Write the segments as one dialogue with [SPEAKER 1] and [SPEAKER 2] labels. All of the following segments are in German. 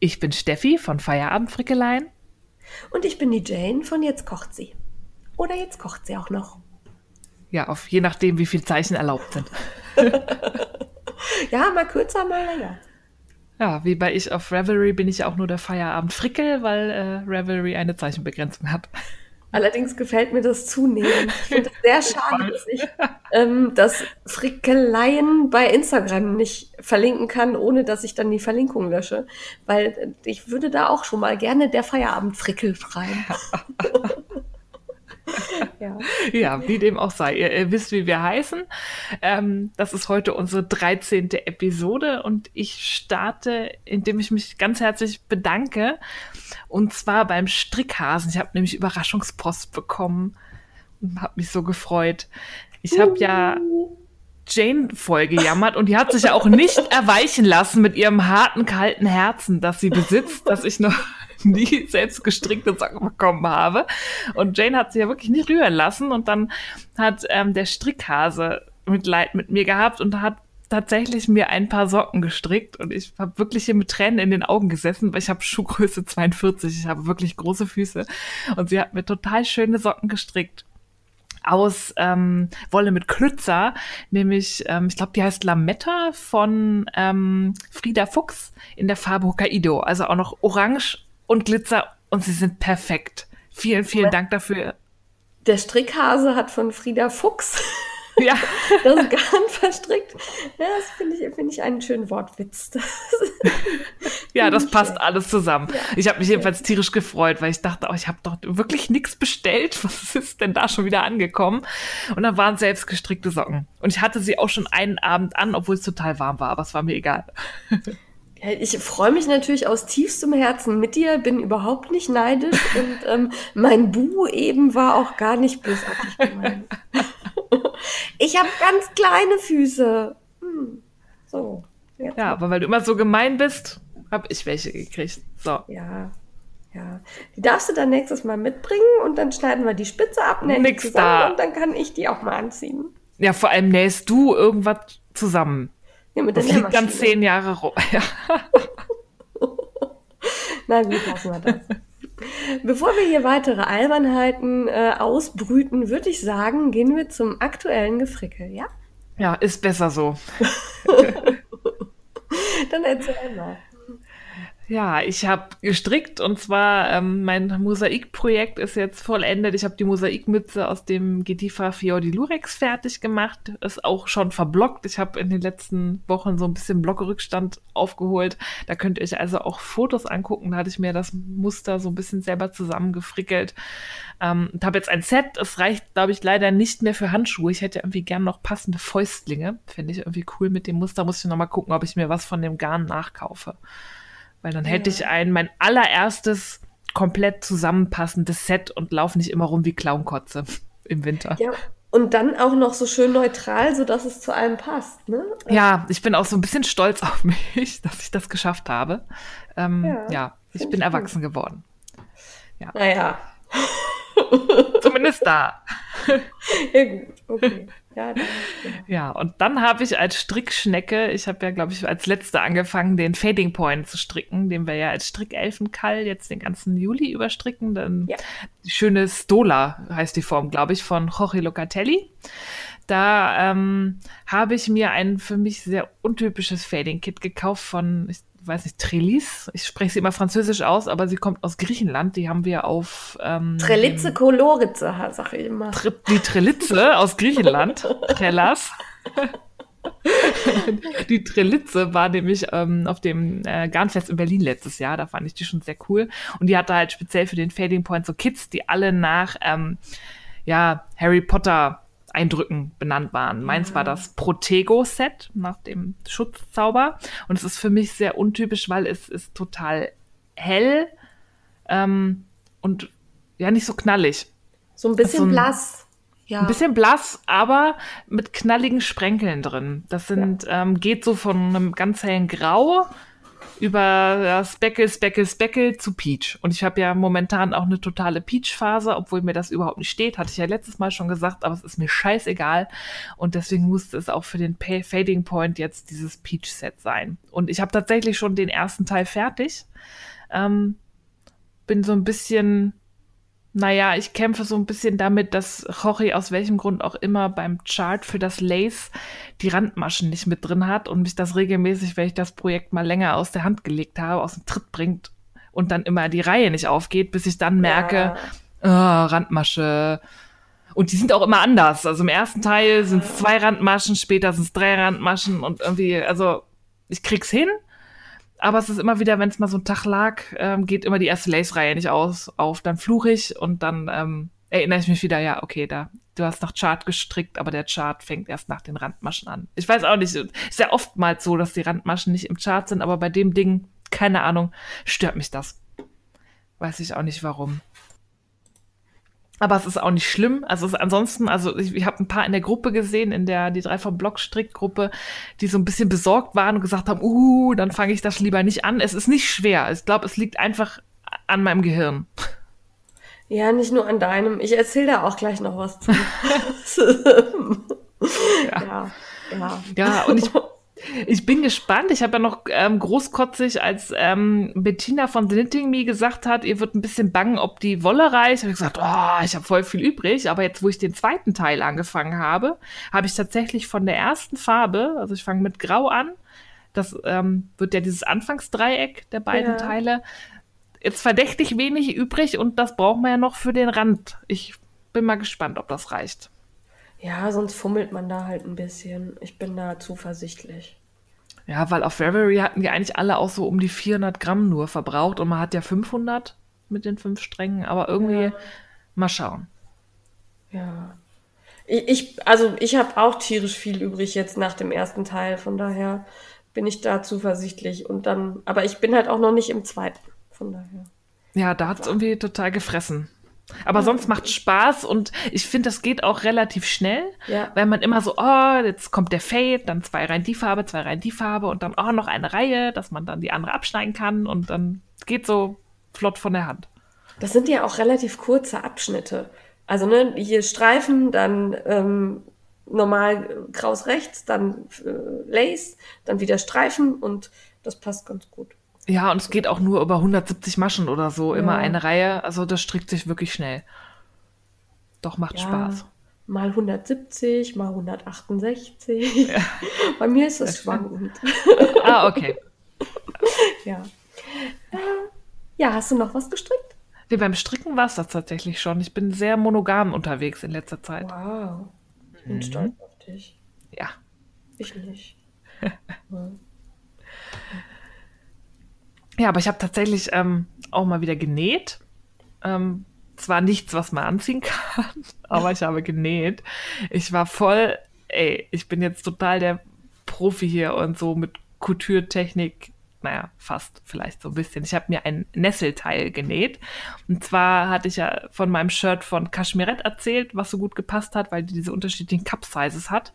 [SPEAKER 1] Ich bin Steffi von Feierabend Frickeleien.
[SPEAKER 2] Und ich bin die Jane von Jetzt kocht sie. Oder jetzt kocht sie auch noch.
[SPEAKER 1] Ja, auf je nachdem, wie viele Zeichen erlaubt sind.
[SPEAKER 2] ja, mal kürzer, mal länger.
[SPEAKER 1] Ja, wie bei ich auf Revelry bin ich ja auch nur der Feierabend Frickel, weil äh, Revelry eine Zeichenbegrenzung hat.
[SPEAKER 2] Allerdings gefällt mir das zunehmend. Ich finde es sehr schade, dass ich ähm, das Frickeleien bei Instagram nicht verlinken kann, ohne dass ich dann die Verlinkung lösche. Weil ich würde da auch schon mal gerne der Feierabend Frickel schreiben.
[SPEAKER 1] ja. ja, wie dem auch sei. Ihr, ihr wisst, wie wir heißen. Ähm, das ist heute unsere 13. Episode und ich starte, indem ich mich ganz herzlich bedanke. Und zwar beim Strickhasen. Ich habe nämlich Überraschungspost bekommen und habe mich so gefreut. Ich habe ja Jane voll gejammert und die hat sich ja auch nicht erweichen lassen mit ihrem harten, kalten Herzen, das sie besitzt, dass ich noch nie selbst gestrickte Socken bekommen habe. Und Jane hat sie ja wirklich nicht rühren lassen und dann hat ähm, der Strickhase Mitleid mit mir gehabt und hat tatsächlich mir ein paar Socken gestrickt und ich habe wirklich hier mit Tränen in den Augen gesessen, weil ich habe Schuhgröße 42, ich habe wirklich große Füße und sie hat mir total schöne Socken gestrickt aus ähm, Wolle mit Klützer, nämlich, ähm, ich glaube, die heißt Lametta von ähm, Frieda Fuchs in der Farbe Hokkaido. Also auch noch orange und Glitzer und sie sind perfekt. Vielen, vielen Dank dafür.
[SPEAKER 2] Der Strickhase hat von Frieda Fuchs ja. das Garn verstrickt. Ja, das finde ich, find ich einen schönen Wortwitz. Das
[SPEAKER 1] ja, das passt schön. alles zusammen. Ja. Ich habe mich jedenfalls tierisch gefreut, weil ich dachte, oh, ich habe doch wirklich nichts bestellt. Was ist denn da schon wieder angekommen? Und dann waren selbst gestrickte Socken. Und ich hatte sie auch schon einen Abend an, obwohl es total warm war, aber es war mir egal.
[SPEAKER 2] Ich freue mich natürlich aus tiefstem Herzen mit dir, bin überhaupt nicht neidisch und ähm, mein Bu eben war auch gar nicht bösartig gemeint. ich habe ganz kleine Füße. Hm. So.
[SPEAKER 1] Ja, aber weil du immer so gemein bist, habe ich welche gekriegt. So.
[SPEAKER 2] Ja. Ja, die darfst du dann nächstes Mal mitbringen und dann schneiden wir die Spitze ab, nähen
[SPEAKER 1] Nix zusammen da.
[SPEAKER 2] und dann kann ich die auch mal anziehen.
[SPEAKER 1] Ja, vor allem nähst du irgendwas zusammen. Ja, mit das liegt dann zehn Jahre rum. Ja.
[SPEAKER 2] Na gut, lassen wir das. Bevor wir hier weitere Albernheiten äh, ausbrüten, würde ich sagen, gehen wir zum aktuellen Gefrickel, ja?
[SPEAKER 1] Ja, ist besser so.
[SPEAKER 2] Dann erzähl mal.
[SPEAKER 1] Ja, ich habe gestrickt und zwar ähm, mein Mosaikprojekt ist jetzt vollendet. Ich habe die Mosaikmütze aus dem Gedifa Fiordi Lurex fertig gemacht. Ist auch schon verblockt. Ich habe in den letzten Wochen so ein bisschen Blockrückstand aufgeholt. Da könnt ihr euch also auch Fotos angucken. Da hatte ich mir das Muster so ein bisschen selber zusammengefrickelt. Ähm, und habe jetzt ein Set. Es reicht, glaube ich, leider nicht mehr für Handschuhe. Ich hätte irgendwie gern noch passende Fäustlinge. Finde ich irgendwie cool mit dem Muster. Muss ich noch mal gucken, ob ich mir was von dem Garn nachkaufe. Weil dann hätte ich ein, mein allererstes komplett zusammenpassendes Set und laufe nicht immer rum wie Clownkotze im Winter.
[SPEAKER 2] Ja, und dann auch noch so schön neutral, sodass es zu allem passt, ne?
[SPEAKER 1] Ja, ich bin auch so ein bisschen stolz auf mich, dass ich das geschafft habe. Ähm, ja, ja, ich bin ich erwachsen gut. geworden.
[SPEAKER 2] Ja. Naja.
[SPEAKER 1] Zumindest da.
[SPEAKER 2] ja, gut, okay.
[SPEAKER 1] Ja, ja, und dann habe ich als Strickschnecke, ich habe ja, glaube ich, als letzte angefangen, den Fading Point zu stricken, den wir ja als Strickelfenkall jetzt den ganzen Juli überstricken. Dann ja. die schöne Stola heißt die Form, glaube ich, von Jorge Locatelli. Da ähm, habe ich mir ein für mich sehr untypisches Fading-Kit gekauft von, ich weiß nicht, Trellis. Ich spreche sie immer französisch aus, aber sie kommt aus Griechenland. Die haben wir auf.
[SPEAKER 2] Ähm, Trelitze Koloritze, sag ich immer.
[SPEAKER 1] Tri die Trelitze aus Griechenland. Trellas. die Trelitze war nämlich ähm, auf dem äh, Garnfest in Berlin letztes Jahr. Da fand ich die schon sehr cool. Und die hatte halt speziell für den Fading Point so Kids, die alle nach ähm, ja, Harry Potter Eindrücken benannt waren. Meins war das Protego-Set nach dem Schutzzauber. Und es ist für mich sehr untypisch, weil es ist total hell ähm, und ja, nicht so knallig.
[SPEAKER 2] So ein bisschen
[SPEAKER 1] So ein-
[SPEAKER 2] blass. Ja.
[SPEAKER 1] Ein bisschen blass, aber mit knalligen Sprenkeln drin. Das sind, ähm, geht so von einem ganz hellen Grau über ja, Speckel, Speckel, Speckel zu Peach. Und ich habe ja momentan auch eine totale Peach-Phase, obwohl mir das überhaupt nicht steht. Hatte ich ja letztes Mal schon gesagt, aber es ist mir scheißegal. Und deswegen musste es auch für den Pa- Fading Point jetzt dieses Peach-Set sein. Und ich habe tatsächlich schon den ersten Teil fertig. Ähm, bin so ein bisschen naja, ich kämpfe so ein bisschen damit, dass Jorge aus welchem Grund auch immer beim Chart für das Lace die Randmaschen nicht mit drin hat und mich das regelmäßig, wenn ich das Projekt mal länger aus der Hand gelegt habe, aus dem Tritt bringt und dann immer die Reihe nicht aufgeht, bis ich dann merke, ah, Randmasche. Und die sind auch immer anders. Also im ersten Teil sind es zwei Randmaschen, später sind es drei Randmaschen und irgendwie, also ich krieg's hin. Aber es ist immer wieder, wenn es mal so ein Tag lag, ähm, geht immer die erste Lace-Reihe nicht aus, auf. Dann fluche ich und dann ähm, erinnere ich mich wieder, ja, okay, da, du hast nach Chart gestrickt, aber der Chart fängt erst nach den Randmaschen an. Ich weiß auch nicht, ist ja oftmals so, dass die Randmaschen nicht im Chart sind, aber bei dem Ding, keine Ahnung, stört mich das. Weiß ich auch nicht warum. Aber es ist auch nicht schlimm. Also es ist ansonsten, also ich, ich habe ein paar in der Gruppe gesehen, in der die drei vom Blog Strickgruppe, die so ein bisschen besorgt waren und gesagt haben, uh, dann fange ich das lieber nicht an. Es ist nicht schwer. Ich glaube, es liegt einfach an meinem Gehirn.
[SPEAKER 2] Ja, nicht nur an deinem. Ich erzähle da auch gleich noch was zu. ja, ja.
[SPEAKER 1] Ja, und ich, ich bin gespannt. Ich habe ja noch ähm, großkotzig, als ähm, Bettina von The Knitting Me gesagt hat, ihr wird ein bisschen bangen, ob die Wolle reicht. Habe ich gesagt, oh, ich habe voll viel übrig. Aber jetzt, wo ich den zweiten Teil angefangen habe, habe ich tatsächlich von der ersten Farbe, also ich fange mit Grau an, das ähm, wird ja dieses Anfangsdreieck der beiden
[SPEAKER 2] Ja.
[SPEAKER 1] Teile, jetzt verdächtig wenig übrig und das brauchen wir ja noch für den Rand. Ich bin mal gespannt, ob das reicht.
[SPEAKER 2] Ja, sonst fummelt man da halt ein bisschen. Ich bin da zuversichtlich.
[SPEAKER 1] Ja, weil auf Reverie hatten die eigentlich alle auch so um die 400 Gramm nur verbraucht und man hat ja 500 mit den fünf Strängen, aber irgendwie
[SPEAKER 2] Ja.
[SPEAKER 1] mal schauen.
[SPEAKER 2] Ja. Ich, also ich habe auch tierisch viel übrig jetzt nach dem ersten Teil, von daher bin ich da zuversichtlich. Und dann, aber ich bin halt auch noch nicht im zweiten, von daher.
[SPEAKER 1] Ja, da hat's irgendwie total gefressen. Aber sonst macht Spaß und ich finde, das geht auch relativ schnell,
[SPEAKER 2] Ja.
[SPEAKER 1] weil man immer so, oh, jetzt kommt der Fade, dann zwei Reihen die Farbe, zwei Reihen die Farbe und dann, oh, noch eine Reihe, dass man dann die andere abschneiden kann und dann geht so flott von der Hand.
[SPEAKER 2] Das sind ja auch relativ kurze Abschnitte. Also ne, hier Streifen, dann ähm, normal Kraus rechts, dann äh, Lace, dann wieder Streifen und das passt ganz gut.
[SPEAKER 1] Ja, und es geht auch nur über 170 Maschen oder so, immer
[SPEAKER 2] Ja.
[SPEAKER 1] eine Reihe. Also das strickt sich wirklich schnell. Doch macht
[SPEAKER 2] Ja,
[SPEAKER 1] Spaß.
[SPEAKER 2] Mal 170, mal 168. Bei mir ist das schwankend.
[SPEAKER 1] Ah, okay.
[SPEAKER 2] ja. Äh, ja, hast du noch was gestrickt?
[SPEAKER 1] Nee, beim Stricken war es das tatsächlich schon. Ich bin sehr monogam unterwegs in letzter Zeit.
[SPEAKER 2] Wow. Ich bin
[SPEAKER 1] Mhm.
[SPEAKER 2] stolz auf dich.
[SPEAKER 1] Ja.
[SPEAKER 2] Ich nicht. Ja.
[SPEAKER 1] Ja, aber ich habe tatsächlich ähm, auch mal wieder genäht. Ähm, zwar nichts, was man anziehen kann, aber ich habe genäht. Ich war voll, ey, ich bin jetzt total der Profi hier und so mit Couture-Technik. Naja, fast vielleicht so ein bisschen. Ich habe mir ein Nesselteil genäht. Und zwar hatte ich ja von meinem Shirt von Cashmirette erzählt, was so gut gepasst hat, weil die diese unterschiedlichen Cup-Sizes hat.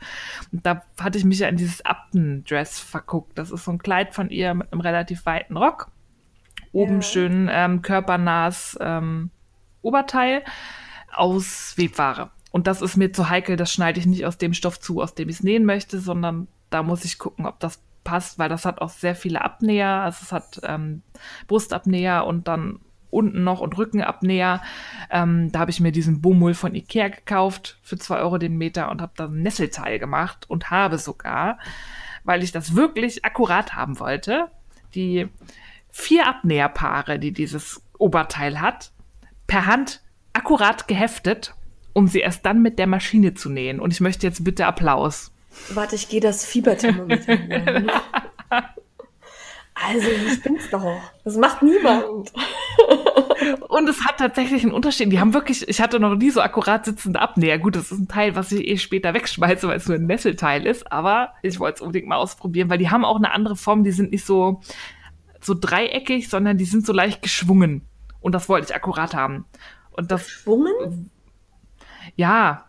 [SPEAKER 1] Und da hatte ich mich ja in dieses Upton-Dress verguckt. Das ist so ein Kleid von ihr mit einem relativ weiten Rock. Oben
[SPEAKER 2] Ja.
[SPEAKER 1] schön ähm, körpernahes ähm, Oberteil aus Webware. Und das ist mir zu heikel, das schneide ich nicht aus dem Stoff zu, aus dem ich es nähen möchte, sondern da muss ich gucken, ob das passt, weil das hat auch sehr viele Abnäher. Also es hat ähm, Brustabnäher und dann unten noch und Rückenabnäher. Ähm, da habe ich mir diesen Bummul von Ikea gekauft für 2 Euro den Meter und habe da ein Nesselteil gemacht und habe sogar, weil ich das wirklich akkurat haben wollte, die vier Abnäherpaare, die dieses Oberteil hat, per Hand akkurat geheftet, um sie erst dann mit der Maschine zu nähen. Und ich möchte jetzt bitte Applaus.
[SPEAKER 2] Warte, ich gehe das Fieberthermometer. Also, ich bin's doch. Das macht niemand.
[SPEAKER 1] Und es hat tatsächlich einen Unterschied. Die haben wirklich, ich hatte noch nie so akkurat sitzende Abnäher. Gut, das ist ein Teil, was ich eh später wegschmeiße, weil es nur ein Nesselteil ist. Aber ich wollte es unbedingt mal ausprobieren, weil die haben auch eine andere Form. Die sind nicht so, so dreieckig, sondern die sind so leicht geschwungen. Und das wollte ich akkurat haben. Und das.
[SPEAKER 2] Schwungen?
[SPEAKER 1] Ja.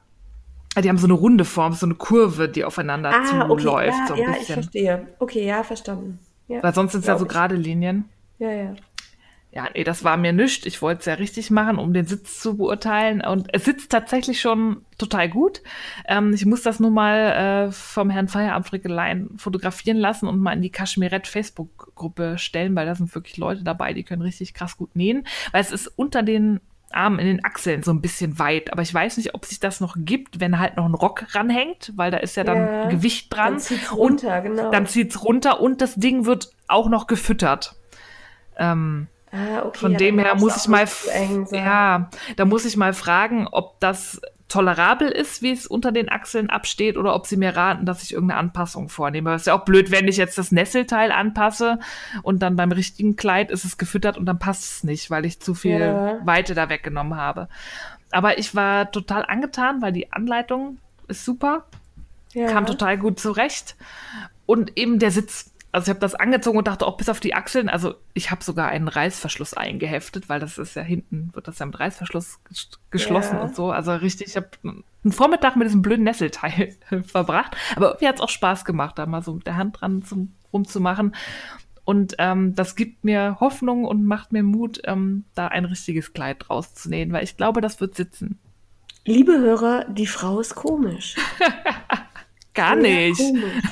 [SPEAKER 1] Die haben so eine runde Form, so eine Kurve, die aufeinander
[SPEAKER 2] Ah, okay,
[SPEAKER 1] zuläuft.
[SPEAKER 2] ja,
[SPEAKER 1] so ein
[SPEAKER 2] ja, ich
[SPEAKER 1] bisschen.
[SPEAKER 2] verstehe. Okay, ja, verstanden. Ja,
[SPEAKER 1] Weil sonst sind es ja so
[SPEAKER 2] ich.
[SPEAKER 1] gerade Linien.
[SPEAKER 2] Ja, ja.
[SPEAKER 1] Ja, nee, das war mir nichts. Ich wollte es ja richtig machen, um den Sitz zu beurteilen. Und es sitzt tatsächlich schon total gut. Ähm, ich muss das nur mal äh, vom Herrn Feierabendfrickelein fotografieren lassen und mal in die Kaschmirett Facebook-Gruppe stellen, weil da sind wirklich Leute dabei, die können richtig krass gut nähen. Weil es ist unter den Armen, in den Achseln so ein bisschen weit. Aber ich weiß nicht, ob sich das noch gibt, wenn halt noch ein Rock ranhängt, weil da ist ja dann
[SPEAKER 2] Ja,
[SPEAKER 1] Gewicht dran.
[SPEAKER 2] Dann zieht's
[SPEAKER 1] und
[SPEAKER 2] runter, genau.
[SPEAKER 1] dann zieht's runter und das Ding wird auch noch gefüttert. Ähm,
[SPEAKER 2] ah, okay,
[SPEAKER 1] von
[SPEAKER 2] ja,
[SPEAKER 1] dem her muss ich mal, ja, da muss ich mal fragen, ob das tolerabel ist, wie es unter den Achseln absteht, oder ob sie mir raten, dass ich irgendeine Anpassung vornehme. Das ist ja auch blöd, wenn ich jetzt das Nesselteil anpasse und dann beim richtigen Kleid ist es gefüttert und dann passt es nicht, weil ich zu viel
[SPEAKER 2] Ja.
[SPEAKER 1] Weite da weggenommen habe. Aber ich war total angetan, weil die Anleitung ist super
[SPEAKER 2] ja.
[SPEAKER 1] kam total gut zurecht. Und eben der Sitz. Also ich habe das angezogen und dachte auch bis auf die Achseln. Also ich habe sogar einen Reißverschluss eingeheftet, weil das ist ja hinten, wird das ja mit Reißverschluss ges- geschlossen
[SPEAKER 2] Ja.
[SPEAKER 1] und so. Also richtig, ich habe einen Vormittag mit diesem blöden Nesselteil verbracht. Aber irgendwie hat es auch Spaß gemacht, da mal so mit der Hand dran zum, rumzumachen. Und ähm, das gibt mir Hoffnung und macht mir Mut, ähm, da ein richtiges Kleid draus zu nähen, weil ich glaube, das wird sitzen.
[SPEAKER 2] Liebe Hörer, die Frau ist komisch.
[SPEAKER 1] Gar
[SPEAKER 2] Sehr
[SPEAKER 1] nicht.
[SPEAKER 2] komisch.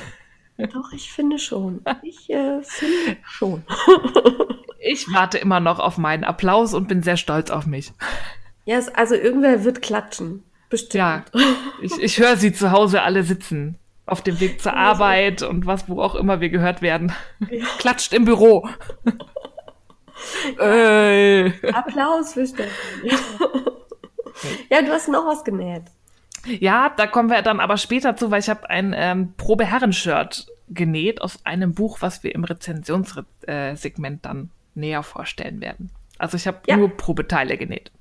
[SPEAKER 2] Doch, ich finde schon. Ich äh, finde schon.
[SPEAKER 1] Ich warte immer noch auf meinen Applaus und bin sehr stolz auf mich.
[SPEAKER 2] Ja, es, also irgendwer wird klatschen. Bestimmt.
[SPEAKER 1] Ja, ich, ich höre sie zu Hause alle sitzen. Auf dem Weg zur Arbeit und was, wo auch immer wir gehört werden. Klatscht im Büro. äh.
[SPEAKER 2] Applaus für Steffi. ja, du hast noch was genäht.
[SPEAKER 1] Ja, da kommen wir dann aber später zu, weil ich habe ein ähm, Probe-Herren-Shirt genäht aus einem Buch, was wir im Rezensionssegment dann näher vorstellen werden. Also ich habe
[SPEAKER 2] Ja.
[SPEAKER 1] nur Probeteile genäht.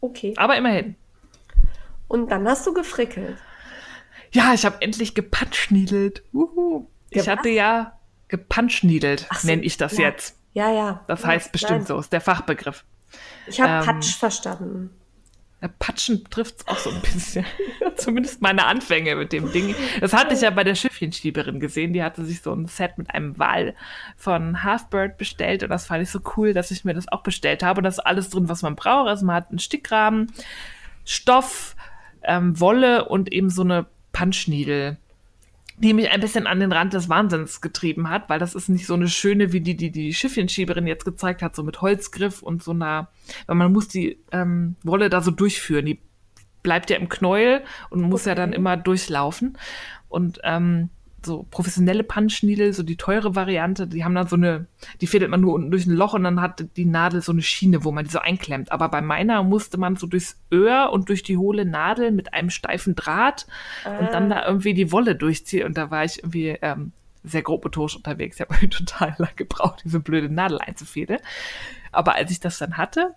[SPEAKER 2] Okay.
[SPEAKER 1] Aber immerhin.
[SPEAKER 2] Und dann hast du gefrickelt.
[SPEAKER 1] Ja, ich habe endlich gepunchniedelt. Uhu. Ich hatte ja gepunchniedelt,
[SPEAKER 2] Ach so,
[SPEAKER 1] nenne ich das
[SPEAKER 2] ja.
[SPEAKER 1] jetzt.
[SPEAKER 2] Ja, ja.
[SPEAKER 1] Das heißt bestimmt
[SPEAKER 2] nein.
[SPEAKER 1] so, ist der Fachbegriff.
[SPEAKER 2] Ich habe
[SPEAKER 1] Ähm,
[SPEAKER 2] Patsch verstanden.
[SPEAKER 1] Patschen trifft's auch so ein bisschen. Zumindest meine Anfänge mit dem Ding. Das hatte ich ja bei der Schiffchenschieberin gesehen. Die hatte sich so ein Set mit einem Wal von Halfbird bestellt und das fand ich so cool, dass ich mir das auch bestellt habe. Und da ist alles drin, was man braucht. Also man hat einen Stickrahmen, Stoff, ähm, Wolle und eben so eine Punchneedle, die mich ein bisschen an den Rand des Wahnsinns getrieben hat, weil das ist nicht so eine schöne, wie die, die die Schiffchenschieberin jetzt gezeigt hat, so mit Holzgriff und so einer, weil man muss die ähm, Wolle da so durchführen. Die bleibt ja im Knäuel und muss ja dann
[SPEAKER 2] Okay.
[SPEAKER 1] immer durchlaufen. Und ähm, so professionelle Punchneedle, so die teure Variante, die haben dann so eine, die fädelt man nur unten durch ein Loch und dann hat die Nadel so eine Schiene, wo man die so einklemmt. Aber bei meiner musste man so durchs Öhr und durch die hohle Nadel mit einem steifen Draht und dann da irgendwie die Wolle durchziehen. Und da war ich irgendwie ähm, sehr grob motorisch unterwegs. Ich habe total lang gebraucht, diese blöde Nadel einzufädeln. Aber als ich das dann hatte,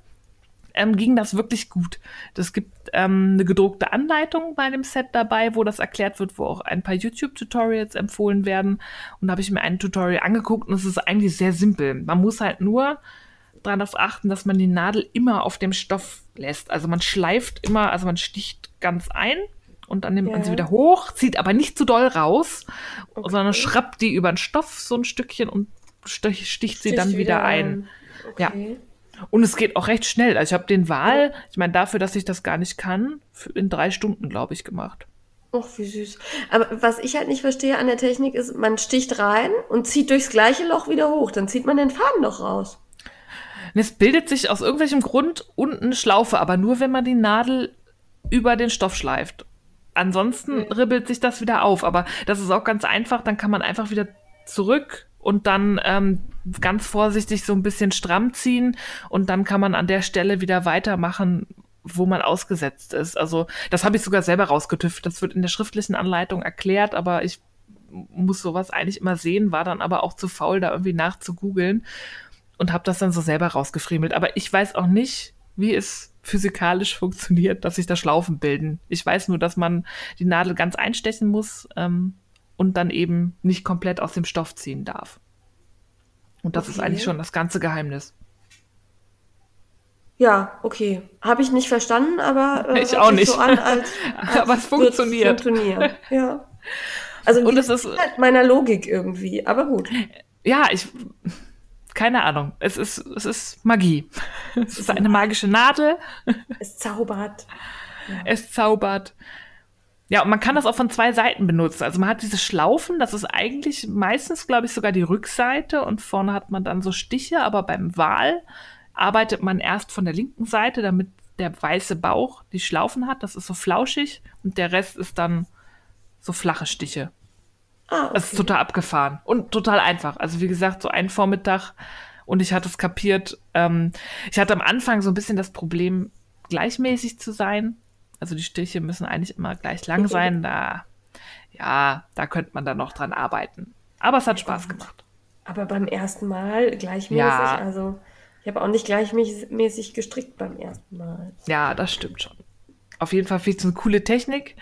[SPEAKER 1] ähm, ging das wirklich gut. Es gibt ähm, eine gedruckte Anleitung bei dem Set dabei, wo das erklärt wird, wo auch ein paar YouTube-Tutorials empfohlen werden. Und da habe ich mir ein Tutorial angeguckt und es ist eigentlich sehr simpel. Man muss halt nur darauf achten, dass man die Nadel immer auf dem Stoff lässt. Also man schleift immer, also man sticht ganz ein und dann nimmt man
[SPEAKER 2] Ja.
[SPEAKER 1] sie wieder hoch, zieht aber nicht zu doll raus,
[SPEAKER 2] Okay.
[SPEAKER 1] sondern schrappt die über den Stoff so ein Stückchen und stich, sticht sie dann wieder ein. Ja. Und es geht auch recht schnell. Also ich habe den Wahl, ich meine, dafür, dass ich das gar nicht kann, in drei Stunden, glaube ich, gemacht.
[SPEAKER 2] Och, wie süß. Aber was ich halt nicht verstehe an der Technik ist, man sticht rein und zieht durchs gleiche Loch wieder hoch. Dann zieht man den Faden doch raus.
[SPEAKER 1] Und es bildet sich aus irgendwelchem Grund unten eine Schlaufe, aber nur, wenn man die Nadel über den Stoff schleift. Ansonsten
[SPEAKER 2] Okay.
[SPEAKER 1] ribbelt sich das wieder auf. Aber das ist auch ganz einfach. Dann kann man einfach wieder zurück und dann ähm, ganz vorsichtig so ein bisschen stramm ziehen und dann kann man an der Stelle wieder weitermachen, wo man ausgesetzt ist. Also das habe ich sogar selber rausgetüftelt. Das wird in der schriftlichen Anleitung erklärt, aber ich muss sowas eigentlich immer sehen, war dann aber auch zu faul, da irgendwie nachzugoogeln und habe das dann so selber rausgefriemelt. Aber ich weiß auch nicht, wie es physikalisch funktioniert, dass sich da Schlaufen bilden. Ich weiß nur, dass man die Nadel ganz einstechen muss ähm, und dann eben nicht komplett aus dem Stoff ziehen darf. Und das ist
[SPEAKER 2] Okay.
[SPEAKER 1] eigentlich schon das ganze Geheimnis.
[SPEAKER 2] Ja, okay. Habe ich nicht verstanden, aber
[SPEAKER 1] äh, ich auch nicht. So
[SPEAKER 2] an, als,
[SPEAKER 1] als aber es funktioniert.
[SPEAKER 2] funktionieren. Ja. Also
[SPEAKER 1] und es ist
[SPEAKER 2] halt meiner Logik irgendwie, aber gut.
[SPEAKER 1] Ja, ich keine Ahnung. Es ist es ist Magie. Es ist eine magische Nadel.
[SPEAKER 2] Es zaubert.
[SPEAKER 1] Ja. Es zaubert. Ja, und man kann das auch von zwei Seiten benutzen. Also man hat diese Schlaufen, das ist eigentlich meistens, glaube ich, sogar die Rückseite und vorne hat man dann so Stiche, aber beim Wal arbeitet man erst von der linken Seite, damit der weiße Bauch die Schlaufen hat. Das ist so flauschig und der Rest ist dann so flache Stiche. Ah, okay. Das ist total abgefahren und total einfach. Also wie gesagt, so ein Vormittag und ich hatte es kapiert. Ähm, ich hatte am Anfang so ein bisschen das Problem, gleichmäßig zu sein. Also die Stiche müssen eigentlich immer gleich lang sein. Da, ja, da könnte man dann noch dran arbeiten. Aber es hat Spaß gemacht.
[SPEAKER 2] Aber beim ersten Mal gleichmäßig, ja. also ich habe auch nicht gleichmäßig gestrickt beim ersten Mal.
[SPEAKER 1] Ja, das stimmt schon. Auf jeden Fall viel zu eine coole Technik.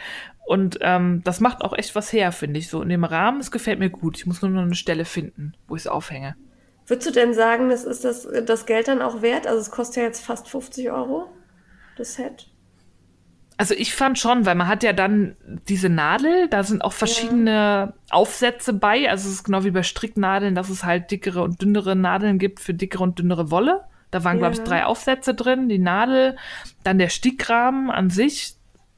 [SPEAKER 1] Und ähm, das macht auch echt was her, finde ich. So in dem Rahmen, es gefällt mir gut. Ich muss nur noch eine Stelle finden, wo ich es aufhänge.
[SPEAKER 2] Würdest du denn sagen, das ist das, das Geld dann auch wert? Also es kostet ja jetzt fast 50 Euro, das Set.
[SPEAKER 1] Also ich fand schon, weil man hat ja dann diese Nadel, da sind auch verschiedene ja. Aufsätze bei. Also es ist genau wie bei Stricknadeln, dass es halt dickere und dünnere Nadeln gibt für dickere und dünnere Wolle. Da waren, ja. glaube ich, drei Aufsätze drin. Die Nadel, dann der Stickrahmen an sich,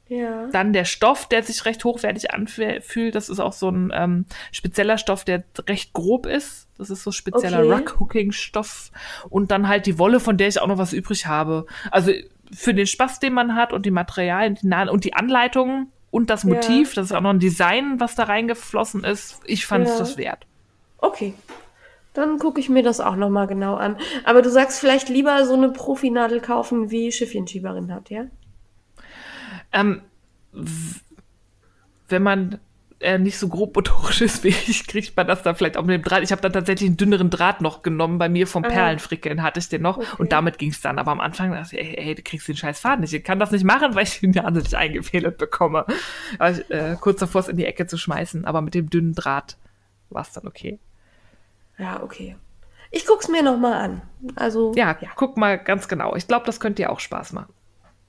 [SPEAKER 1] ja. Dann der Stoff, der sich recht hochwertig anfühlt. Das ist auch so ein ähm, spezieller Stoff, der recht grob ist. Das ist so spezieller okay. Ruck-Hooking-Stoff. Und dann halt die Wolle, von der ich auch noch was übrig habe. Also für den Spaß, den man hat und die Materialien und die Anleitungen und das Motiv, ja. das ist auch noch ein Design, was da reingeflossen ist. Ich fand es ja. das wert.
[SPEAKER 2] Okay. Dann gucke ich mir das auch noch mal genau an. Aber du sagst vielleicht lieber so eine Profinadel kaufen, wie Schiffchenschieberin hat, ja?
[SPEAKER 1] Ähm, wenn man äh, nicht so grob motorisch ist wie ich, kriegt man das dann vielleicht auch mit dem Draht. Ich habe dann tatsächlich einen dünneren Draht noch genommen. Bei mir vom ah. Perlenfrickeln hatte ich den noch okay. und damit ging es dann. Aber am Anfang dachte ich, ey, ey, du kriegst den scheiß Faden nicht. Ich kann das nicht machen, weil ich den ja nicht eingefädelt bekomme. Also, äh, kurz davor es in die Ecke zu schmeißen. Aber mit dem dünnen Draht war es dann okay.
[SPEAKER 2] Ja, okay. Ich guck's mir noch mal an. Also
[SPEAKER 1] ja, ja. guck mal ganz genau. Ich glaube, das könnte dir auch Spaß machen.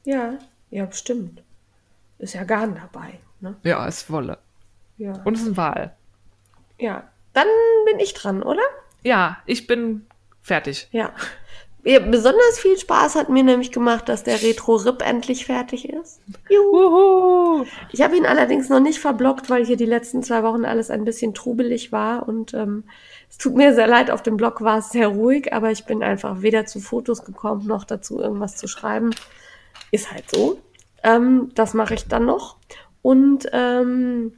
[SPEAKER 2] Ja, ja, bestimmt. Ist ja Garn dabei. Ne?
[SPEAKER 1] Ja, ist Wolle. Ja. Und es ist ein Wal.
[SPEAKER 2] Ja. Dann bin ich dran, oder?
[SPEAKER 1] Ja, ich bin fertig.
[SPEAKER 2] Ja. ja besonders viel Spaß hat mir nämlich gemacht, dass der Retro-Rip endlich fertig ist. Juhu. Ich habe ihn allerdings noch nicht verblockt, weil hier die letzten zwei Wochen alles ein bisschen trubelig war. Und ähm, es tut mir sehr leid, auf dem Blog war es sehr ruhig, aber ich bin einfach weder zu Fotos gekommen, noch dazu irgendwas zu schreiben. Ist halt so. Ähm, das mache ich dann noch. Und ähm,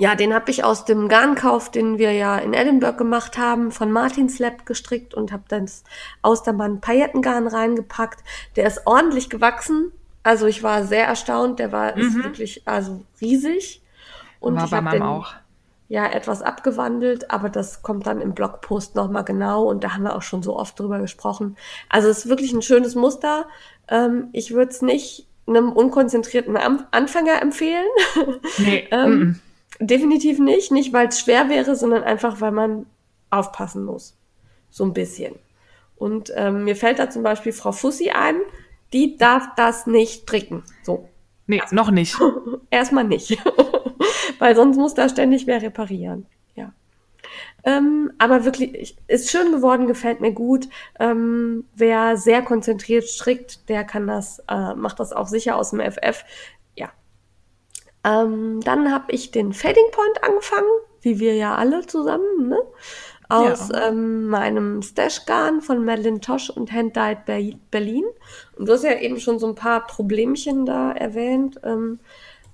[SPEAKER 2] ja, den habe ich aus dem Garnkauf, den wir ja in Edinburgh gemacht haben, von Martins Lab gestrickt und habe dann das Austermann Paillettengarn reingepackt. Der ist ordentlich gewachsen. Also ich war sehr erstaunt. Der war mhm. ist wirklich also riesig.
[SPEAKER 1] Und war ich bei meinem auch.
[SPEAKER 2] Ja, etwas abgewandelt, aber das kommt dann im Blogpost nochmal genau und da haben wir auch schon so oft drüber gesprochen. Also es ist wirklich ein schönes Muster. Ähm, ich würde es nicht einem unkonzentrierten Anfänger empfehlen. Nee. ähm. Definitiv nicht. Nicht, weil es schwer wäre, sondern einfach, weil man aufpassen muss. So ein bisschen. Und ähm, mir fällt da zum Beispiel Frau Fussi ein, die darf das nicht stricken. So.
[SPEAKER 1] Nee, Erstmal. noch nicht.
[SPEAKER 2] Erstmal nicht. weil sonst muss da ständig wer reparieren. Ähm, aber wirklich, ist schön geworden, gefällt mir gut. Ähm, wer sehr konzentriert strickt, der kann das, äh, macht das auch sicher aus dem FF. Ähm, dann habe ich den Fading Point angefangen, wie wir ja alle zusammen, ne? Aus ja. ähm, meinem Stash-Garn von Madeline Tosh und Hand Dyed Berlin. Und du hast ja eben schon so ein paar Problemchen da erwähnt. Ähm,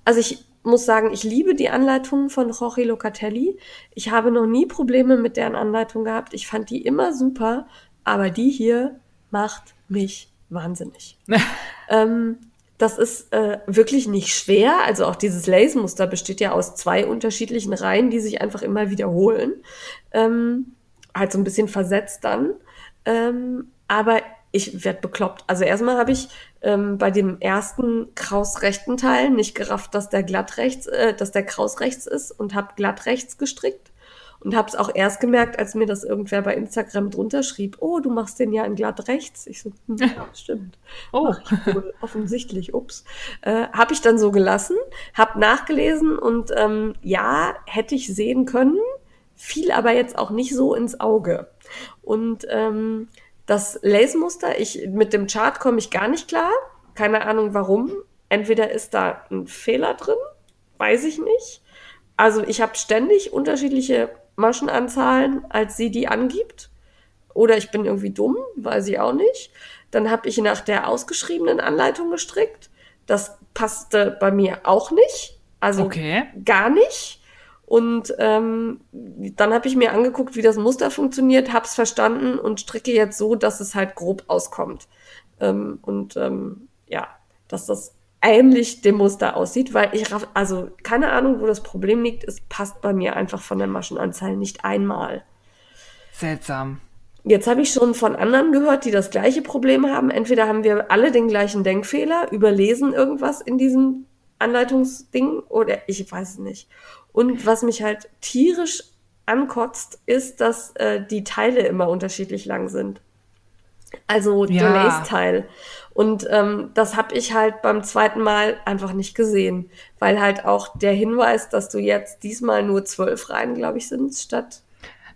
[SPEAKER 2] also ich muss sagen, ich liebe die Anleitungen von Jorge Locatelli. Ich habe noch nie Probleme mit deren Anleitung gehabt. Ich fand die immer super, aber die hier macht mich wahnsinnig. ähm, das ist äh, wirklich nicht schwer. Also auch dieses Lace-Muster besteht ja aus zwei unterschiedlichen Reihen, die sich einfach immer wiederholen. Ähm, halt so ein bisschen versetzt dann. Ähm, aber ich werde bekloppt. Also erstmal habe ich ähm, bei dem ersten krausrechten Teil nicht gerafft, dass der glatt rechts, äh, dass der kraus rechts ist und habe glatt rechts gestrickt. Und habe es auch erst gemerkt, als mir das irgendwer bei Instagram drunter schrieb, oh, du machst den ja in glatt rechts. Ich so, hm, ja, stimmt. Oh. Wohl, offensichtlich, ups. Äh, habe ich dann so gelassen, habe nachgelesen und ähm, ja, hätte ich sehen können, fiel aber jetzt auch nicht so ins Auge. Und ähm, das Lace-Muster, ich, mit dem Chart komme ich gar nicht klar. Keine Ahnung warum. Entweder ist da ein Fehler drin, weiß ich nicht. Also ich habe ständig unterschiedliche Maschenanzahlen, als sie die angibt. Oder ich bin irgendwie dumm, weiß ich auch nicht. Dann habe ich nach der ausgeschriebenen Anleitung gestrickt. Das passte bei mir auch nicht. Also okay. gar nicht. Und ähm, dann habe ich mir angeguckt, wie das Muster funktioniert, habe es verstanden und stricke jetzt so, dass es halt grob auskommt. Ähm, und ähm, ja, dass das ähnlich dem Muster aussieht, weil ich, also keine Ahnung, wo das Problem liegt, es passt bei mir einfach von der Maschenanzahl nicht einmal.
[SPEAKER 1] Seltsam.
[SPEAKER 2] Jetzt habe ich schon von anderen gehört, die das gleiche Problem haben. Entweder haben wir alle den gleichen Denkfehler, überlesen irgendwas in diesem Anleitungsding oder ich weiß es nicht. Und was mich halt tierisch ankotzt, ist, dass äh, die Teile immer unterschiedlich lang sind. Also ja. der Lace-Teil. Und ähm, das habe ich halt beim zweiten Mal einfach nicht gesehen, weil halt auch der Hinweis, dass du jetzt diesmal nur zwölf Reihen, glaube ich, sind, statt.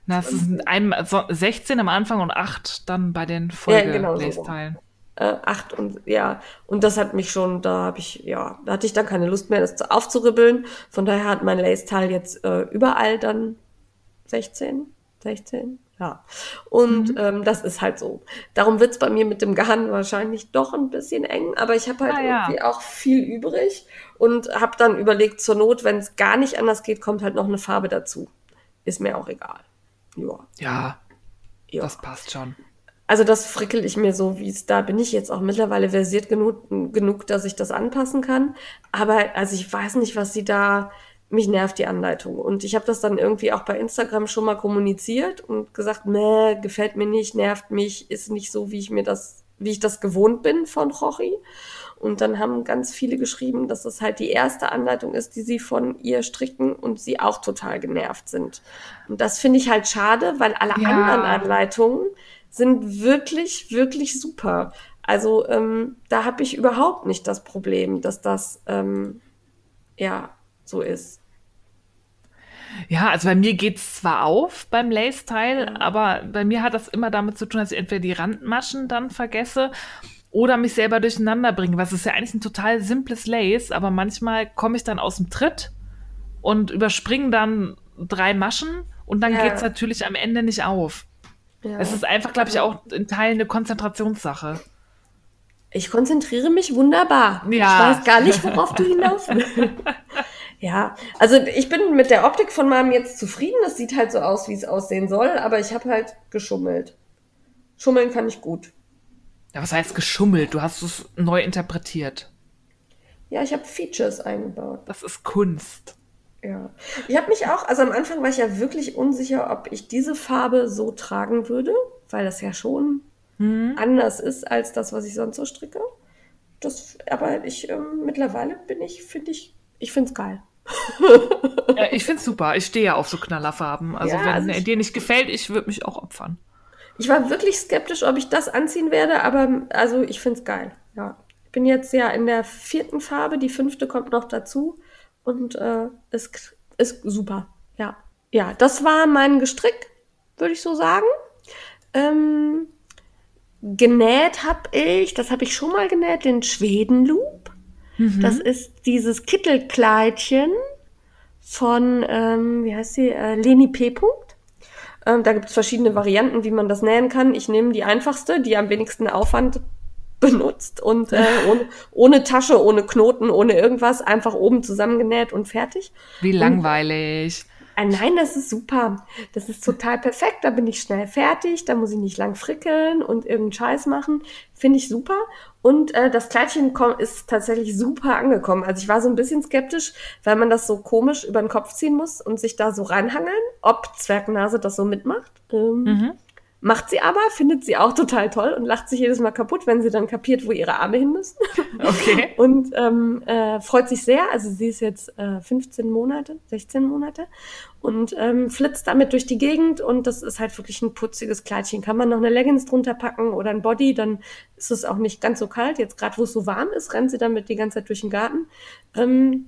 [SPEAKER 1] Na, es sind ein, 16 am Anfang und acht dann bei den Folge-Lace-Teilen.
[SPEAKER 2] Ja, genau, so. äh, acht und ja, und das hat mich schon, da habe ich, ja, da hatte ich dann keine Lust mehr, das aufzuribbeln. Von daher hat mein Lace-Teil jetzt äh, überall dann 16, 16, ja, und mhm. ähm, das ist halt so. Darum wird's bei mir mit dem Garn wahrscheinlich doch ein bisschen eng, aber ich habe halt ah, irgendwie ja. auch viel übrig und habe dann überlegt, zur Not, wenn es gar nicht anders geht, kommt halt noch eine Farbe dazu. Ist mir auch egal.
[SPEAKER 1] Ja. Ja, ja. das passt schon.
[SPEAKER 2] Also das frickel ich mir so, wie es da bin ich jetzt auch mittlerweile versiert genug, genug, dass ich das anpassen kann. Aber also ich weiß nicht, was sie da mich nervt die Anleitung. Und ich habe das dann irgendwie auch bei Instagram schon mal kommuniziert und gesagt, nee, gefällt mir nicht, nervt mich, ist nicht so, wie ich mir das, wie ich das gewohnt bin von Rochi. Und dann haben ganz viele geschrieben, dass das halt die erste Anleitung ist, die sie von ihr stricken und sie auch total genervt sind. Und das finde ich halt schade, weil alle ja. anderen Anleitungen sind wirklich, wirklich super. Also ähm, da habe ich überhaupt nicht das Problem, dass das ähm, ja so ist.
[SPEAKER 1] Ja, also bei mir geht es zwar auf beim Lace-Teil, mhm. aber bei mir hat das immer damit zu tun, dass ich entweder die Randmaschen dann vergesse oder mich selber durcheinander bringe. Was ist ja eigentlich ein total simples Lace, aber manchmal komme ich dann aus dem Tritt und überspringe dann drei Maschen und dann ja. geht es natürlich am Ende nicht auf. Ja. Es ist einfach, glaube ich, auch in Teilen eine Konzentrationssache.
[SPEAKER 2] Ich konzentriere mich wunderbar. Ja. Ich weiß gar nicht, worauf du hinaus willst. Ja, also ich bin mit der Optik von meinem jetzt zufrieden. Es sieht halt so aus, wie es aussehen soll, aber ich habe halt geschummelt. Schummeln kann ich gut.
[SPEAKER 1] Ja, was heißt geschummelt? Du hast es neu interpretiert.
[SPEAKER 2] Ja, ich habe Features eingebaut.
[SPEAKER 1] Das ist Kunst.
[SPEAKER 2] Ja. Ich habe mich auch, also am Anfang war ich ja wirklich unsicher, ob ich diese Farbe so tragen würde, weil das ja schon hm. anders ist als das, was ich sonst so stricke. Das, aber ich ähm, mittlerweile bin ich, finde ich, ich finde es geil
[SPEAKER 1] ja, ich finde es super. Ich stehe ja auf so Knallerfarben. Also ja, wenn also dir nicht gefällt, ich würde mich auch opfern.
[SPEAKER 2] Ich war wirklich skeptisch, ob ich das anziehen werde, aber also ich finde es geil. Ja. Ich bin jetzt ja in der vierten Farbe, die fünfte kommt noch dazu und äh, ist, ist super. Ja. Ja, das war mein Gestrick, würde ich so sagen. Ähm, genäht habe ich, das habe ich schon mal genäht, den Schwedenloop. Mhm. Das ist dieses Kittelkleidchen von, ähm, wie heißt sie, äh, Leni P. Ähm, da gibt es verschiedene Varianten, wie man das nähen kann. Ich nehme die einfachste, die am wenigsten Aufwand benutzt und äh, ohne, ohne Tasche, ohne Knoten, ohne irgendwas, einfach oben zusammengenäht und fertig.
[SPEAKER 1] Wie langweilig.
[SPEAKER 2] Ah, nein, das ist super. Das ist total perfekt. Da bin ich schnell fertig. Da muss ich nicht lang frickeln und irgendeinen Scheiß machen. Finde ich super. Und äh, das Kleidchen ist tatsächlich super angekommen. Also ich war so ein bisschen skeptisch, weil man das so komisch über den Kopf ziehen muss und sich da so reinhangeln, ob Zwergnase das so mitmacht. Ähm, mhm. Macht sie aber, findet sie auch total toll und lacht sich jedes Mal kaputt, wenn sie dann kapiert, wo ihre Arme hin müssen.
[SPEAKER 1] Okay.
[SPEAKER 2] und ähm, äh, freut sich sehr. Also sie ist jetzt äh, 15 Monate, 16 Monate und ähm, flitzt damit durch die Gegend und das ist halt wirklich ein putziges Kleidchen. Kann man noch eine Leggings drunter packen oder ein Body, dann ist es auch nicht ganz so kalt. Jetzt gerade, wo es so warm ist, rennt sie damit die ganze Zeit durch den Garten. Ähm,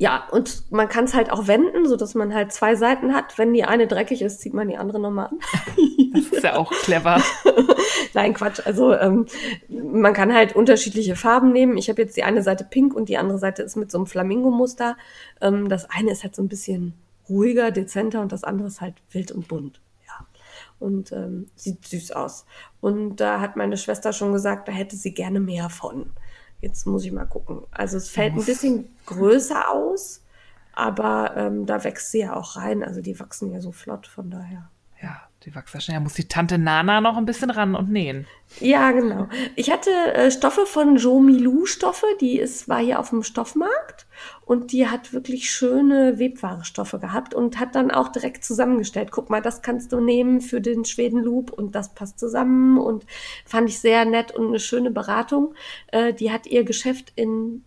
[SPEAKER 2] ja, und man kann es halt auch wenden, so dass man halt zwei Seiten hat. Wenn die eine dreckig ist, zieht man die andere nochmal an.
[SPEAKER 1] Das ist ja auch clever.
[SPEAKER 2] Nein, Quatsch. Also ähm, man kann halt unterschiedliche Farben nehmen. Ich habe jetzt die eine Seite pink und die andere Seite ist mit so einem Flamingo-Muster. Ähm, das eine ist halt so ein bisschen ruhiger, dezenter und das andere ist halt wild und bunt. Ja. Und ähm, sieht süß aus. Und da hat meine Schwester schon gesagt, da hätte sie gerne mehr von. Jetzt muss ich mal gucken. Also es fällt ein bisschen größer aus, aber ähm, da wächst sie ja auch rein. Also die wachsen ja so flott, von daher.
[SPEAKER 1] Die wachsen. Da muss die Tante Nana noch ein bisschen ran und nähen.
[SPEAKER 2] Ja, genau. Ich hatte äh, Stoffe von Jo Milou Stoffe, die ist, war hier auf dem Stoffmarkt und die hat wirklich schöne Webware-Stoffe gehabt und hat dann auch direkt zusammengestellt. Guck mal, das kannst du nehmen für den Schweden Loop und das passt zusammen und fand ich sehr nett und eine schöne Beratung. Äh, die hat ihr Geschäft in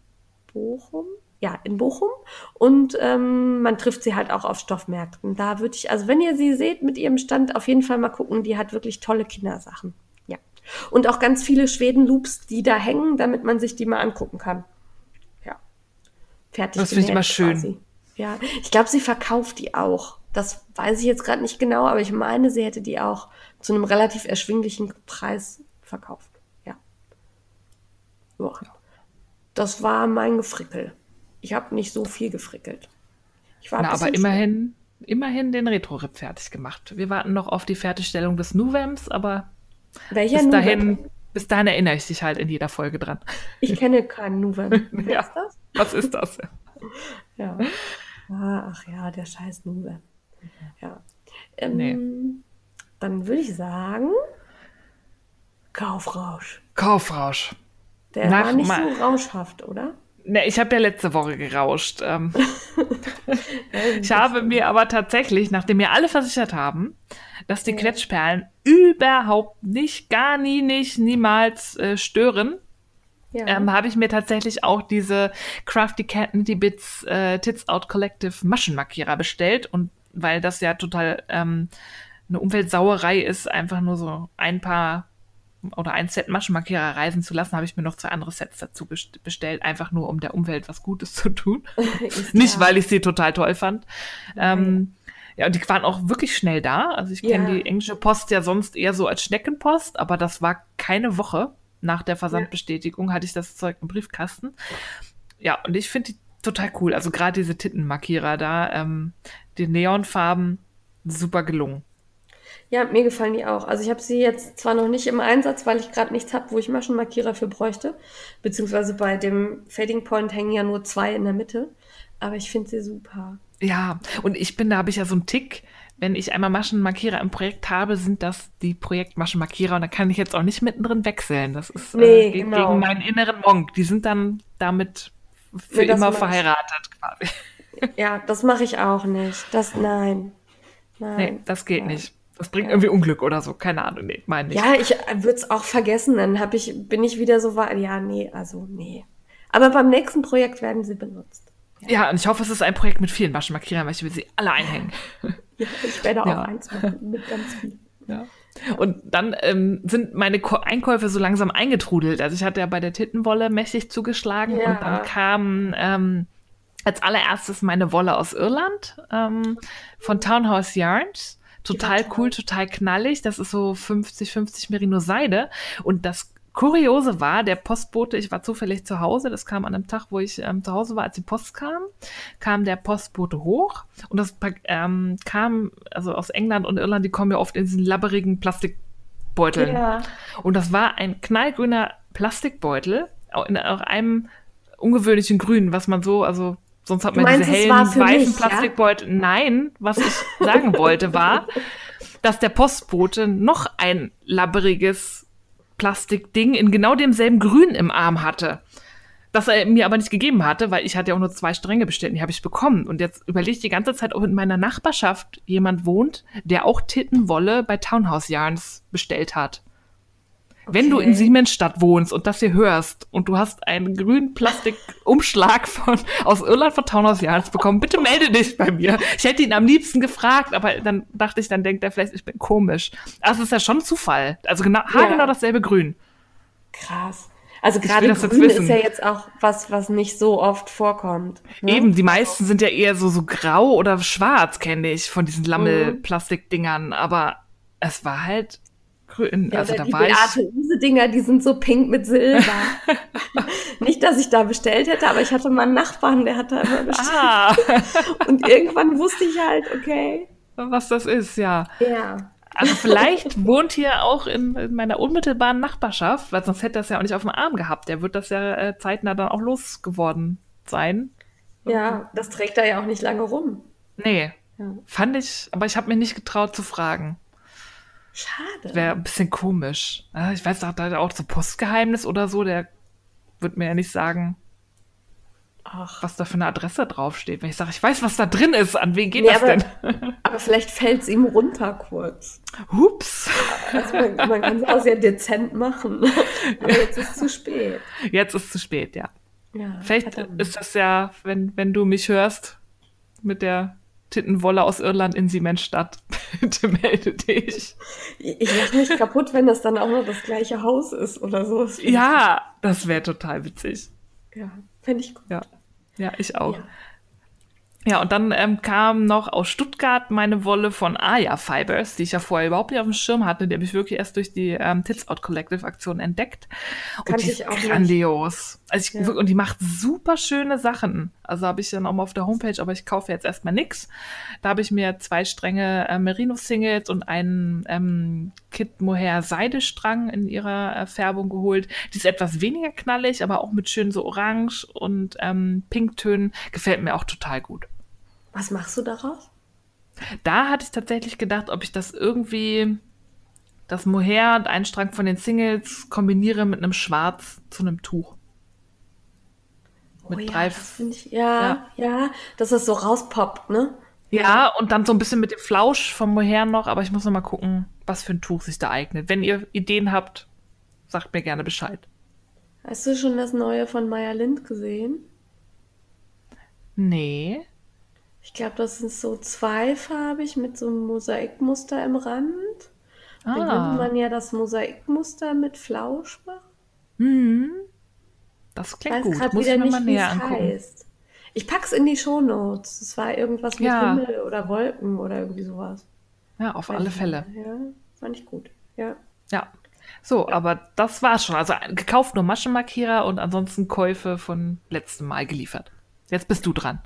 [SPEAKER 2] Bochum, ja, in Bochum. Und ähm, man trifft sie halt auch auf Stoffmärkten. Da würde ich, also wenn ihr sie seht mit ihrem Stand, auf jeden Fall mal gucken. Die hat wirklich tolle Kindersachen. Ja. Und auch ganz viele Schweden-Loops, die da hängen, damit man sich die mal angucken kann. Ja. Fertig.
[SPEAKER 1] Das finde ich immer schön.
[SPEAKER 2] Quasi. Ja, ich glaube, sie verkauft die auch. Das weiß ich jetzt gerade nicht genau, aber ich meine, sie hätte die auch zu einem relativ erschwinglichen Preis verkauft. Ja. Boah. Das war mein Gefrickel. Ich habe nicht so viel gefrickelt.
[SPEAKER 1] Ich war Na, aber immerhin, immerhin den Retro-Rip fertig gemacht. Wir warten noch auf die Fertigstellung des Nuvems, aber
[SPEAKER 2] Welcher
[SPEAKER 1] bis dahin, bis dahin erinnere ich dich halt in jeder Folge dran.
[SPEAKER 2] Ich kenne keinen Nuvem.
[SPEAKER 1] Wer ja. ist das? Was ist das?
[SPEAKER 2] ja. Ah, ach ja, der scheiß Nuvem. Ja. Ähm,
[SPEAKER 1] Nee.
[SPEAKER 2] Dann würde ich sagen, Kaufrausch.
[SPEAKER 1] Kaufrausch.
[SPEAKER 2] Der
[SPEAKER 1] Nach
[SPEAKER 2] war nicht so rauschhaft, oder?
[SPEAKER 1] Ne, ich habe ja letzte Woche gerauscht. Ähm, ich habe mir aber tatsächlich, nachdem mir alle versichert haben, dass die. Quetschperlen überhaupt nicht, gar nie, nicht, niemals äh, stören,
[SPEAKER 2] Ja.
[SPEAKER 1] ähm, habe ich mir tatsächlich auch diese Crafty Cat Nitty Bits äh, Tits Out Collective Maschenmarkierer bestellt und weil das ja total ähm, eine Umweltsauerei ist, einfach nur so ein paar oder ein Set Maschenmarkierer reisen zu lassen, habe ich mir noch zwei andere Sets dazu best- bestellt, einfach nur um der Umwelt was Gutes zu tun. Nicht, weil ich sie total toll fand. Ähm, ja, und die waren auch wirklich schnell da. Also ich kenne
[SPEAKER 2] Ja.
[SPEAKER 1] die englische Post ja sonst eher so als Schneckenpost, aber das war keine Woche nach der Versandbestätigung, hatte ich das Zeug im Briefkasten. Ja, und ich finde die total cool. Also gerade diese Tittenmarkierer da, ähm, die Neonfarben, super gelungen.
[SPEAKER 2] Ja, mir gefallen die auch. Also ich habe sie jetzt zwar noch nicht im Einsatz, weil ich gerade nichts habe, wo ich Maschenmarkierer für bräuchte. Beziehungsweise bei dem Fading Point hängen ja nur zwei in der Mitte. Aber ich finde sie super.
[SPEAKER 1] Ja, und ich bin, da habe ich ja so einen Tick. Wenn ich einmal Maschenmarkierer im Projekt habe, sind das die Projektmaschenmarkierer und da kann ich jetzt auch nicht mittendrin wechseln. Das ist
[SPEAKER 2] Nee,
[SPEAKER 1] äh, geht
[SPEAKER 2] genau.
[SPEAKER 1] gegen meinen inneren Monk. Die sind dann damit für
[SPEAKER 2] das
[SPEAKER 1] immer verheiratet quasi.
[SPEAKER 2] Ja, das mache ich auch nicht. Das, nein. Nein.
[SPEAKER 1] Nee, das geht
[SPEAKER 2] Ja.
[SPEAKER 1] nicht. Das bringt irgendwie Unglück oder so. Keine Ahnung, nee, meine ich.
[SPEAKER 2] Ja, ich würde es auch vergessen. Dann hab ich, bin ich wieder so weit. Ja, nee, also nee. Aber beim nächsten Projekt werden sie benutzt.
[SPEAKER 1] Ja, und ich hoffe, es ist ein Projekt mit vielen Maschenmarkierern, weil ich will sie alle einhängen.
[SPEAKER 2] Ja, ich werde auch
[SPEAKER 1] Ja.
[SPEAKER 2] eins machen mit ganz viel.
[SPEAKER 1] Ja. Und dann ähm, sind meine Ko Einkäufe so langsam eingetrudelt. Also ich hatte ja bei der Tittenwolle mächtig zugeschlagen
[SPEAKER 2] Ja.
[SPEAKER 1] und dann kam ähm, als allererstes meine Wolle aus Irland ähm, von Townhouse Yarns. Total cool, total knallig. Das ist so 50-50 Merino Seide. Und das Kuriose war, der Postbote, ich war zufällig zu Hause, das kam an einem Tag, wo ich ähm, zu Hause war, als die Post kam, kam der Postbote hoch und das ähm, kam, also aus England und Irland, die kommen ja oft in diesen labberigen Plastikbeuteln.
[SPEAKER 2] Ja.
[SPEAKER 1] Und das war ein knallgrüner Plastikbeutel, auch in auch einem ungewöhnlichen Grün, was man so, also sonst hat man
[SPEAKER 2] meinst,
[SPEAKER 1] diese hellen weißen
[SPEAKER 2] mich, ja?
[SPEAKER 1] Plastikbeutel. Nein, was ich sagen wollte war, dass der Postbote noch ein labberiges Plastikding in genau demselben Grün im Arm hatte. das er mir aber nicht gegeben hatte, weil ich hatte ja auch nur zwei Stränge bestellt, die habe ich bekommen. Und jetzt überlege ich die ganze Zeit, ob in meiner Nachbarschaft jemand wohnt, der auch Tittenwolle bei Townhouse Yarns bestellt hat. Wenn du in Siemensstadt wohnst und das hier hörst und du hast einen grünen Plastikumschlag von, aus Irland von Townhouse Yarns bekommen, bitte melde dich bei mir. Ich hätte ihn am liebsten gefragt, aber dann dachte ich, dann denkt er vielleicht, ich bin komisch. Also es ist ja schon Zufall. Also genau, ja. genau dasselbe Grün.
[SPEAKER 2] Krass. Also gerade grün ist ja jetzt auch was, was nicht so oft vorkommt.
[SPEAKER 1] Ne? Eben, die meisten sind ja eher so, so grau oder schwarz, kenne ich, von diesen Lammelplastikdingern. Aber es war halt grün.
[SPEAKER 2] Ja, also da die war ich... Dinger, die sind so pink mit Silber. Nicht, dass ich da bestellt hätte, aber ich hatte mal einen Nachbarn, der hat da immer bestellt. Ah. Und irgendwann wusste ich halt, okay.
[SPEAKER 1] Was das ist, ja.
[SPEAKER 2] Ja.
[SPEAKER 1] Also vielleicht wohnt hier auch in, in, meiner unmittelbaren Nachbarschaft, weil sonst hätte er es ja auch nicht auf dem Arm gehabt. Der wird das ja äh, zeitnah dann auch losgeworden sein.
[SPEAKER 2] Ja, das trägt er ja auch nicht lange rum.
[SPEAKER 1] Nee. Ja. Fand ich, aber ich habe mir nicht getraut zu fragen.
[SPEAKER 2] Schade.
[SPEAKER 1] Wäre ein bisschen komisch. Ich weiß, da hat er auch so Postgeheimnis oder so, der wird mir ja nicht sagen, Ach. was da für eine Adresse draufsteht. Wenn ich sage, ich weiß, was da drin ist, an wen geht nee, das
[SPEAKER 2] aber,
[SPEAKER 1] denn?
[SPEAKER 2] aber vielleicht fällt es ihm runter kurz.
[SPEAKER 1] Hups.
[SPEAKER 2] Also man, man kann es auch sehr dezent machen. aber jetzt ist es zu spät.
[SPEAKER 1] Jetzt ist es zu spät, ja. ja vielleicht ist das ja, wenn, wenn du mich hörst mit der Tittenwolle aus Irland in Siemensstadt. Bitte melde dich.
[SPEAKER 2] Ich lache mich kaputt, wenn das dann auch noch das gleiche Haus ist oder so. Das
[SPEAKER 1] ja, das wäre total witzig.
[SPEAKER 2] Ja, fände ich gut.
[SPEAKER 1] Ja, ja ich auch. Ja. Ja, und dann ähm, kam noch aus Stuttgart meine Wolle von Aya Fibers, die ich ja vorher überhaupt nicht auf dem Schirm hatte. Die habe ich wirklich erst durch die ähm, Tits Out Collective Aktion entdeckt.
[SPEAKER 2] Kann und die ist
[SPEAKER 1] grandios. Nicht. Also ich, ja. Und die macht super schöne Sachen. Also habe ich dann auch mal auf der Homepage, aber ich kaufe jetzt erstmal nix. Da habe ich mir zwei Stränge äh, Merino Singles und einen ähm, Kit Mohair Seidestrang in ihrer äh, Färbung geholt. Die ist etwas weniger knallig, aber auch mit schön so Orange und ähm, Pinktönen. Gefällt mir auch total gut.
[SPEAKER 2] Was machst du daraus?
[SPEAKER 1] Da hatte ich tatsächlich gedacht, ob ich das irgendwie, das Mohair und einen Strang von den Singles kombiniere mit einem Schwarz zu einem Tuch.
[SPEAKER 2] Mit oh, drei. Ja, ich, ja, ja, ja, dass es so rauspoppt, ne?
[SPEAKER 1] Ja, und dann so ein bisschen mit dem Flausch vom Mohair noch, aber ich muss noch mal gucken, was für ein Tuch sich da eignet. Wenn ihr Ideen habt, sagt mir gerne Bescheid.
[SPEAKER 2] Hast du schon das neue von Maya Lind gesehen?
[SPEAKER 1] Nee.
[SPEAKER 2] Ich glaube, das ist so zweifarbig mit so einem Mosaikmuster im Rand. Ah. Dann könnte man ja das Mosaikmuster mit Flausch machen.
[SPEAKER 1] Mhm. Das klingt gut. Muss ich mir mal näher angucken. Heißt.
[SPEAKER 2] Ich pack's in die Shownotes. Es war irgendwas mit ja. Himmel oder Wolken oder irgendwie sowas.
[SPEAKER 1] Ja, auf Weiß alle Fälle.
[SPEAKER 2] Ja, fand ich gut. Ja.
[SPEAKER 1] Ja. So, ja. aber das war's schon. Also gekauft nur Maschenmarkierer und ansonsten Käufe von letztem Mal geliefert. Jetzt bist du dran.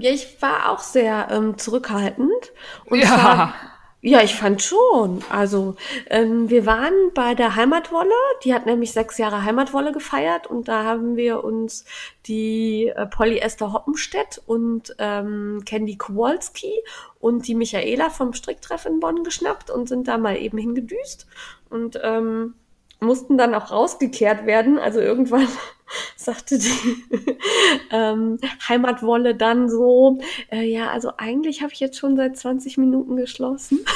[SPEAKER 2] Ja, ich war auch sehr ähm, zurückhaltend.
[SPEAKER 1] Und ja. Zwar,
[SPEAKER 2] ja, ich fand schon. Also, ähm, wir waren bei der Heimatwolle. Die hat nämlich sechs Jahre Heimatwolle gefeiert und da haben wir uns die äh, Polyester Hoppenstedt und ähm, Candy Kowalski und die Michaela vom Stricktreff in Bonn geschnappt und sind da mal eben hingedüst. Und ähm, mussten dann auch rausgekehrt werden. Also irgendwann sagte die ähm, Heimatwolle dann so, äh, ja, also eigentlich habe ich jetzt schon seit 20 Minuten geschlossen.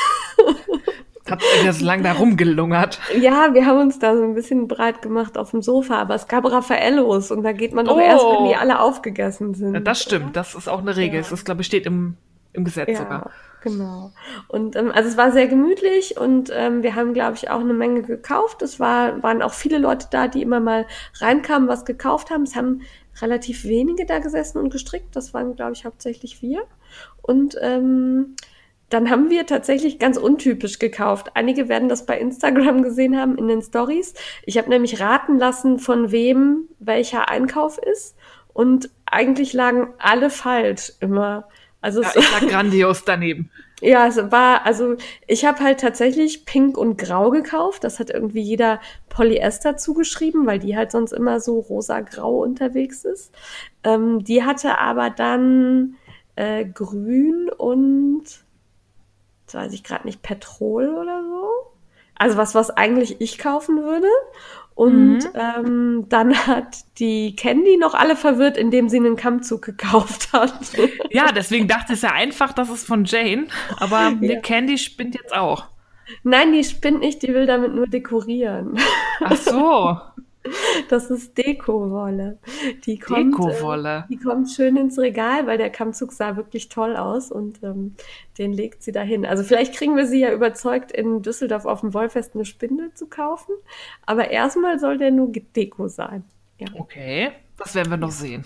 [SPEAKER 1] Habt ihr so lange da rumgelungert?
[SPEAKER 2] Ja, wir haben uns da so ein bisschen breit gemacht auf dem Sofa, aber es gab Raffaellos und da geht man doch oh. erst, wenn die alle aufgegessen sind. Ja,
[SPEAKER 1] das stimmt, das ist auch eine Regel. Ja. Das, glaube ich, steht im, im Gesetz ja. sogar.
[SPEAKER 2] Genau. Und ähm, also es war sehr gemütlich und ähm, wir haben, glaube ich, auch eine Menge gekauft. Es war, waren auch viele Leute da, die immer mal reinkamen, was gekauft haben. Es haben relativ wenige da gesessen und gestrickt. Das waren, glaube ich, hauptsächlich wir. Und ähm, dann haben wir tatsächlich ganz untypisch gekauft. Einige werden das bei Instagram gesehen haben in den Stories. Ich habe nämlich raten lassen, von wem welcher Einkauf ist. Und eigentlich lagen alle falsch immer. Also
[SPEAKER 1] ja, ich lag grandios daneben.
[SPEAKER 2] Ja, es war, also ich habe halt tatsächlich Pink und Grau gekauft. Das hat irgendwie jeder Polyester zugeschrieben, weil die halt sonst immer so rosa-grau unterwegs ist. Ähm, die hatte aber dann äh, Grün und, das weiß ich gerade nicht, Petrol oder so. Also was, was eigentlich ich kaufen würde. Und mhm. ähm, dann hat die Candy noch alle verwirrt, indem sie einen Kammzug gekauft hat.
[SPEAKER 1] Ja, deswegen dachte ich ja einfach, das ist von Jane. Aber ja. Candy spinnt jetzt auch.
[SPEAKER 2] Nein, die spinnt nicht, die will damit nur dekorieren.
[SPEAKER 1] Ach so.
[SPEAKER 2] Das ist Dekowolle. Die kommt,
[SPEAKER 1] Dekowolle.
[SPEAKER 2] Äh, die kommt schön ins Regal, weil der Kammzug sah wirklich toll aus und ähm, den legt sie dahin. Also vielleicht kriegen wir sie ja überzeugt, in Düsseldorf auf dem Wollfest eine Spindel zu kaufen. Aber erstmal soll der nur Deko sein.
[SPEAKER 1] Ja. Okay, das werden wir noch sehen.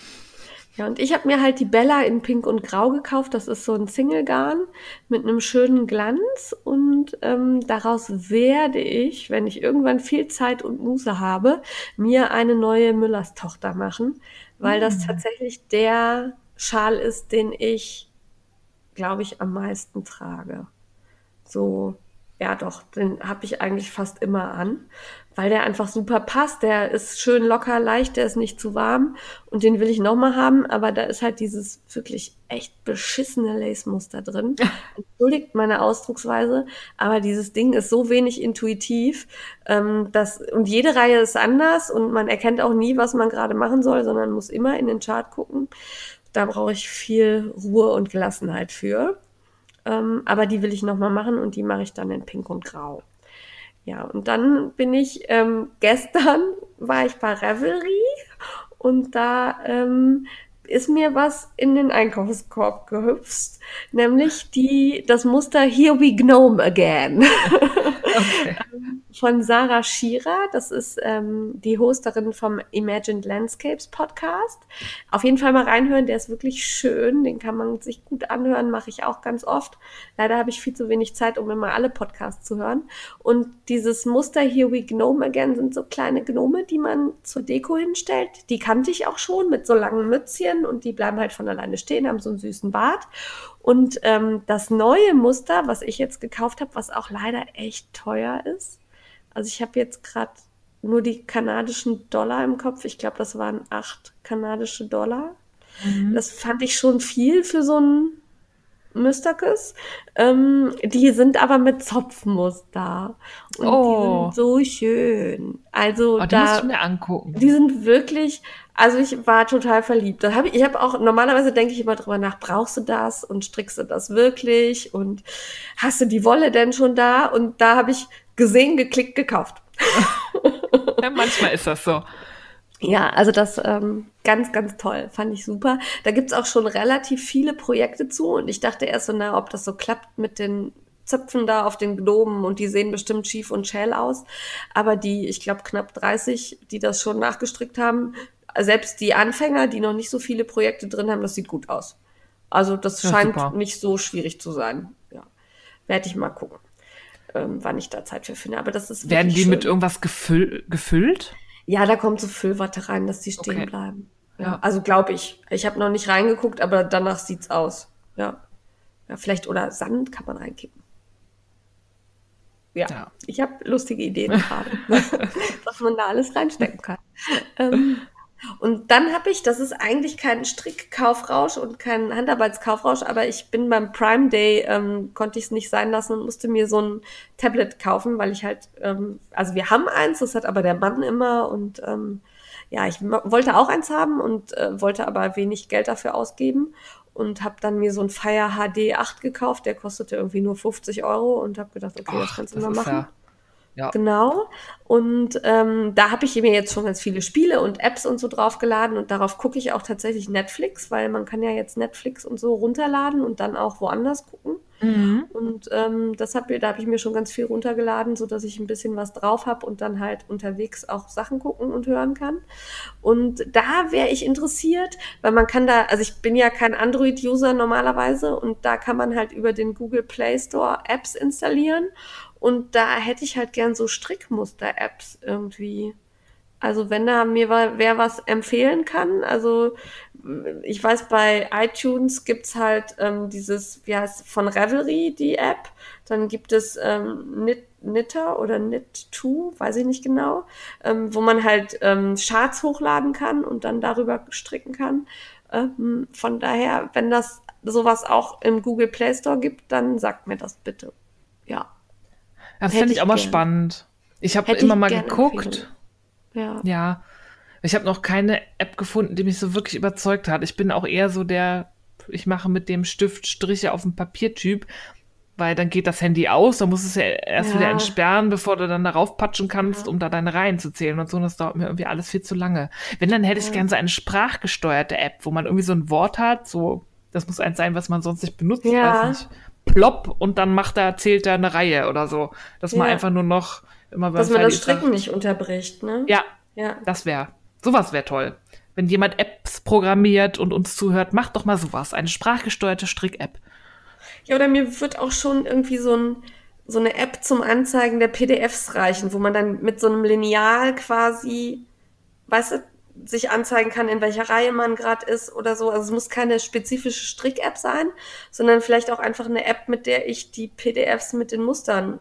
[SPEAKER 2] Ja, und ich habe mir halt die Bella in Pink und Grau gekauft. Das ist so ein Single-Garn mit einem schönen Glanz. Und ähm, daraus werde ich, wenn ich irgendwann viel Zeit und Muße habe, mir eine neue Müllers Tochter machen, weil mhm. das tatsächlich der Schal ist, den ich, glaube ich, am meisten trage. So, ja doch, den habe ich eigentlich fast immer an weil der einfach super passt. Der ist schön locker, leicht, der ist nicht zu warm und den will ich nochmal haben, aber da ist halt dieses wirklich echt beschissene Lace-Muster drin. Entschuldigt meine Ausdrucksweise, aber dieses Ding ist so wenig intuitiv, ähm, dass, und jede Reihe ist anders und man erkennt auch nie, was man gerade machen soll, sondern muss immer in den Chart gucken. Da brauche ich viel Ruhe und Gelassenheit für. Ähm, aber die will ich nochmal machen und die mache ich dann in Pink und Grau. Ja, und dann bin ich, ähm, gestern war ich bei Revelry und da ähm, ist mir was in den Einkaufskorb gehüpft, nämlich die, das Muster Here We Gnome Again. Okay. Von Sarah Schierer, das ist ähm, die Hosterin vom Imagined Landscapes Podcast. Auf jeden Fall mal reinhören, der ist wirklich schön, den kann man sich gut anhören, mache ich auch ganz oft. Leider habe ich viel zu wenig Zeit, um immer alle Podcasts zu hören. Und dieses Muster Here We Gnome Again sind so kleine Gnome, die man zur Deko hinstellt. Die kannte ich auch schon mit so langen Mützchen und die bleiben halt von alleine stehen, haben so einen süßen Bart. Und ähm, das neue Muster, was ich jetzt gekauft habe, was auch leider echt teuer ist. Also ich habe jetzt gerade nur die kanadischen Dollar im Kopf. Ich glaube, das waren acht kanadische Dollar. Mhm. Das fand ich schon viel für so ein Müsterkes. Ähm, die sind aber mit Zopfmuster. Und oh. die sind so schön. Also
[SPEAKER 1] oh, die da, musst du mir angucken.
[SPEAKER 2] Die sind wirklich, also ich war total verliebt. Da hab ich ich habe auch, normalerweise denke ich immer drüber nach, brauchst du das und strickst du das wirklich? Und hast du die Wolle denn schon da? Und da habe ich gesehen, geklickt, gekauft.
[SPEAKER 1] ja, manchmal ist das so.
[SPEAKER 2] Ja, also das ähm, ganz, ganz toll, fand ich super. Da gibt's auch schon relativ viele Projekte zu und ich dachte erst so, na, ob das so klappt mit den Zöpfen da auf den Globen und die sehen bestimmt schief und schäl aus. Aber die, ich glaube, knapp 30, die das schon nachgestrickt haben, selbst die Anfänger, die noch nicht so viele Projekte drin haben, das sieht gut aus. Also das ja, scheint super. nicht so schwierig zu sein. Ja. Werde ich mal gucken, ähm, wann ich da Zeit für finde. Aber das ist
[SPEAKER 1] Werden die schön. mit irgendwas gefüll gefüllt?
[SPEAKER 2] Ja, da kommt so Füllwatte rein, dass die stehen okay. bleiben. Ja, ja. also glaube ich. Ich habe noch nicht reingeguckt, aber danach sieht's aus. Ja. ja. Vielleicht oder Sand kann man reinkippen. Ja, ja. ich habe lustige Ideen gerade, was man da alles reinstecken kann. Ähm, und dann habe ich, das ist eigentlich kein Strickkaufrausch und kein Handarbeitskaufrausch, aber ich bin beim Prime Day, ähm, konnte ich es nicht sein lassen und musste mir so ein Tablet kaufen, weil ich halt, ähm, also wir haben eins, das hat aber der Mann immer und ähm, ja, ich wollte auch eins haben und äh, wollte aber wenig Geld dafür ausgeben und habe dann mir so ein Fire HD 8 gekauft, der kostete irgendwie nur 50 Euro und habe gedacht, okay, Ach, das kannst du mal machen. Ja ja. Genau. Und ähm, da habe ich mir jetzt schon ganz viele Spiele und Apps und so draufgeladen und darauf gucke ich auch tatsächlich Netflix, weil man kann ja jetzt Netflix und so runterladen und dann auch woanders gucken. Mhm. Und ähm, das hab, da habe ich mir schon ganz viel runtergeladen, so dass ich ein bisschen was drauf habe und dann halt unterwegs auch Sachen gucken und hören kann. Und da wäre ich interessiert, weil man kann da, also ich bin ja kein Android-User normalerweise und da kann man halt über den Google Play Store Apps installieren und da hätte ich halt gern so Strickmuster-Apps irgendwie. Also wenn da mir wer was empfehlen kann, also ich weiß, bei iTunes gibt's halt ähm, dieses, wie heißt von Revelry, die App. Dann gibt es ähm, Knit, Knitter oder Knit2, weiß ich nicht genau, ähm, wo man halt ähm, Charts hochladen kann und dann darüber stricken kann. Ähm, von daher, wenn das sowas auch im Google Play Store gibt, dann sagt mir das bitte. Ja.
[SPEAKER 1] Das finde ich auch mal spannend. Ich habe immer mal geguckt.
[SPEAKER 2] Ja.
[SPEAKER 1] Ja. Ich habe noch keine App gefunden, die mich so wirklich überzeugt hat. Ich bin auch eher so der, ich mache mit dem Stift Striche auf dem Papiertyp, weil dann geht das Handy aus, dann musst du es ja erst
[SPEAKER 2] Ja.
[SPEAKER 1] wieder entsperren, bevor du dann darauf patschen kannst,
[SPEAKER 2] Ja.
[SPEAKER 1] um da deine Reihen zu zählen und so. Und das dauert mir irgendwie alles viel zu lange. Wenn, dann hätte ich
[SPEAKER 2] Ja.
[SPEAKER 1] gerne so eine sprachgesteuerte App, wo man irgendwie so ein Wort hat, so, das muss eins sein, was man sonst nicht benutzt,
[SPEAKER 2] Ja.
[SPEAKER 1] weiß nicht. Plopp und dann macht er, zählt er eine Reihe oder so. Dass man
[SPEAKER 2] Ja.
[SPEAKER 1] einfach nur noch immer
[SPEAKER 2] Dass man das Stricken
[SPEAKER 1] sagt,
[SPEAKER 2] nicht unterbricht, ne?
[SPEAKER 1] Ja,
[SPEAKER 2] Ja.
[SPEAKER 1] das wäre, sowas wäre toll. Wenn jemand Apps programmiert und uns zuhört, macht doch mal sowas. Eine sprachgesteuerte Strick-App.
[SPEAKER 2] Ja, oder mir wird auch schon irgendwie so, ein, so eine App zum Anzeigen der PDFs reichen, wo man dann mit so einem Lineal quasi, weißt du, sich anzeigen kann, in welcher Reihe man gerade ist oder so. Also es muss keine spezifische Strick-App sein, sondern vielleicht auch einfach eine App, mit der ich die PDFs mit den Mustern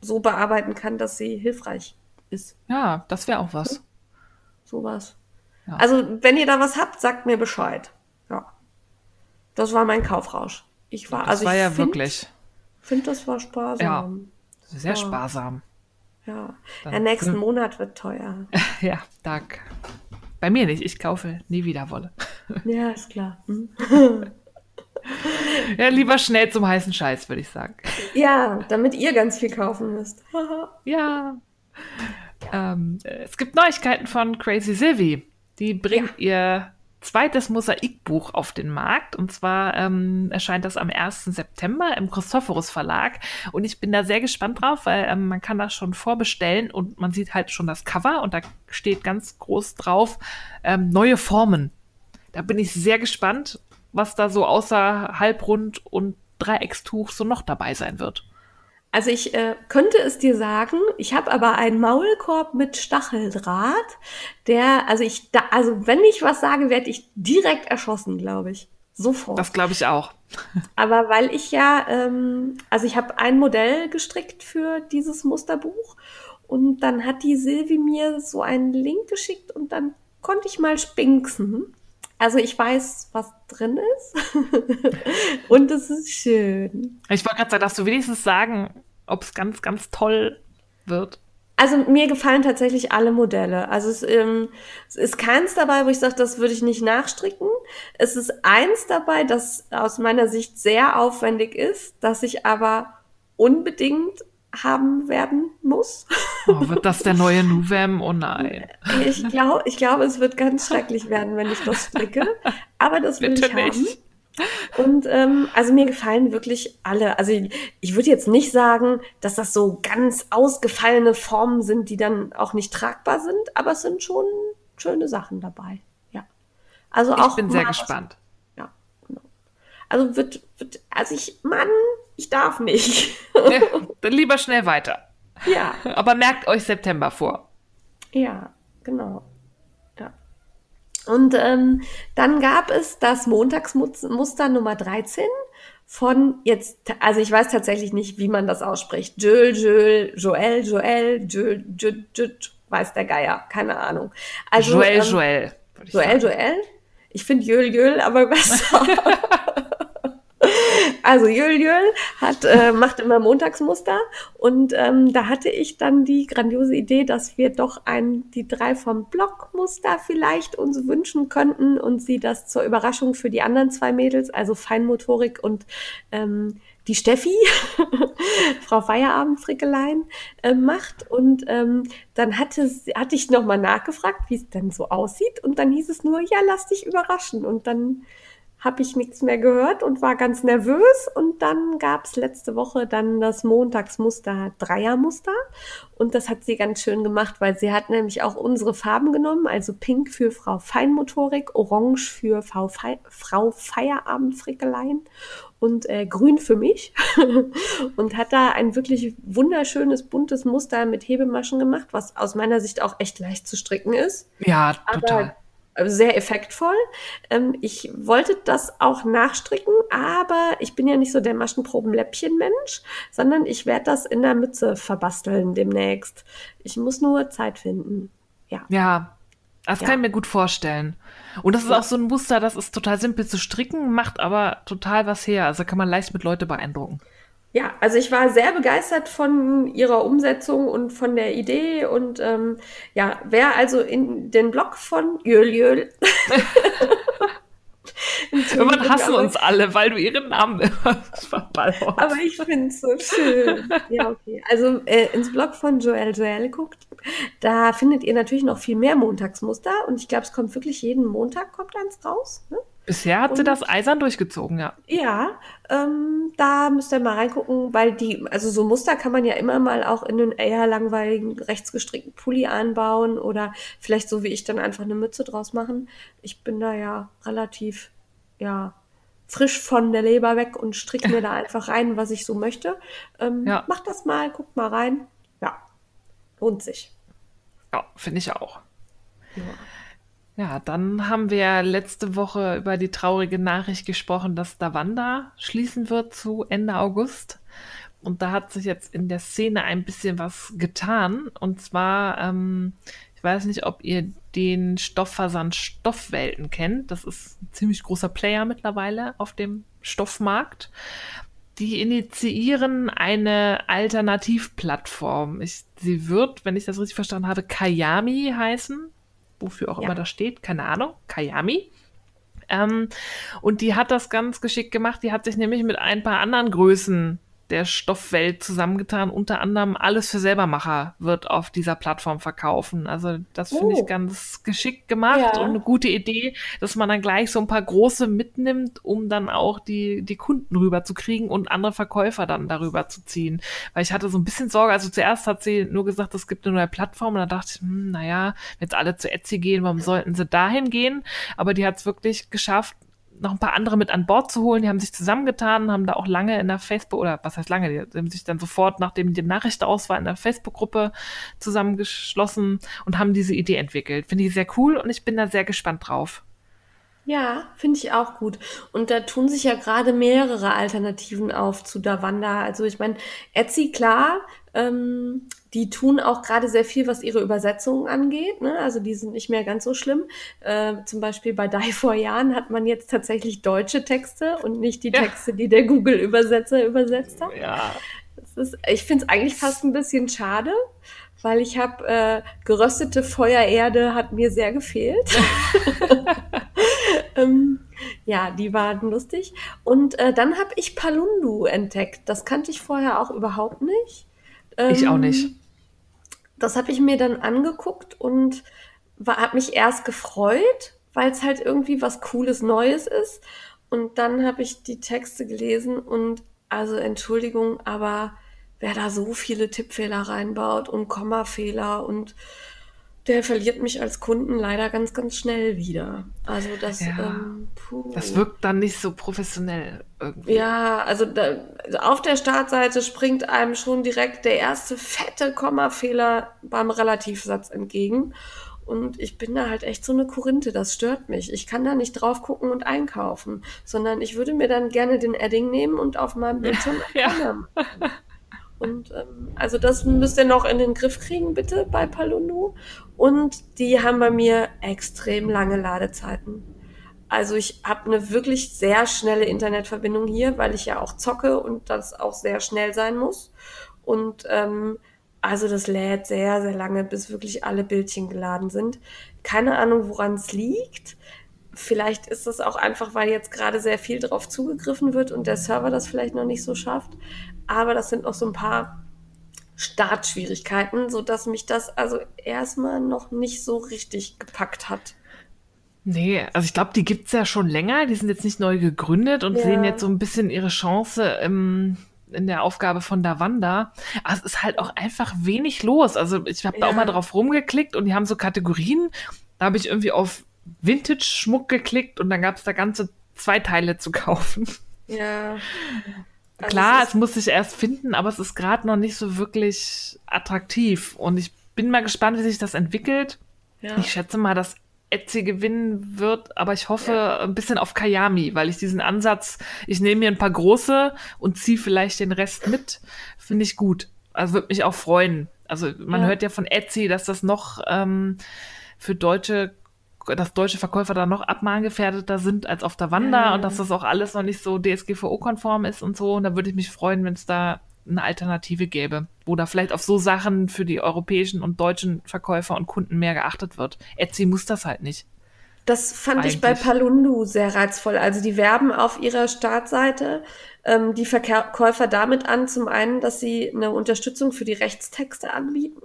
[SPEAKER 2] so bearbeiten kann, dass sie hilfreich ist.
[SPEAKER 1] Ja, das wäre auch was.
[SPEAKER 2] Sowas.
[SPEAKER 1] Ja.
[SPEAKER 2] Also, wenn ihr da was habt, sagt mir Bescheid. Ja. Das war mein Kaufrausch. Ich war,
[SPEAKER 1] Das
[SPEAKER 2] also
[SPEAKER 1] war
[SPEAKER 2] ich
[SPEAKER 1] ja
[SPEAKER 2] find-
[SPEAKER 1] wirklich
[SPEAKER 2] finde, das war sparsam.
[SPEAKER 1] sehr
[SPEAKER 2] Ja.
[SPEAKER 1] sparsam.
[SPEAKER 2] Ja.
[SPEAKER 1] Dann-
[SPEAKER 2] Der nächsten
[SPEAKER 1] Hm.
[SPEAKER 2] Monat wird teuer.
[SPEAKER 1] Ja, dank. Bei mir nicht. Ich kaufe nie wieder Wolle.
[SPEAKER 2] Ja, ist klar. Hm?
[SPEAKER 1] Ja, lieber schnell zum heißen Scheiß, würde ich sagen.
[SPEAKER 2] Ja, damit ihr ganz viel kaufen müsst.
[SPEAKER 1] Ja. Ähm, äh, es gibt Neuigkeiten von Crazy Sylvie. Die bringt ihr zweites Mosaikbuch auf den Markt. Und zwar ähm, erscheint das am 1. September im Christophorus Verlag. Und ich bin da sehr gespannt drauf, weil ähm, man kann das schon vorbestellen und man sieht halt schon das Cover und da steht ganz groß drauf ähm, neue Formen. Da bin ich sehr gespannt, was da so außer Halbrund und Dreieckstuch so noch dabei sein wird.
[SPEAKER 2] Also ich äh, könnte es dir sagen, ich habe aber einen Maulkorb mit Stacheldraht, der, also ich, da, also wenn ich was sage, werde ich direkt erschossen, glaube ich. Sofort.
[SPEAKER 1] Das glaube ich auch.
[SPEAKER 2] Aber weil ich ja, ähm, also ich habe ein Modell gestrickt für dieses Musterbuch und dann hat die Silvi mir so einen Link geschickt und dann konnte ich mal spinksen. Also ich weiß, was drin ist und es ist schön.
[SPEAKER 1] Ich wollte gerade sagen, darfst du wenigstens sagen, ob es ganz, ganz toll wird.
[SPEAKER 2] Also mir gefallen tatsächlich alle Modelle. Also es, ähm, es ist keins dabei, wo ich sage, das würde ich nicht nachstricken. Es ist eins dabei, das aus meiner Sicht sehr aufwendig ist, das ich aber unbedingt haben werden muss.
[SPEAKER 1] Oh, wird das der neue Nuvem? Oh nein.
[SPEAKER 2] Ich glaube, ich glaube, es wird ganz schrecklich werden, wenn ich das stricke. Aber das will
[SPEAKER 1] Bitte
[SPEAKER 2] ich haben.
[SPEAKER 1] nicht.
[SPEAKER 2] Und ähm, also mir gefallen wirklich alle. Also ich, ich würde jetzt nicht sagen, dass das so ganz ausgefallene Formen sind, die dann auch nicht tragbar sind, aber es sind schon schöne Sachen dabei. Ja. Also auch
[SPEAKER 1] Ich bin sehr
[SPEAKER 2] was-
[SPEAKER 1] gespannt.
[SPEAKER 2] Ja, genau. Also wird, wird, also ich, Mann, ich darf nicht.
[SPEAKER 1] Ja, dann lieber schnell weiter.
[SPEAKER 2] Ja,
[SPEAKER 1] Aber merkt euch September vor.
[SPEAKER 2] ja, genau. Ja. Und ähm, dann gab es das Montagsmuster Nummer 13 von jetzt, also ich weiß tatsächlich nicht, wie man das ausspricht. Joel, Joel, Joel, Joel, Joel, Joel, Joel, weiß der Geier, keine Ahnung. Also,
[SPEAKER 1] Joel,
[SPEAKER 2] ähm,
[SPEAKER 1] Joel.
[SPEAKER 2] Joel,
[SPEAKER 1] sagen.
[SPEAKER 2] Joel? Ich finde Jöl, Jöl aber besser. Also Jöl, Jöl hat, äh, macht immer Montagsmuster und ähm, da hatte ich dann die grandiose Idee, dass wir doch ein, die drei vom Blockmuster vielleicht uns wünschen könnten und sie das zur Überraschung für die anderen zwei Mädels, also Feinmotorik und ähm, die Steffi, Frau Feierabendfrickelein, äh, macht. Und ähm, dann hatte, hatte ich nochmal nachgefragt, wie es denn so aussieht. Und dann hieß es nur, ja, lass dich überraschen. Und dann habe ich nichts mehr gehört und war ganz nervös. Und dann gab es letzte Woche dann das Montagsmuster Dreiermuster. Und das hat sie ganz schön gemacht, weil sie hat nämlich auch unsere Farben genommen, also Pink für Frau Feinmotorik, Orange für Frau, Fei Frau Feierabendfrickelein und äh, Grün für mich. und hat da ein wirklich wunderschönes, buntes Muster mit Hebemaschen gemacht, was aus meiner Sicht auch echt leicht zu stricken ist
[SPEAKER 1] Ja, total.
[SPEAKER 2] aber sehr effektvoll. Ähm, ich wollte das auch nachstricken, aber ich bin ja nicht so der Maschenproben-Läppchen-Mensch, sondern ich werde das in der Mütze verbasteln demnächst. Ich muss nur Zeit finden. Ja.
[SPEAKER 1] Ja, das
[SPEAKER 2] Ja.
[SPEAKER 1] kann ich mir gut vorstellen. Und das ist
[SPEAKER 2] Ja.
[SPEAKER 1] auch so ein Muster, das ist total simpel zu stricken, macht aber total was her. Also kann man leicht mit Leute beeindrucken.
[SPEAKER 2] Ja, also ich war sehr begeistert von ihrer Umsetzung und von der Idee und ähm, ja, wer also in den Blog von Jöl Jöl
[SPEAKER 1] Irgendwann hassen uns alle, weil du ihren Namen immer verballhorst.
[SPEAKER 2] Aber ich finde es so schön. Ja, okay. Also äh, ins Blog von Joel Joel guckt, da findet ihr natürlich noch viel mehr Montagsmuster und ich glaube, es kommt wirklich jeden Montag kommt eins raus. Ne?
[SPEAKER 1] Bisher hat und, sie das eisern durchgezogen, ja.
[SPEAKER 2] Ja, ähm, da müsst ihr mal reingucken, weil die, also so Muster kann man ja immer mal auch in einen eher langweiligen, rechtsgestrickten Pulli einbauen oder vielleicht so wie ich dann einfach eine Mütze draus machen. Ich bin da ja relativ, ja, frisch von der Leber weg und stricke mir da einfach rein, was ich so möchte. Ähm, ja. Macht das mal, guckt mal rein. Ja, lohnt sich.
[SPEAKER 1] Ja, finde ich auch. Ja. Ja, dann haben wir letzte Woche über die traurige Nachricht gesprochen, dass Davanda schließen wird zu Ende August. Und da hat sich jetzt in der Szene ein bisschen was getan. Und zwar, ähm, ich weiß nicht, ob ihr den Stoffversand Stoffwelten kennt. Das ist ein ziemlich großer Player mittlerweile auf dem Stoffmarkt. Die initiieren eine Alternativplattform. Ich, sie wird, wenn ich das richtig verstanden habe, Kayami heißen wofür auch ja. immer das steht, keine Ahnung, Kayami. Ähm, und die hat das ganz geschickt gemacht. Die hat sich nämlich mit ein paar anderen Größen der Stoffwelt zusammengetan. Unter anderem alles für Selbermacher wird auf dieser Plattform verkaufen. Also das finde oh. ich ganz geschickt gemacht ja. und eine gute Idee, dass man dann gleich so ein paar große mitnimmt, um dann auch die, die Kunden rüber zu kriegen und andere Verkäufer dann darüber zu ziehen. Weil ich hatte so ein bisschen Sorge, also zuerst hat sie nur gesagt, es gibt eine neue Plattform und da dachte ich, hm, naja, wenn jetzt alle zu Etsy gehen, warum sollten sie dahin gehen? Aber die hat es wirklich geschafft, noch ein paar andere mit an Bord zu holen. Die haben sich zusammengetan, haben da auch lange in der Facebook, oder was heißt lange, die haben sich dann sofort, nachdem die Nachricht aus war, in der Facebook-Gruppe zusammengeschlossen und haben diese Idee entwickelt. Finde ich sehr cool und ich bin da sehr gespannt drauf.
[SPEAKER 2] Ja, finde ich auch gut. Und da tun sich ja gerade mehrere Alternativen auf zu Davanda. Also ich meine, Etsy, klar, ähm, die tun auch gerade sehr viel, was ihre Übersetzungen angeht. Ne? Also die sind nicht mehr ganz so schlimm. Äh, zum Beispiel bei Die vor Jahren hat man jetzt tatsächlich deutsche Texte und nicht die Texte, ja. die der Google-Übersetzer übersetzt hat.
[SPEAKER 1] Ja.
[SPEAKER 2] Ist, ich finde es eigentlich fast ein bisschen schade, weil ich habe äh, geröstete Feuererde hat mir sehr gefehlt. ähm, ja, die waren lustig. Und äh, dann habe ich Palundu entdeckt. Das kannte ich vorher auch überhaupt nicht.
[SPEAKER 1] Ähm, ich auch nicht.
[SPEAKER 2] Das habe ich mir dann angeguckt und habe mich erst gefreut, weil es halt irgendwie was Cooles Neues ist. Und dann habe ich die Texte gelesen und also Entschuldigung, aber wer da so viele Tippfehler reinbaut und Kommafehler und der verliert mich als Kunden leider ganz, ganz schnell wieder. Also das, ja, ähm,
[SPEAKER 1] das wirkt dann nicht so professionell irgendwie.
[SPEAKER 2] Ja, also, da, also auf der Startseite springt einem schon direkt der erste fette Kommafehler beim Relativsatz entgegen. Und ich bin da halt echt so eine Korinthe, das stört mich. Ich kann da nicht drauf gucken und einkaufen, sondern ich würde mir dann gerne den Edding nehmen und auf meinem Bildschirm ja. Und ähm, also das müsst ihr noch in den Griff kriegen, bitte, bei Palundu. Und die haben bei mir extrem lange Ladezeiten. Also ich habe eine wirklich sehr schnelle Internetverbindung hier, weil ich ja auch zocke und das auch sehr schnell sein muss. Und ähm, also das lädt sehr, sehr lange, bis wirklich alle Bildchen geladen sind. Keine Ahnung, woran es liegt. Vielleicht ist es auch einfach, weil jetzt gerade sehr viel drauf zugegriffen wird und der Server das vielleicht noch nicht so schafft. Aber das sind noch so ein paar Startschwierigkeiten, sodass mich das also erstmal noch nicht so richtig gepackt hat.
[SPEAKER 1] Nee, also ich glaube, die gibt es ja schon länger. Die sind jetzt nicht neu gegründet und ja. sehen jetzt so ein bisschen ihre Chance im, in der Aufgabe von Davanda. Aber es ist halt auch einfach wenig los. Also ich habe ja. da auch mal drauf rumgeklickt und die haben so Kategorien. Da habe ich irgendwie auf Vintage-Schmuck geklickt und dann gab es da ganze zwei Teile zu kaufen.
[SPEAKER 2] Ja.
[SPEAKER 1] Also Klar, es, es muss sich erst finden, aber es ist gerade noch nicht so wirklich attraktiv. Und ich bin mal gespannt, wie sich das entwickelt. Ja. Ich schätze mal, dass Etsy gewinnen wird, aber ich hoffe ja. ein bisschen auf Kayami, weil ich diesen Ansatz, ich nehme mir ein paar große und ziehe vielleicht den Rest mit, finde ich gut. Also würde mich auch freuen. Also man ja. hört ja von Etsy, dass das noch ähm, für deutsche dass deutsche Verkäufer da noch abmahngefährdeter sind als auf der Wanda
[SPEAKER 2] Ja.
[SPEAKER 1] und dass das auch alles noch nicht so DSGVO-konform ist und so. Und da würde ich mich freuen, wenn es da eine Alternative gäbe, wo da vielleicht auf so Sachen für die europäischen und deutschen Verkäufer und Kunden mehr geachtet wird. Etsy muss das halt nicht.
[SPEAKER 2] Das fand ich bei
[SPEAKER 1] Eigentlich.
[SPEAKER 2] Palundu sehr reizvoll. Also die werben auf ihrer Startseite ähm, die Verkäufer damit an, zum einen, dass sie eine Unterstützung für die Rechtstexte anbieten.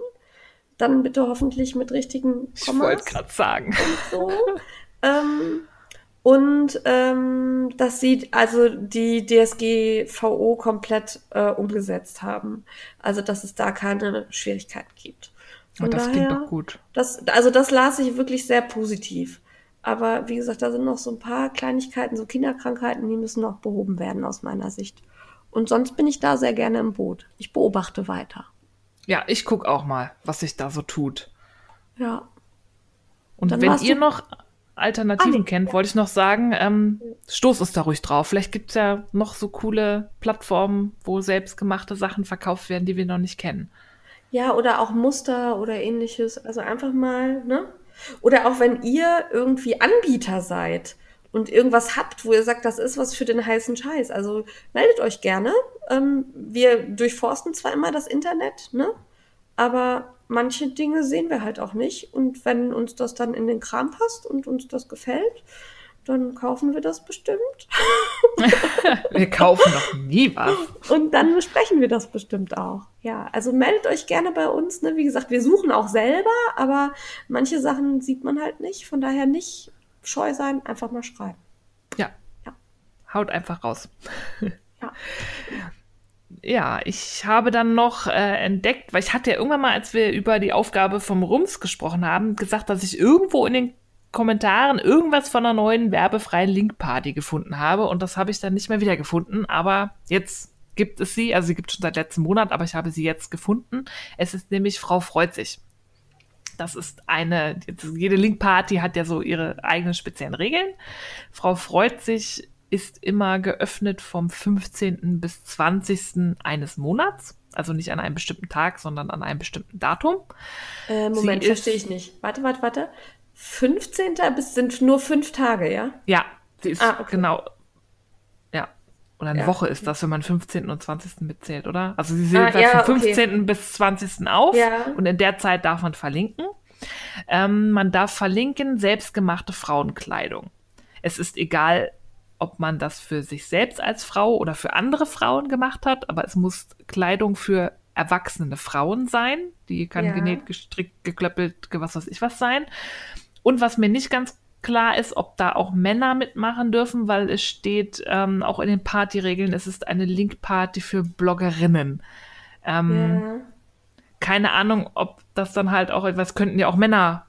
[SPEAKER 2] Dann bitte hoffentlich mit richtigen
[SPEAKER 1] Ich wollte
[SPEAKER 2] Kommas
[SPEAKER 1] gerade sagen.
[SPEAKER 2] so. ähm, und ähm, dass sie also die DSGVO komplett äh, umgesetzt haben. Also dass es da keine Schwierigkeiten gibt. Von
[SPEAKER 1] Und das klingt
[SPEAKER 2] daher-
[SPEAKER 1] doch gut.
[SPEAKER 2] das, also das las ich wirklich sehr positiv. Aber wie gesagt, da sind noch so ein paar Kleinigkeiten, so Kinderkrankheiten, die müssen noch behoben werden aus meiner Sicht. Und sonst bin ich da sehr gerne im Boot. Ich beobachte weiter.
[SPEAKER 1] Ja, ich gucke auch mal, was sich da so tut.
[SPEAKER 2] Ja.
[SPEAKER 1] Und
[SPEAKER 2] Dann
[SPEAKER 1] wenn ihr noch Alternativen
[SPEAKER 2] Ah, nee,
[SPEAKER 1] kennt, wollte ich noch sagen, ähm, stoß uns da ruhig drauf. Vielleicht gibt es ja noch so coole Plattformen, wo selbstgemachte Sachen verkauft werden, die wir noch nicht kennen.
[SPEAKER 2] Ja, oder auch Muster oder ähnliches. Also einfach mal, ne? Oder auch wenn ihr irgendwie Anbieter seid und irgendwas habt, wo ihr sagt, das ist was für den heißen Scheiß. Also meldet euch gerne. Ähm, wir durchforsten zwar immer das Internet, ne? Aber manche Dinge sehen wir halt auch nicht. Und wenn uns das dann in den Kram passt und uns das gefällt, dann kaufen wir das bestimmt.
[SPEAKER 1] Wir kaufen noch nie was.
[SPEAKER 2] Und dann besprechen wir das bestimmt auch. Ja, also meldet euch gerne bei uns. Ne? Wie gesagt, wir suchen auch selber, aber manche Sachen sieht man halt nicht. Von daher nicht scheu sein, einfach mal schreiben.
[SPEAKER 1] Ja.
[SPEAKER 2] Ja.
[SPEAKER 1] Haut einfach raus.
[SPEAKER 2] Ja.
[SPEAKER 1] Ja, ich habe dann noch äh, entdeckt, weil ich hatte ja irgendwann mal, als wir über die Aufgabe vom Rums gesprochen haben, gesagt, dass ich irgendwo in den Kommentaren irgendwas von einer neuen werbefreien Linkparty gefunden habe und das habe ich dann nicht mehr wiedergefunden, aber jetzt gibt es sie, also sie gibt es schon seit letztem Monat, aber ich habe sie jetzt gefunden. Es ist nämlich Frau freut sich. Das ist eine, jede Linkparty hat ja so ihre eigenen speziellen Regeln. Frau freut sich ist immer geöffnet vom 15. bis 20. eines Monats. Also nicht an einem bestimmten Tag, sondern an einem bestimmten Datum.
[SPEAKER 2] Äh, Moment, verstehe ich nicht. Warte, warte, warte. 15. bis sind nur fünf Tage, ja?
[SPEAKER 1] Ja, sie ist
[SPEAKER 2] Ah, okay.
[SPEAKER 1] genau. Oder eine
[SPEAKER 2] Ja,
[SPEAKER 1] Woche ist das, wenn man 15. und 20. mitzählt, oder? Also sie
[SPEAKER 2] Ah,
[SPEAKER 1] sind
[SPEAKER 2] ja,
[SPEAKER 1] vom
[SPEAKER 2] okay.
[SPEAKER 1] 15. bis 20. auf
[SPEAKER 2] Ja.
[SPEAKER 1] und in der Zeit darf man verlinken. Ähm, man darf verlinken selbstgemachte Frauenkleidung. Es ist egal, ob man das für sich selbst als Frau oder für andere Frauen gemacht hat, aber es muss Kleidung für erwachsene Frauen sein. Die kann genäht, gestrickt, geklöppelt, ge- was weiß ich was sein. Und was mir nicht ganz klar ist, ob da auch Männer mitmachen dürfen, weil es steht ähm, auch in den Partyregeln, es ist eine Link-Party für Bloggerinnen. Ähm,
[SPEAKER 2] Ja.
[SPEAKER 1] Keine Ahnung, ob das dann halt auch etwas könnten ja auch Männer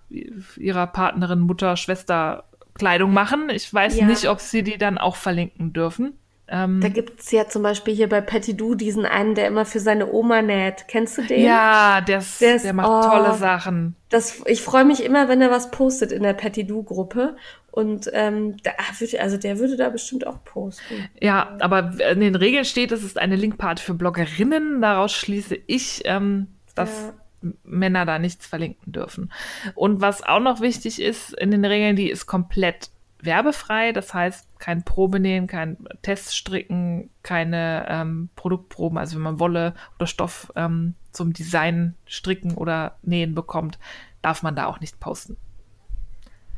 [SPEAKER 1] ihrer Partnerin, Mutter, Schwester Kleidung machen. Ich weiß
[SPEAKER 2] Ja.
[SPEAKER 1] nicht, ob sie die dann auch verlinken dürfen. Ähm,
[SPEAKER 2] Da gibt's ja zum Beispiel hier bei Patty Du diesen einen, der immer für seine Oma näht. Kennst du den?
[SPEAKER 1] ja, der, ist,
[SPEAKER 2] Der
[SPEAKER 1] macht
[SPEAKER 2] oh.
[SPEAKER 1] tolle Sachen.
[SPEAKER 2] Das, ich freue mich immer, wenn er was postet in der Patty Du Gruppe. Und ähm, da würde, also der würde da bestimmt auch posten.
[SPEAKER 1] Ja, aber in den Regeln steht, es ist eine Linkparty für Bloggerinnen. Daraus schließe ich, ähm, dass
[SPEAKER 2] Ja.
[SPEAKER 1] Männer da nichts verlinken dürfen. Und was auch noch wichtig ist in den Regeln, die ist komplett werbefrei. Das heißt, kein Probenähen, kein Teststricken, keine ähm, Produktproben. Also wenn man Wolle oder Stoff ähm, zum Design, Stricken oder Nähen bekommt, darf man da auch nicht posten.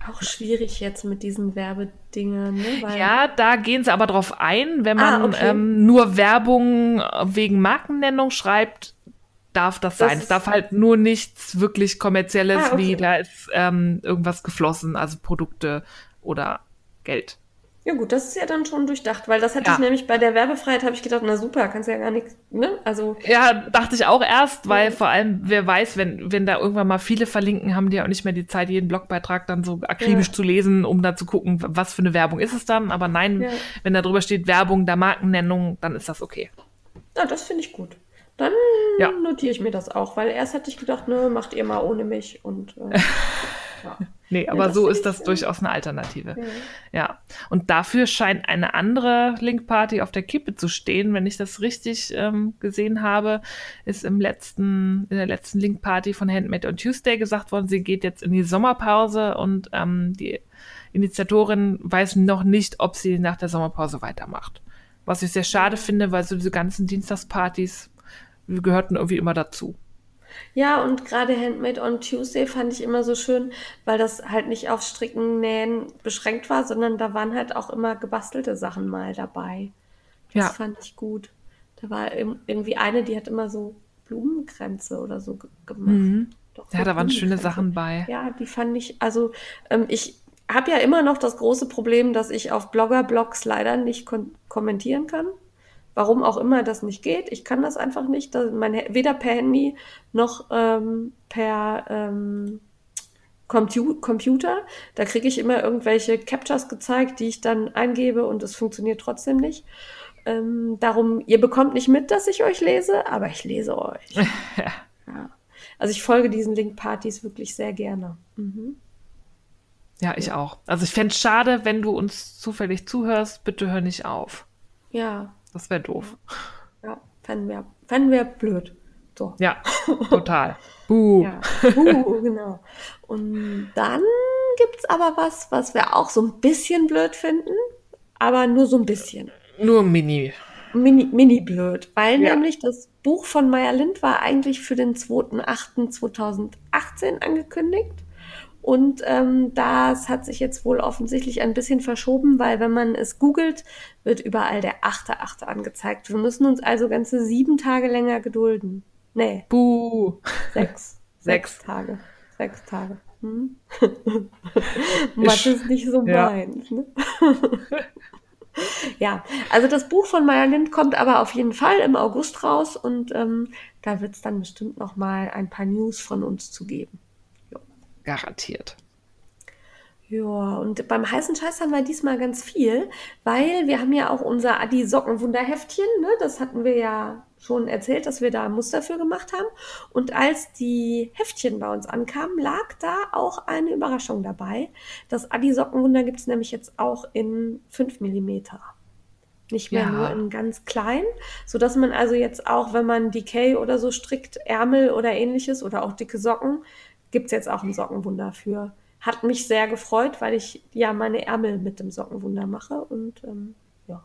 [SPEAKER 2] Auch schwierig jetzt mit diesen Werbedingen, ne?
[SPEAKER 1] Ja, da gehen sie aber drauf ein. Wenn man
[SPEAKER 2] Ah, okay.
[SPEAKER 1] ähm, nur Werbung wegen Markennennung schreibt, darf das,
[SPEAKER 2] Das
[SPEAKER 1] sein. Es darf halt nur nichts wirklich kommerzielles,
[SPEAKER 2] Ah, okay.
[SPEAKER 1] wie da ist ähm, irgendwas geflossen, also Produkte oder Geld.
[SPEAKER 2] Ja gut, das ist ja dann schon durchdacht, weil das hätte
[SPEAKER 1] Ja.
[SPEAKER 2] ich nämlich bei der Werbefreiheit habe ich gedacht, na super, kannst ja gar nichts, ne? Also
[SPEAKER 1] Ja, dachte ich auch erst, weil
[SPEAKER 2] Mhm.
[SPEAKER 1] vor allem, wer weiß, wenn, wenn da irgendwann mal viele verlinken, haben die ja auch nicht mehr die Zeit, jeden Blogbeitrag dann so akribisch
[SPEAKER 2] Ja.
[SPEAKER 1] zu lesen, um dann zu gucken, was für eine Werbung ist es dann. Aber nein,
[SPEAKER 2] Ja.
[SPEAKER 1] wenn da drüber steht Werbung der Markennennung, dann ist das okay.
[SPEAKER 2] ja, das finde ich gut. Dann
[SPEAKER 1] Ja.
[SPEAKER 2] notiere ich mir das auch, weil erst hatte ich gedacht, ne, macht ihr mal ohne mich und äh, ja.
[SPEAKER 1] Nee, aber
[SPEAKER 2] das
[SPEAKER 1] so ist das
[SPEAKER 2] äh,
[SPEAKER 1] durchaus eine Alternative.
[SPEAKER 2] Ja.
[SPEAKER 1] Ja. Und dafür scheint eine andere Link-Party auf der Kippe zu stehen. Wenn ich das richtig ähm, gesehen habe, ist im letzten, in der letzten Link-Party von Handmade on Tuesday gesagt worden, sie geht jetzt in die Sommerpause und ähm, die Initiatorin weiß noch nicht, ob sie nach der Sommerpause weitermacht. Was ich sehr schade finde, weil so diese ganzen Dienstagspartys gehörten irgendwie immer dazu.
[SPEAKER 2] Ja, und gerade Handmade on Tuesday fand ich immer so schön, weil das halt nicht auf Stricken, Nähen beschränkt war, sondern da waren halt auch immer gebastelte Sachen mal dabei. Das
[SPEAKER 1] Ja.
[SPEAKER 2] fand ich gut. Da war irgendwie eine, die hat immer so Blumenkränze oder so ge gemacht.
[SPEAKER 1] Mhm.
[SPEAKER 2] Doch,
[SPEAKER 1] Ja, da waren schöne. Sachen bei.
[SPEAKER 2] Ja, die fand ich, also ähm, ich habe ja immer noch das große Problem, dass ich auf Blogger-Blogs leider nicht kommentieren kann. Warum auch immer das nicht geht. Ich kann das einfach nicht. Das, mein, weder per Handy noch ähm, per ähm, Compu Computer. Da kriege ich immer irgendwelche Captures gezeigt, die ich dann eingebe und es funktioniert trotzdem nicht. Ähm, darum, ihr bekommt nicht mit, dass ich euch lese, aber ich lese euch. ja. Also ich folge diesen Link-Partys wirklich sehr gerne. Mhm.
[SPEAKER 1] Ja, ich auch. Also ich fände es schade, wenn du uns zufällig zuhörst, bitte hör nicht auf.
[SPEAKER 2] Ja,
[SPEAKER 1] Das wäre doof.
[SPEAKER 2] ja, fänden wir, fänden wir blöd. So.
[SPEAKER 1] Ja, total. Buh.
[SPEAKER 2] Ja, uh, genau. Und dann gibt's aber was, was wir auch so ein bisschen blöd finden, aber nur so ein bisschen.
[SPEAKER 1] Nur Mini.
[SPEAKER 2] Mini, mini blöd, weil
[SPEAKER 1] Ja.
[SPEAKER 2] nämlich das Buch von Maya Lind war eigentlich für den 2.8.2018 angekündigt. Und ähm, das hat sich jetzt wohl offensichtlich ein bisschen verschoben, weil wenn man es googelt, wird überall der 8.8. angezeigt. Wir müssen uns also ganze sieben Tage länger gedulden. Nee,
[SPEAKER 1] Buh.
[SPEAKER 2] sechs.
[SPEAKER 1] Sechs.
[SPEAKER 2] Sechs Tage. Sechs Tage. Hm? Mathe ist nicht so
[SPEAKER 1] ja.
[SPEAKER 2] meins. Ne? ja, also das Buch von Maya Lind kommt aber auf jeden Fall im August raus und ähm, da wird es dann bestimmt noch mal ein paar News von uns zu geben.
[SPEAKER 1] Garantiert.
[SPEAKER 2] Ja, und beim heißen Scheiß haben wir diesmal ganz viel, weil wir haben ja auch unser Adi Sockenwunderheftchen, ne? Das hatten wir ja schon erzählt, dass wir da ein Muster für gemacht haben. Und als die Heftchen bei uns ankamen, lag da auch eine Überraschung dabei. Das Adi Sockenwunder gibt es nämlich jetzt auch in 5 Millimeter. Nicht mehr
[SPEAKER 1] Ja.
[SPEAKER 2] nur in ganz klein, sodass man also jetzt auch, wenn man Decay oder so strickt, Ärmel oder ähnliches oder auch dicke Socken, gibt es jetzt auch ein Sockenwunder für. Hat mich sehr gefreut, weil ich ja meine Ärmel mit dem Sockenwunder mache und ähm, ja,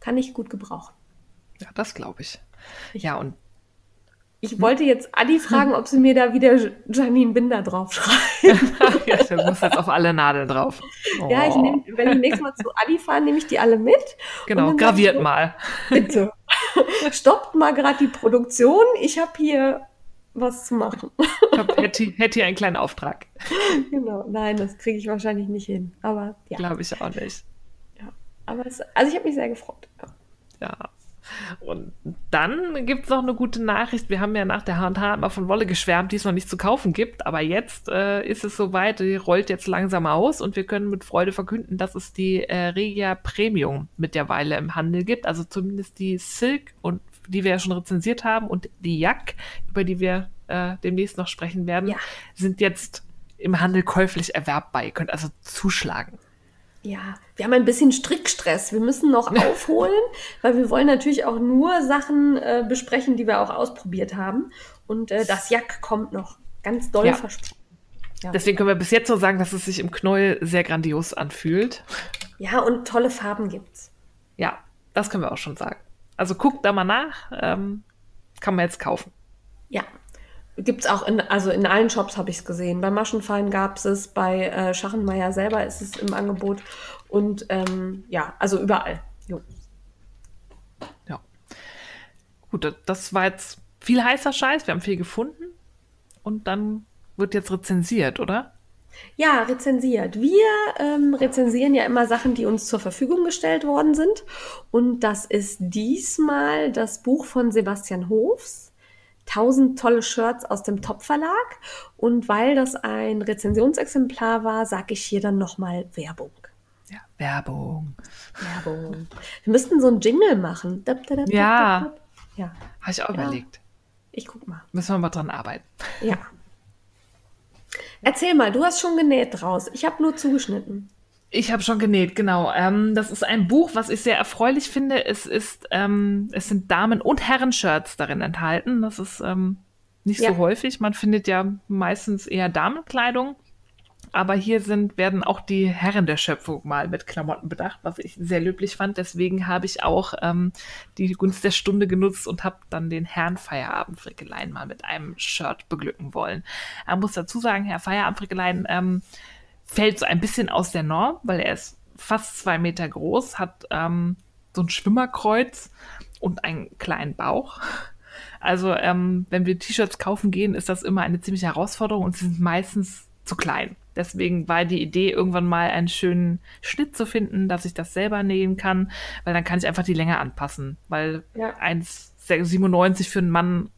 [SPEAKER 2] kann ich gut gebrauchen.
[SPEAKER 1] Ja, das glaube ich. Ja, und
[SPEAKER 2] Ich wollte jetzt Adi fragen, ob sie mir da wieder Janine Binder draufschreibt.
[SPEAKER 1] ja, du musst jetzt auf alle Nadeln drauf.
[SPEAKER 2] Ja, ich
[SPEAKER 1] Oh.
[SPEAKER 2] nehm, wenn ich nächstes Mal zu Adi fahre, nehme ich die alle mit.
[SPEAKER 1] Genau,
[SPEAKER 2] ich
[SPEAKER 1] graviert
[SPEAKER 2] so,
[SPEAKER 1] mal.
[SPEAKER 2] Bitte. Stoppt mal gerade die Produktion. Ich habe hier was zu machen.
[SPEAKER 1] Ich hab- hätte, hätte hier einen kleinen Auftrag.
[SPEAKER 2] genau. Nein, das kriege ich wahrscheinlich nicht hin. Aber ja.
[SPEAKER 1] Glaube ich auch nicht.
[SPEAKER 2] ja. Aber es, also ich habe mich sehr gefreut. Ja.
[SPEAKER 1] Ja. Und dann gibt es noch eine gute Nachricht. Wir haben ja nach der H&H immer von Wolle geschwärmt, die es noch nicht zu kaufen gibt. Aber jetzt äh, ist es soweit, die rollt jetzt langsam aus und wir können mit Freude verkünden, dass es die äh, Regia Premium mittlerweile im Handel gibt. Also zumindest die Silk und die wir ja schon rezensiert haben und die Jack, über die wir äh, demnächst noch sprechen werden,
[SPEAKER 2] Ja.
[SPEAKER 1] sind jetzt im Handel käuflich erwerbbar. Ihr könnt also zuschlagen.
[SPEAKER 2] Ja, wir haben ein bisschen Strickstress. Wir müssen noch aufholen, weil wir wollen natürlich auch nur Sachen äh, besprechen, die wir auch ausprobiert haben. Und äh, das Jack kommt noch. Ganz doll
[SPEAKER 1] Ja.
[SPEAKER 2] versprochen. Ja.
[SPEAKER 1] Deswegen können wir bis jetzt so sagen, dass es sich im Knäuel sehr grandios anfühlt.
[SPEAKER 2] ja, und tolle Farben gibt's.
[SPEAKER 1] Ja, das können wir auch schon sagen. Also guckt da mal nach. Ähm, kann man jetzt kaufen.
[SPEAKER 2] Ja. Gibt's auch in, also in allen Shops habe ich es gesehen. Bei Maschenfein gab's es, bei äh, Schachenmeier selber ist es im Angebot. Und ähm, ja, also überall. Jo.
[SPEAKER 1] Ja. Gut, das- das war jetzt viel heißer Scheiß. Wir haben viel gefunden. Und dann wird jetzt rezensiert, oder?
[SPEAKER 2] Ja, rezensiert. Wir ähm, rezensieren ja immer Sachen, die uns zur Verfügung gestellt worden sind. Und das ist diesmal das Buch von Sebastian Hofs. 1000 tolle Shirts aus dem Top Verlag. Und weil das ein Rezensionsexemplar war, sage ich hier dann nochmal Werbung.
[SPEAKER 1] Ja. Werbung.
[SPEAKER 2] Werbung. Wir müssten so einen Jingle machen. Dap, dap, dap,
[SPEAKER 1] Ja.
[SPEAKER 2] Ja,
[SPEAKER 1] Habe ich auch
[SPEAKER 2] Ja.
[SPEAKER 1] überlegt.
[SPEAKER 2] ich guck mal.
[SPEAKER 1] Müssen wir mal dran arbeiten.
[SPEAKER 2] Ja. Erzähl mal, du hast schon genäht draus. Ich habe nur zugeschnitten.
[SPEAKER 1] Ich habe schon genäht, genau. Ähm, das ist ein Buch, was ich sehr erfreulich finde. Es ist, ähm, es sind Damen- und Herren-Shirts darin enthalten. Das ist ähm, nicht ja. so häufig. Man findet ja meistens eher Damenkleidung. Aber hier sind, werden auch die Herren der Schöpfung mal mit Klamotten bedacht, was ich sehr löblich fand. Deswegen habe ich auch ähm, die Gunst der Stunde genutzt und habe dann den Herrn Feierabend Frickelein mal mit einem Shirt beglücken wollen. Man muss dazu sagen, Herr Feierabend Frickelein ähm, fällt so ein bisschen aus der Norm, weil er ist fast zwei Meter groß, hat ähm, so ein Schwimmerkreuz und einen kleinen Bauch. Also ähm, wenn wir T-Shirts kaufen gehen, ist das immer eine ziemliche Herausforderung und sie sind meistens zu klein. Deswegen war die Idee, irgendwann mal einen schönen Schnitt zu finden, dass ich das selber nähen kann, weil dann kann ich einfach die Länge anpassen. Weil ja. 1,97 für einen Mann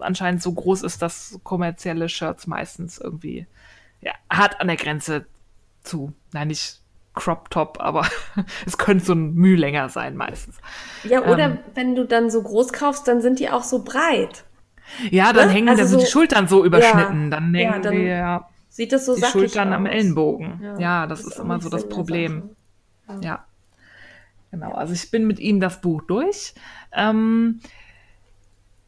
[SPEAKER 1] anscheinend so groß ist, dass kommerzielle Shirts meistens irgendwie ja, hart an der Grenze zu. Nein, nicht Crop Top, aber es könnte so ein Mühe länger sein meistens.
[SPEAKER 2] Ja, oder ähm, wenn du dann so groß kaufst, dann sind die auch so breit.
[SPEAKER 1] Ja, dann ne? hängen also dann so, die Schultern so überschnitten. Ja, dann hängen ja, dann,
[SPEAKER 2] die ja Sieht das so
[SPEAKER 1] Die Schultern aus? am Ellenbogen. Ja, ja das, das, ist immer so das Problem. Ja. ja. Genau, also ich bin mit ihm das Buch durch. Ähm,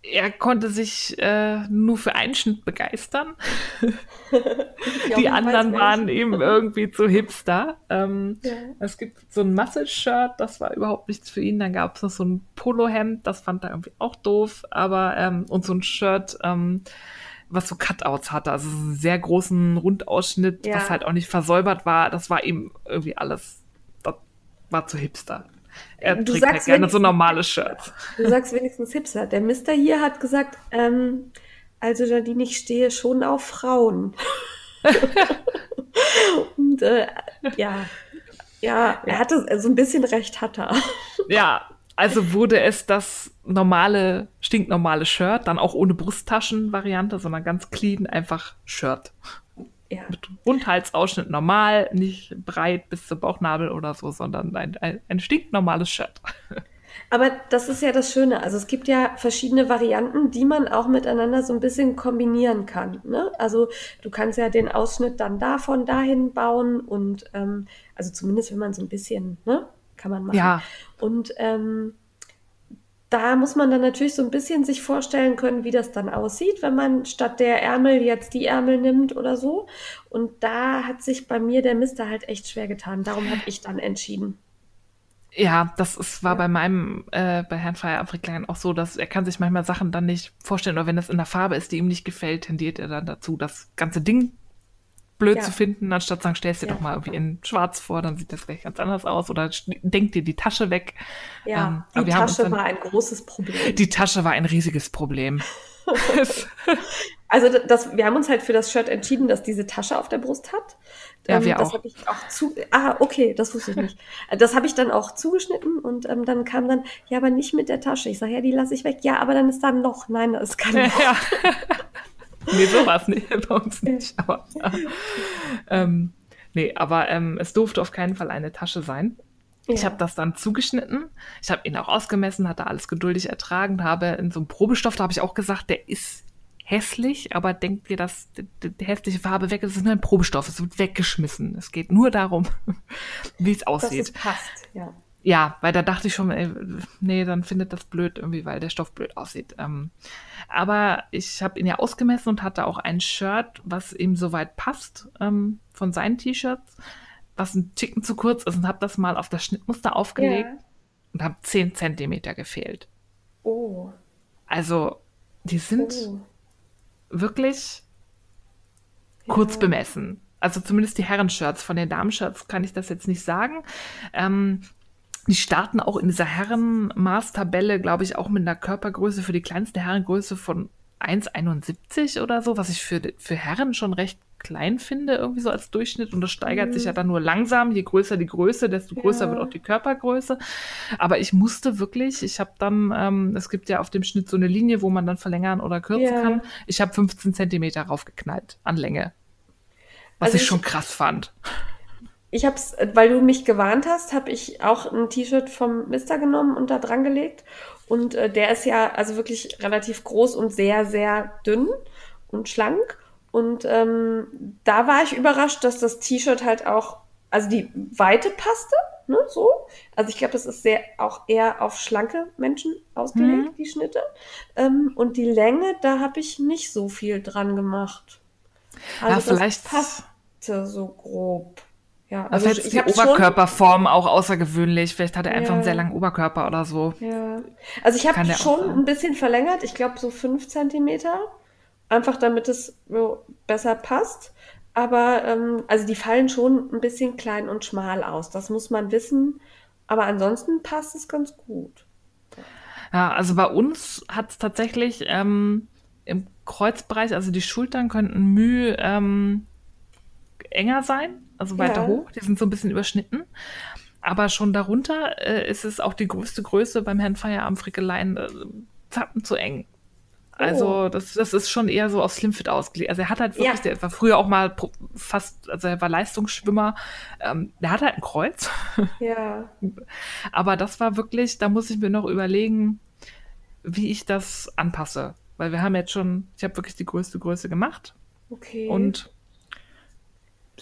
[SPEAKER 1] er konnte sich äh, nur für einen Schnitt begeistern. Die anderen waren eben irgendwie zu hipster. Ähm, ja. Es gibt so ein Muscle-Shirt, das war überhaupt nichts für ihn. Dann gab es noch so ein Polohemd, das fand er irgendwie auch doof. Aber ähm, und so ein Shirt, ähm, was so Cutouts hatte, also einen sehr großen Rundausschnitt, ja. was halt auch nicht versäubert war. Das war ihm irgendwie alles, das war zu hipster. Er du trägt halt gerne so normale Shirts.
[SPEAKER 2] Du sagst wenigstens hipster. Der Mister hier hat gesagt, ähm, also Janine, ich stehe schon auf Frauen. Und äh, ja, ja, er hatte so also ein bisschen recht, hat er.
[SPEAKER 1] Ja, also wurde es das normale, stinknormale Shirt, dann auch ohne Brusttaschen-Variante, sondern ganz clean, einfach Shirt. Ja. Mit Rundhalsausschnitt normal, nicht breit bis zum Bauchnabel oder so, sondern ein, ein, ein stinknormales Shirt.
[SPEAKER 2] Aber das ist ja das Schöne. Also es gibt ja verschiedene Varianten, die man auch miteinander so ein bisschen kombinieren kann. Ne? Also du kannst ja den Ausschnitt dann davon dahin bauen und ähm, also zumindest wenn man so ein bisschen ne, kann man machen.
[SPEAKER 1] Ja.
[SPEAKER 2] Und ähm, da muss man dann natürlich so ein bisschen sich vorstellen können, wie das dann aussieht, wenn man statt der Ärmel jetzt die Ärmel nimmt oder so. Und da hat sich bei mir der Mister halt echt schwer getan. Darum habe ich dann entschieden.
[SPEAKER 1] Ja, das ist, war ja. bei meinem, äh, bei Herrn Freier Afrikaner auch so, dass er kann sich manchmal Sachen dann nicht vorstellen, oder wenn das in der Farbe ist, die ihm nicht gefällt, tendiert er dann dazu, das ganze Ding blöd ja. zu finden, anstatt zu sagen, stellst dir ja. doch mal irgendwie in schwarz vor, dann sieht das gleich ganz anders aus oder denk dir die Tasche weg.
[SPEAKER 2] Ja, ähm, die Tasche dann, war ein großes Problem.
[SPEAKER 1] Die Tasche war ein riesiges Problem.
[SPEAKER 2] also das, wir haben uns halt für das Shirt entschieden, dass diese Tasche auf der Brust hat.
[SPEAKER 1] Ja, ähm, wir
[SPEAKER 2] das
[SPEAKER 1] auch.
[SPEAKER 2] habe ich auch zu. Ah, okay, das wusste ich nicht. Das habe ich dann auch zugeschnitten und ähm, dann kam dann, ja, aber nicht mit der Tasche. Ich sage, ja, die lasse ich weg. Ja, aber dann ist da ein Loch. Nein, das ist kein Loch. Ja.
[SPEAKER 1] nee, so war es nicht, bei uns nicht. Aber, ähm, nee, aber ähm, es durfte auf keinen Fall eine Tasche sein. Ja. Ich habe das dann zugeschnitten. Ich habe ihn auch ausgemessen, hatte alles geduldig ertragen, habe in so einem Probestoff, da habe ich auch gesagt, der ist hässlich, aber denkt dir, dass die, die, hässliche Farbe weg ist. Es ist nur ein Probestoff, es wird weggeschmissen. Es geht nur darum, wie es aussieht. Dass es
[SPEAKER 2] passt, ja.
[SPEAKER 1] Ja, weil da dachte ich schon, ey, nee, dann findet das blöd irgendwie, weil der Stoff blöd aussieht. Ähm, aber ich habe ihn ja ausgemessen und hatte auch ein Shirt, was ihm soweit passt ähm, von seinen T-Shirts, was ein Ticken zu kurz ist und habe das mal auf das Schnittmuster aufgelegt ja. und habe 10 Zentimeter gefehlt.
[SPEAKER 2] Oh.
[SPEAKER 1] Also, die sind oh. wirklich ja. kurz bemessen. Also zumindest die Herrenshirts. Von den Damenshirts kann ich das jetzt nicht sagen. Ähm, die starten auch in dieser Herrenmaßtabelle, glaube ich, auch mit einer Körpergröße für die kleinste Herrengröße von 1,71 oder so, was ich für, für Herren schon recht klein finde, irgendwie so als Durchschnitt. Und das steigert mhm. sich ja dann nur langsam. Je größer die Größe, desto größer ja. wird auch die Körpergröße. Aber ich musste wirklich, ich habe dann, ähm, es gibt ja auf dem Schnitt so eine Linie, wo man dann verlängern oder kürzen ja. kann. Ich habe 15 Zentimeter raufgeknallt an Länge. Was also ich, ich schon krass fand
[SPEAKER 2] ich habe es, weil du mich gewarnt hast, habe ich auch ein T-Shirt vom Mister genommen und da dran gelegt. Und äh, der ist ja also wirklich relativ groß und sehr, sehr dünn und schlank. Und ähm, da war ich überrascht, dass das T-Shirt halt auch, also die Weite passte, ne, so. Also ich glaube, das ist sehr auch eher auf schlanke Menschen ausgelegt,
[SPEAKER 1] Mhm.
[SPEAKER 2] die Schnitte. Ähm, und die Länge, da habe ich nicht so viel dran gemacht. Also das
[SPEAKER 1] vielleicht-
[SPEAKER 2] passte so grob. Ja,
[SPEAKER 1] Also
[SPEAKER 2] also
[SPEAKER 1] jetzt
[SPEAKER 2] ich
[SPEAKER 1] die
[SPEAKER 2] habe schon,
[SPEAKER 1] Oberkörperform auch außergewöhnlich. Vielleicht hat er einfach einen sehr langen Oberkörper oder so.
[SPEAKER 2] ja. Also ich habe schon ein bisschen verlängert, ich glaube so fünf Zentimeter, einfach damit es so besser passt. Aber ähm, also die fallen schon ein bisschen klein und schmal aus. Das muss man wissen. Aber ansonsten passt es ganz gut.
[SPEAKER 1] Ja, also bei uns hat es tatsächlich ähm, im Kreuzbereich, also die Schultern könnten Mühe ähm, enger sein, also weiter
[SPEAKER 2] Ja.
[SPEAKER 1] hoch. Die sind so ein bisschen überschnitten. Aber schon darunter äh, ist es auch die größte Größe beim Herrn Feierabend Frickeleien äh, Zappen zu eng. Also
[SPEAKER 2] Oh.
[SPEAKER 1] das, das ist schon eher so auf Slimfit ausgelegt. Also er hat halt wirklich,
[SPEAKER 2] Ja.
[SPEAKER 1] der war früher auch mal fast, also er war Leistungsschwimmer. Ähm, der hat halt ein Kreuz.
[SPEAKER 2] Ja.
[SPEAKER 1] Aber das war wirklich, da muss ich mir noch überlegen, wie ich das anpasse. Weil wir haben jetzt schon, ich habe wirklich die größte Größe gemacht
[SPEAKER 2] Okay.
[SPEAKER 1] und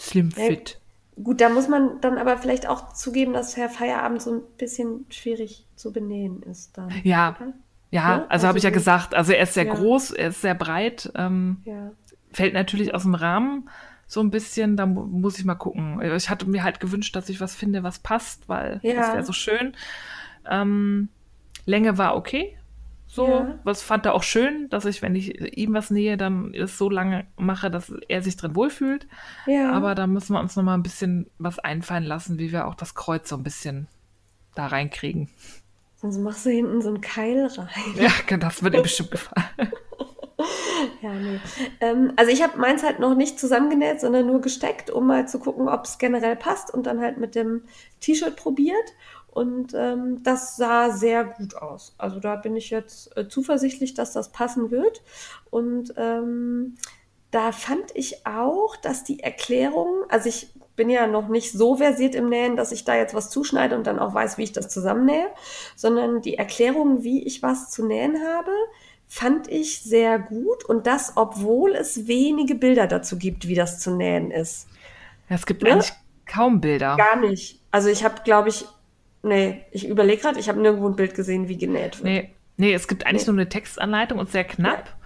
[SPEAKER 1] Slim Fit.
[SPEAKER 2] Gut, da muss man dann aber vielleicht auch zugeben, dass Herr Feierabend so ein bisschen schwierig zu benehmen ist dann.
[SPEAKER 1] Ja,
[SPEAKER 2] oder?
[SPEAKER 1] ja,
[SPEAKER 2] Ja,
[SPEAKER 1] also habe ich ja
[SPEAKER 2] also-
[SPEAKER 1] gesagt, also er ist sehr
[SPEAKER 2] Ja.
[SPEAKER 1] groß, er ist sehr breit, ähm,
[SPEAKER 2] Ja.
[SPEAKER 1] fällt natürlich aus dem Rahmen so ein bisschen, da mu muss ich mal gucken. Ich hatte mir halt gewünscht, dass ich was finde, was passt, weil
[SPEAKER 2] Ja.
[SPEAKER 1] das wäre so schön. Ähm, Länge war okay. So,
[SPEAKER 2] Ja.
[SPEAKER 1] was fand er auch schön, dass ich, wenn ich ihm was nähe, dann es so lange mache, dass er sich drin wohlfühlt.
[SPEAKER 2] Ja.
[SPEAKER 1] Aber da müssen wir uns noch mal ein bisschen was einfallen lassen, wie wir auch das Kreuz so ein bisschen da reinkriegen.
[SPEAKER 2] Sonst machst du hinten so einen Keil rein.
[SPEAKER 1] Ja, das wird ihm bestimmt gefallen.
[SPEAKER 2] Ja, nee. Ähm, also ich habe meins halt noch nicht zusammengenäht, sondern nur gesteckt, um mal zu gucken, ob es generell passt und dann halt mit dem T-Shirt probiert. Und ähm, das sah sehr gut aus. Also da bin ich jetzt äh, zuversichtlich, dass das passen wird. Und ähm, da fand ich auch, dass die Erklärung, also ich bin ja noch nicht so versiert im Nähen, dass ich da jetzt was zuschneide und dann auch weiß, wie ich das zusammennähe, sondern die Erklärung, wie ich was zu nähen habe, fand ich sehr gut und das, obwohl es wenige Bilder dazu gibt, wie das zu nähen ist.
[SPEAKER 1] Ja, es gibt
[SPEAKER 2] Ne?
[SPEAKER 1] eigentlich kaum Bilder.
[SPEAKER 2] Gar nicht. Also ich habe, glaube ich, nee, ich überlege gerade, ich habe nirgendwo ein Bild gesehen, wie genäht wird.
[SPEAKER 1] Nee, nee, es gibt eigentlich
[SPEAKER 2] Nee.
[SPEAKER 1] nur eine Textanleitung und sehr knapp.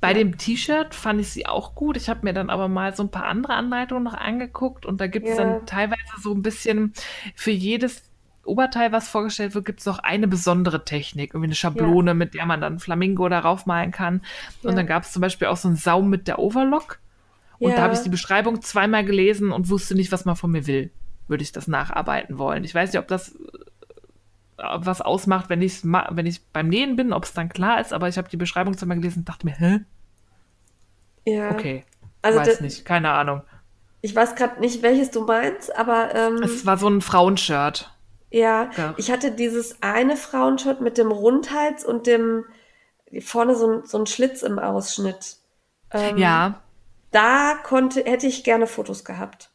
[SPEAKER 1] Bei
[SPEAKER 2] Ja.
[SPEAKER 1] dem T-Shirt fand ich sie auch gut. Ich habe mir dann aber mal so ein paar andere Anleitungen noch angeguckt und da gibt es
[SPEAKER 2] Ja.
[SPEAKER 1] dann teilweise so ein bisschen für jedes Oberteil, was vorgestellt wird, gibt es noch eine besondere Technik, irgendwie eine Schablone, mit der man dann Flamingo darauf malen kann. Und
[SPEAKER 2] Ja.
[SPEAKER 1] dann gab es zum Beispiel auch so einen Saum mit der Overlock. Und da
[SPEAKER 2] Ja.
[SPEAKER 1] habe ich die Beschreibung zweimal gelesen und wusste nicht, was man von mir will. Würde ich das nacharbeiten wollen. Ich weiß nicht, ob das äh, was ausmacht, wenn, ich's wenn ich beim Nähen bin, ob es dann klar ist, aber ich habe die Beschreibung zweimal gelesen und dachte mir, hä?
[SPEAKER 2] Ja.
[SPEAKER 1] Okay.
[SPEAKER 2] Also
[SPEAKER 1] weiß nicht, keine Ahnung.
[SPEAKER 2] Ich weiß gerade nicht, welches du meinst, aber ähm,
[SPEAKER 1] Es war so ein Frauenshirt.
[SPEAKER 2] ja,
[SPEAKER 1] Ja.
[SPEAKER 2] ich hatte dieses eine Frauenshirt mit dem Rundhals und dem vorne so ein, so ein Schlitz im Ausschnitt. Ähm,
[SPEAKER 1] Ja,
[SPEAKER 2] da konnte, hätte ich gerne Fotos gehabt.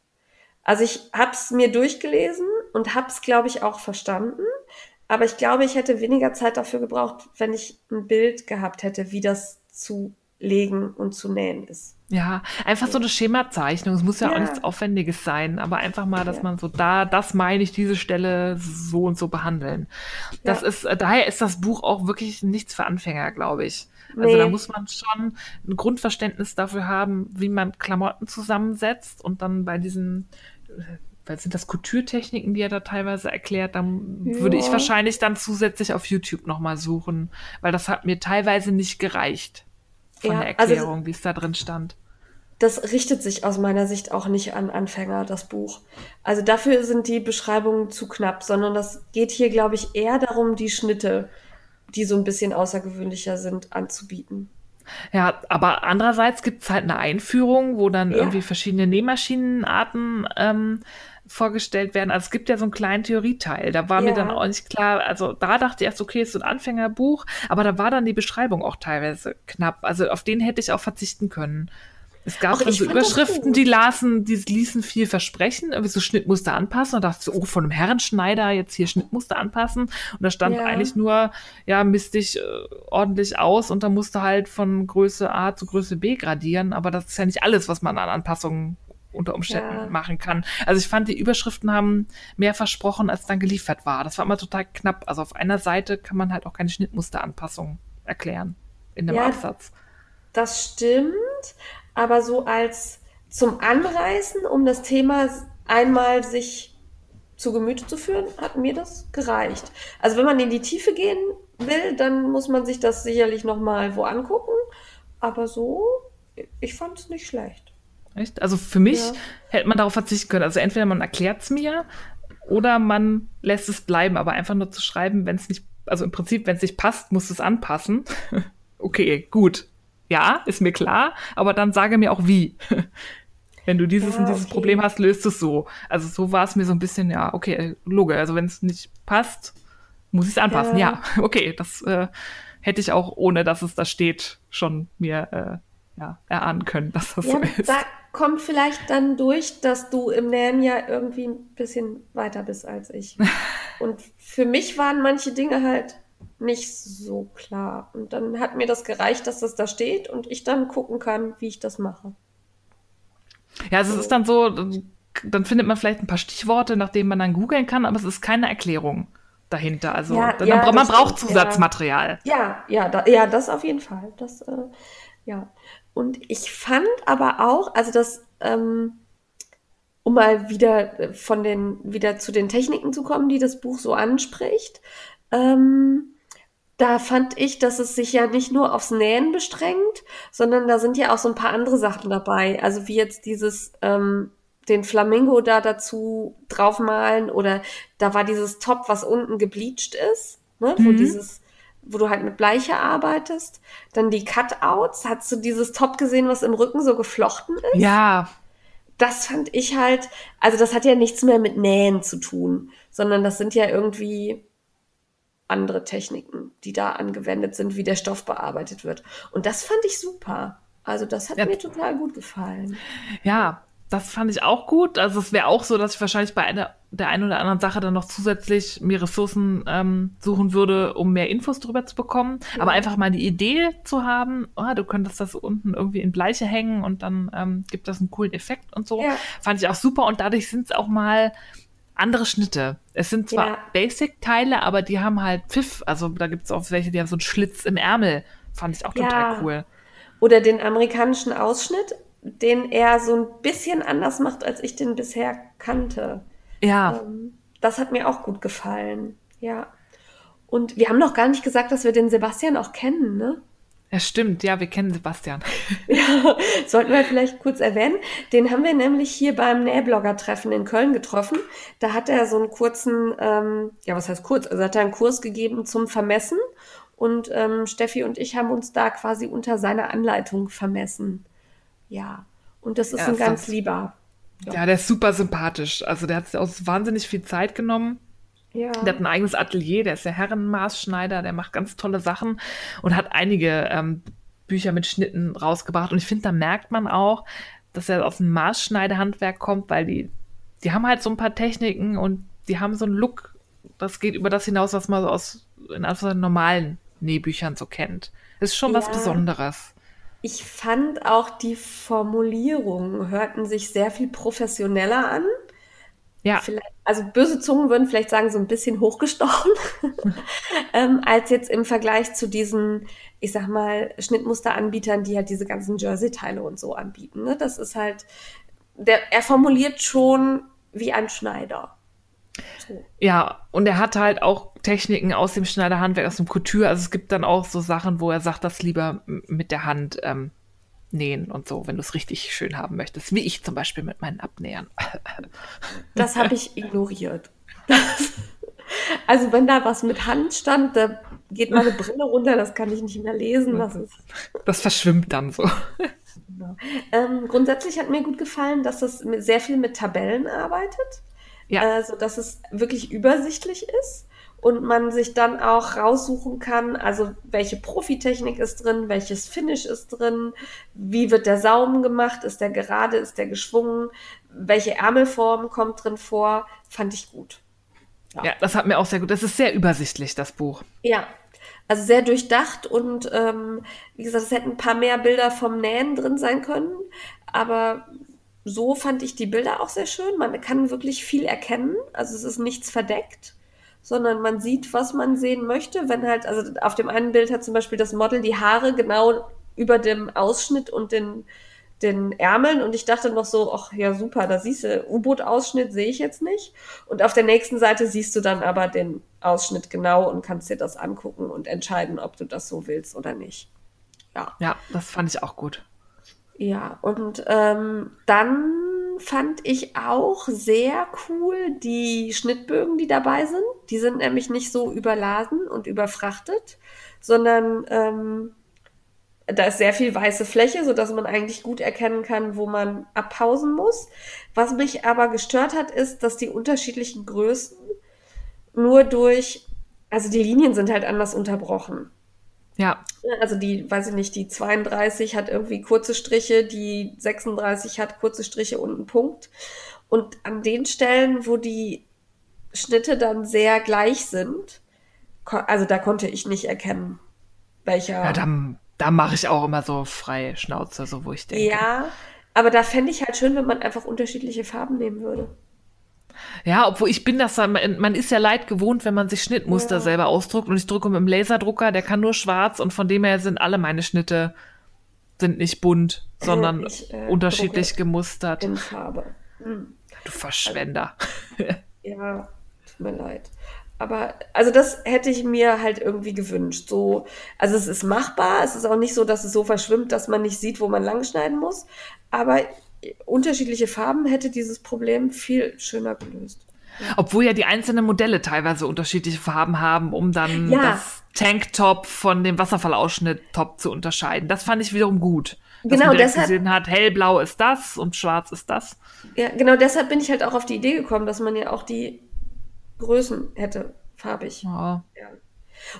[SPEAKER 2] Also ich habe es mir durchgelesen und habe es, glaube ich, auch verstanden. Aber ich glaube, ich hätte weniger Zeit dafür gebraucht, wenn ich ein Bild gehabt hätte, wie das zu legen und zu nähen ist.
[SPEAKER 1] ja, einfach so eine Schemazeichnung. Es muss ja, auch
[SPEAKER 2] Ja.
[SPEAKER 1] nichts Aufwendiges sein, aber einfach mal, dass
[SPEAKER 2] Ja.
[SPEAKER 1] man so da, das meine ich, diese Stelle so und so behandeln. Das
[SPEAKER 2] Ja.
[SPEAKER 1] ist, äh, daher ist das Buch auch wirklich nichts für Anfänger, glaube ich. Also
[SPEAKER 2] Nee.
[SPEAKER 1] da muss man schon ein Grundverständnis dafür haben, wie man Klamotten zusammensetzt und dann bei diesen, äh, was sind das Kulturtechniken, die er da teilweise erklärt, dann würde ich
[SPEAKER 2] Ja.
[SPEAKER 1] wahrscheinlich dann zusätzlich auf YouTube nochmal suchen, weil das hat mir teilweise nicht gereicht von
[SPEAKER 2] Ja,
[SPEAKER 1] der
[SPEAKER 2] also-
[SPEAKER 1] Erklärung, wie es da drin stand.
[SPEAKER 2] Das richtet sich aus meiner Sicht auch nicht an Anfänger, das Buch. Also dafür sind die Beschreibungen zu knapp, sondern das geht hier, glaube ich, eher darum, die Schnitte, die so ein bisschen außergewöhnlicher sind, anzubieten.
[SPEAKER 1] Ja, aber andererseits gibt es halt eine Einführung, wo dann
[SPEAKER 2] Ja.
[SPEAKER 1] irgendwie verschiedene Nähmaschinenarten ähm, vorgestellt werden. Also es gibt ja so einen kleinen Theorieteil. Da war mir
[SPEAKER 2] Ja.
[SPEAKER 1] dann auch nicht klar, also da dachte ich erst, okay, ist so ein Anfängerbuch, aber da war dann die Beschreibung auch teilweise knapp. Also auf den hätte ich auch verzichten können. Es gab dann so Überschriften, die lasen, die ließen viel versprechen, irgendwie so Schnittmuster anpassen. Und dachte so, oh, von einem Herrenschneider jetzt hier Schnittmuster anpassen. Und da stand ja. eigentlich nur, ja, misst dich äh, ordentlich aus und da musste halt von Größe A zu Größe B gradieren. Aber das ist ja nicht alles, was man an Anpassungen unter Umständen ja. machen kann. Also ich fand, die Überschriften haben mehr versprochen, als dann geliefert war. Das war immer total knapp. Also auf einer Seite kann man halt auch keine Schnittmusteranpassung erklären in dem ja, Absatz.
[SPEAKER 2] Das stimmt, aber so als zum Anreißen, um das Thema einmal sich zu Gemüte zu führen, hat mir das gereicht. Also wenn man in die Tiefe gehen will, dann muss man sich das sicherlich noch mal wo angucken. Aber so, ich fand es nicht schlecht.
[SPEAKER 1] Echt? Also für mich ja. hätte man darauf verzichten können. Also entweder man erklärt es mir oder man lässt es bleiben, aber einfach nur zu schreiben, wenn es nicht, also im Prinzip, wenn es nicht passt, muss es anpassen. okay, gut. Ja, ist mir klar, aber dann sage mir auch wie. wenn du dieses ja, und dieses okay. Problem hast, löst es so. Also so war es mir so ein bisschen, ja, okay, Loge. Also wenn es nicht passt, muss ich es anpassen. Ja, ja okay, das äh, hätte ich auch, ohne dass es da steht, schon mir äh, ja, erahnen können, dass das ja, so ist.
[SPEAKER 2] Da kommt vielleicht dann durch, dass du im Nähen ja irgendwie ein bisschen weiter bist als ich. Und für mich waren manche Dinge halt nicht so klar. Und dann hat mir das gereicht, dass das da steht und ich dann gucken kann, wie ich das mache.
[SPEAKER 1] Ja, also so. es ist dann so, dann findet man vielleicht ein paar Stichworte, nach denen man dann googeln kann, aber es ist keine Erklärung dahinter. Also ja, dann, ja, man braucht stimmt, Zusatzmaterial.
[SPEAKER 2] Ja, ja, da, ja, das auf jeden Fall. Das, äh, ja. Und ich fand aber auch, also das, ähm, um mal wieder äh, von den, wieder zu den Techniken zu kommen, die das Buch so anspricht, ähm, da fand ich, dass es sich ja nicht nur aufs Nähen bestrengt, sondern da sind ja auch so ein paar andere Sachen dabei. Also wie jetzt dieses, ähm, den Flamingo da dazu draufmalen oder da war dieses Top, was unten gebleached ist, ne, mhm. wo dieses wo du halt mit Bleiche arbeitest. Dann die Cutouts. Hast du dieses Top gesehen, was im Rücken so geflochten ist?
[SPEAKER 1] Ja.
[SPEAKER 2] Das fand ich halt, also das hat ja nichts mehr mit Nähen zu tun, sondern das sind ja irgendwie andere Techniken, die da angewendet sind, wie der Stoff bearbeitet wird. Und das fand ich super. Also das hat ja. mir total gut gefallen.
[SPEAKER 1] Ja, das fand ich auch gut. Also es wäre auch so, dass ich wahrscheinlich bei einer, der einen oder anderen Sache dann noch zusätzlich mir Ressourcen ähm, suchen würde, um mehr Infos darüber zu bekommen. Ja. Aber einfach mal die Idee zu haben, oh, du könntest das unten irgendwie in Bleiche hängen und dann ähm, gibt das einen coolen Effekt und so. Ja. Fand ich auch super. Und dadurch sind es auch mal andere Schnitte. Es sind zwar ja. Basic-Teile, aber die haben halt Pfiff. Also da gibt es auch welche, die haben so einen Schlitz im Ärmel. Fand ich auch total cool.
[SPEAKER 2] Oder den amerikanischen Ausschnitt den er so ein bisschen anders macht, als ich den bisher kannte.
[SPEAKER 1] Ja.
[SPEAKER 2] Ähm, das hat mir auch gut gefallen. Ja. Und wir haben noch gar nicht gesagt, dass wir den Sebastian auch kennen, ne?
[SPEAKER 1] Ja, stimmt. Ja, wir kennen Sebastian.
[SPEAKER 2] ja, sollten wir vielleicht kurz erwähnen. Den haben wir nämlich hier beim Nähblogger-Treffen in Köln getroffen. Da hat er so einen kurzen, ähm, ja, was heißt kurz? Also hat er einen Kurs gegeben zum Vermessen. Und ähm, Steffi und ich haben uns da quasi unter seiner Anleitung vermessen. Ja, und das ist ja, ein ganz lieber.
[SPEAKER 1] Ja. ja. der ist super sympathisch. Also der hat sich auch wahnsinnig viel Zeit genommen. Ja. Der hat ein eigenes Atelier, der ist der Herrenmaßschneider, der macht ganz tolle Sachen und hat einige ähm, Bücher mit Schnitten rausgebracht. Und ich finde, da merkt man auch, dass er aus dem Maßschneidehandwerk kommt, weil die, die haben halt so ein paar Techniken und die haben so einen Look, das geht über das hinaus, was man so aus in normalen Nähbüchern so kennt. Das ist schon ja. was Besonderes.
[SPEAKER 2] Ich fand auch die Formulierungen hörten sich sehr viel professioneller an.
[SPEAKER 1] Ja.
[SPEAKER 2] Vielleicht, also böse Zungen würden vielleicht sagen, so ein bisschen hochgestochen, ähm, als jetzt im Vergleich zu diesen, ich sag mal, Schnittmusteranbietern, die halt diese ganzen Jersey-Teile und so anbieten. Ne? Das ist halt, der, er formuliert schon wie ein Schneider.
[SPEAKER 1] Ja, und er hat halt auch Techniken aus dem Schneiderhandwerk, aus dem Couture. Also es gibt dann auch so Sachen, wo er sagt, das lieber mit der Hand ähm, nähen und so, wenn du es richtig schön haben möchtest. Wie ich zum Beispiel mit meinen Abnähern.
[SPEAKER 2] Das habe ich ignoriert. also wenn da was mit Hand stand, da geht meine Brille runter, das kann ich nicht mehr lesen. Das, ist
[SPEAKER 1] das verschwimmt dann so.
[SPEAKER 2] Genau. Ähm, grundsätzlich hat mir gut gefallen, dass es sehr viel mit Tabellen arbeitet ja. äh, sodass es wirklich übersichtlich ist und man sich dann auch raussuchen kann, also welche Profitechnik ist drin, welches Finish ist drin, wie wird der Saum gemacht, ist der gerade, ist der geschwungen, welche Ärmelform kommt drin vor, fand ich gut.
[SPEAKER 1] Ja. ja, das hat mir auch sehr gut. Das ist sehr übersichtlich, das Buch.
[SPEAKER 2] Ja, also sehr durchdacht und ähm, wie gesagt, es hätten ein paar mehr Bilder vom Nähen drin sein können, aber so fand ich die Bilder auch sehr schön. Man kann wirklich viel erkennen, also es ist nichts verdeckt, sondern man sieht, was man sehen möchte. Wenn halt, also auf dem einen Bild hat zum Beispiel das Model die Haare genau über dem Ausschnitt und den den Ärmeln und ich dachte noch so, ach ja super, da siehst du, U-Boot-Ausschnitt sehe ich jetzt nicht. Und auf der nächsten Seite siehst du dann aber den Ausschnitt genau und kannst dir das angucken und entscheiden, ob du das so willst oder nicht.
[SPEAKER 1] Ja, ja das fand ich auch gut.
[SPEAKER 2] Ja, und ähm, dann fand ich auch sehr cool die Schnittbögen, die dabei sind. Die sind nämlich nicht so überladen und überfrachtet, sondern ähm, da ist sehr viel weiße Fläche, sodass man eigentlich gut erkennen kann, wo man abpausen muss. Was mich aber gestört hat, ist, dass die unterschiedlichen Größen nur durch, also die Linien sind halt anders unterbrochen.
[SPEAKER 1] Ja.
[SPEAKER 2] Also die, weiß ich nicht, die 32 hat irgendwie kurze Striche, die 36 hat kurze Striche und einen Punkt. Und an den Stellen, wo die Schnitte dann sehr gleich sind, also da konnte ich nicht erkennen, welcher.
[SPEAKER 1] Ja, dann da mache ich auch immer so freie Schnauze, so wo ich denke.
[SPEAKER 2] Ja, aber da fände ich halt schön, wenn man einfach unterschiedliche Farben nehmen würde.
[SPEAKER 1] Ja, obwohl ich bin das, man ist ja leid gewohnt, wenn man sich Schnittmuster ja. selber ausdruckt und ich drücke mit dem Laserdrucker, der kann nur schwarz und von dem her sind alle meine Schnitte sind nicht bunt, sondern ich, äh, unterschiedlich gemustert.
[SPEAKER 2] In Farbe.
[SPEAKER 1] Hm. Du Verschwender.
[SPEAKER 2] Also, ja, tut mir leid. Aber also das hätte ich mir halt irgendwie gewünscht. So, also es ist machbar. Es ist auch nicht so, dass es so verschwimmt, dass man nicht sieht, wo man langschneiden muss. Aber unterschiedliche Farben hätte dieses Problem viel schöner gelöst.
[SPEAKER 1] Obwohl ja die einzelnen Modelle teilweise unterschiedliche Farben haben, um dann ja. das Tanktop von dem Wasserfallausschnitt-Top zu unterscheiden. Das fand ich wiederum gut. Dass genau, man deshalb gesehen hat, hellblau ist das und schwarz ist das.
[SPEAKER 2] Ja, genau deshalb bin ich halt auch auf die Idee gekommen, dass man ja auch die Größen hätte, farbig. Ja. ja.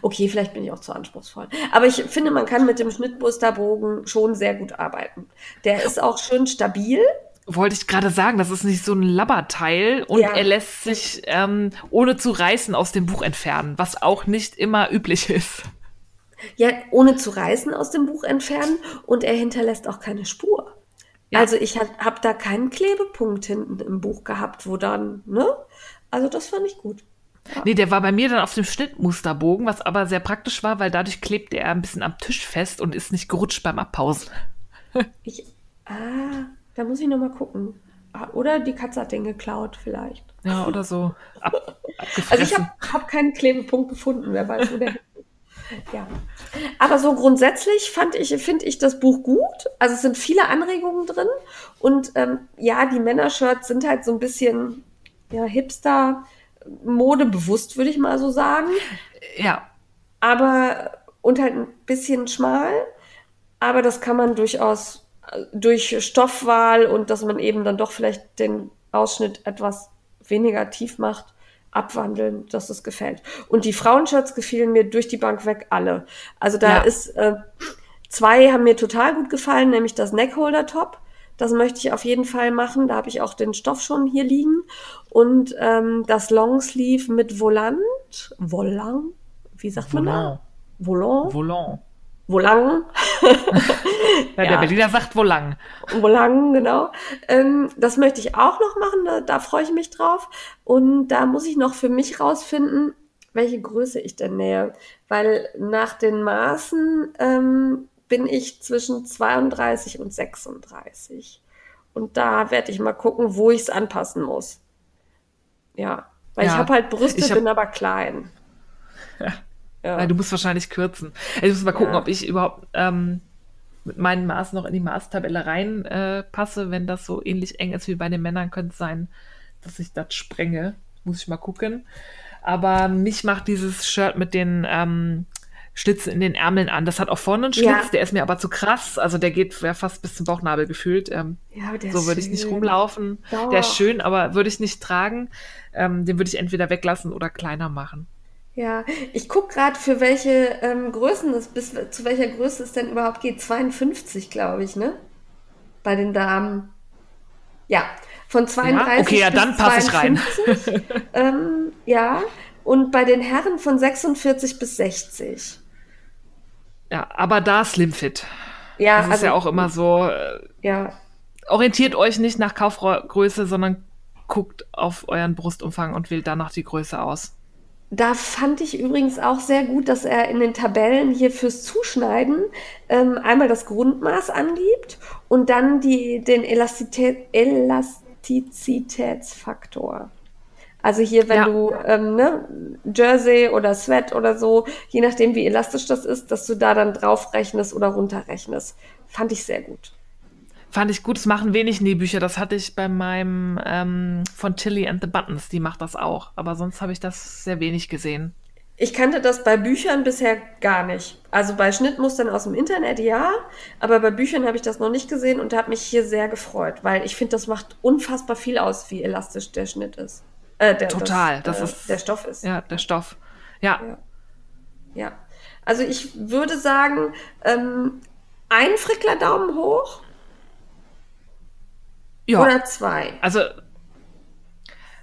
[SPEAKER 2] Okay, vielleicht bin ich auch zu anspruchsvoll. Aber ich finde, man kann mit dem Schnittmusterbogen schon sehr gut arbeiten. Der ist auch schön stabil.
[SPEAKER 1] Wollte ich gerade sagen, das ist nicht so ein Labberteil und ja. er lässt sich ähm, ohne zu reißen aus dem Buch entfernen, was auch nicht immer üblich ist.
[SPEAKER 2] Ja, ohne zu reißen aus dem Buch entfernen und er hinterlässt auch keine Spur. Ja. Also ich habe hab da keinen Klebepunkt hinten im Buch gehabt, wo dann, ne? Also das fand ich gut.
[SPEAKER 1] Ja. Nee, der war bei mir dann auf dem Schnittmusterbogen, was aber sehr praktisch war, weil dadurch klebte er ein bisschen am Tisch fest und ist nicht gerutscht beim Abpausen.
[SPEAKER 2] ich, ah, da muss ich nochmal gucken. Ah, oder die Katze hat den geklaut, vielleicht.
[SPEAKER 1] Ja, oder so. Ab,
[SPEAKER 2] also ich habe hab keinen Klebepunkt gefunden, wer weiß, wo der Ja. Aber so grundsätzlich fand ich, finde ich das Buch gut. Also es sind viele Anregungen drin. Und ähm, ja, die Männershirts sind halt so ein bisschen ja, Hipster, modebewusst, würde ich mal so sagen.
[SPEAKER 1] Ja.
[SPEAKER 2] Aber und halt ein bisschen schmal. Aber das kann man durchaus durch Stoffwahl und dass man eben dann doch vielleicht den Ausschnitt etwas weniger tief macht, abwandeln, dass es gefällt. Und die Frauenshirts gefielen mir durch die Bank weg alle. Also da ja. ist äh, zwei haben mir total gut gefallen, nämlich das Neckholder Top das möchte ich auf jeden Fall machen. Da habe ich auch den Stoff schon hier liegen. Und ähm, das Longsleeve mit Volant. Volant? Wie sagt Volant. man da?
[SPEAKER 1] Volant. Volant.
[SPEAKER 2] Volang.
[SPEAKER 1] ja, der Berliner sagt Volang.
[SPEAKER 2] Volang, genau. Ähm, das möchte ich auch noch machen, da, da, freue ich mich drauf. Und da muss ich noch für mich rausfinden, welche Größe ich denn nähe. Weil nach den Maßen ähm, bin ich zwischen 32 und 36. Und da werde ich mal gucken, wo ich es anpassen muss. Ja, weil ja, ich habe halt Brüste, hab, bin aber klein.
[SPEAKER 1] Ja. ja. Du musst wahrscheinlich kürzen. Ich muss mal gucken, ja. ob ich überhaupt ähm, mit meinen Maßen noch in die Maßtabelle reinpasse. Äh, Wenn das so ähnlich eng ist wie bei den Männern, könnte es sein, dass ich das sprenge. Muss ich mal gucken. Aber mich macht dieses Shirt mit den ähm, Schlitze in den Ärmeln an. Das hat auch vorne einen Schlitz, ja. der ist mir aber zu krass. Also der geht ja fast bis zum Bauchnabel gefühlt. Ähm, ja, so würde ich nicht rumlaufen. Dauer. Der ist schön, aber würde ich nicht tragen. Ähm, den würde ich entweder weglassen oder kleiner machen.
[SPEAKER 2] Ja, ich gucke gerade, für welche ähm, Größen es, bis zu welcher Größe es denn überhaupt geht. 52, glaube ich, ne? Bei den Damen. Ja, von 32
[SPEAKER 1] ja, okay, ja, dann passe ich rein.
[SPEAKER 2] ähm, ja, und bei den Herren von 46 bis 60.
[SPEAKER 1] Ja, aber da Slimfit.
[SPEAKER 2] Ja,
[SPEAKER 1] das ist
[SPEAKER 2] also,
[SPEAKER 1] ja auch immer so. Äh,
[SPEAKER 2] ja.
[SPEAKER 1] Orientiert euch nicht nach Kaufgröße, sondern guckt auf euren Brustumfang und wählt danach die Größe aus.
[SPEAKER 2] Da fand ich übrigens auch sehr gut, dass er in den Tabellen hier fürs Zuschneiden ähm, einmal das Grundmaß angibt und dann die, den Elastizität, Elastizitätsfaktor. Also hier, wenn ja. du ähm, ne, Jersey oder Sweat oder so, je nachdem wie elastisch das ist, dass du da dann draufrechnest oder runterrechnest. Fand ich sehr gut.
[SPEAKER 1] Fand ich gut, das machen wenig Nähbücher. Das hatte ich bei meinem ähm, von Tilly and the Buttons, die macht das auch. Aber sonst habe ich das sehr wenig gesehen.
[SPEAKER 2] Ich kannte das bei Büchern bisher gar nicht. Also bei Schnittmustern aus dem Internet ja, aber bei Büchern habe ich das noch nicht gesehen und habe mich hier sehr gefreut, weil ich finde, das macht unfassbar viel aus, wie elastisch der Schnitt ist.
[SPEAKER 1] Äh, der, Total, das, das
[SPEAKER 2] äh, ist der Stoff ist.
[SPEAKER 1] Ja, der Stoff. Ja.
[SPEAKER 2] Ja. ja. Also ich würde sagen, ähm, ein Frickler Daumen hoch ja. Oder zwei?
[SPEAKER 1] Also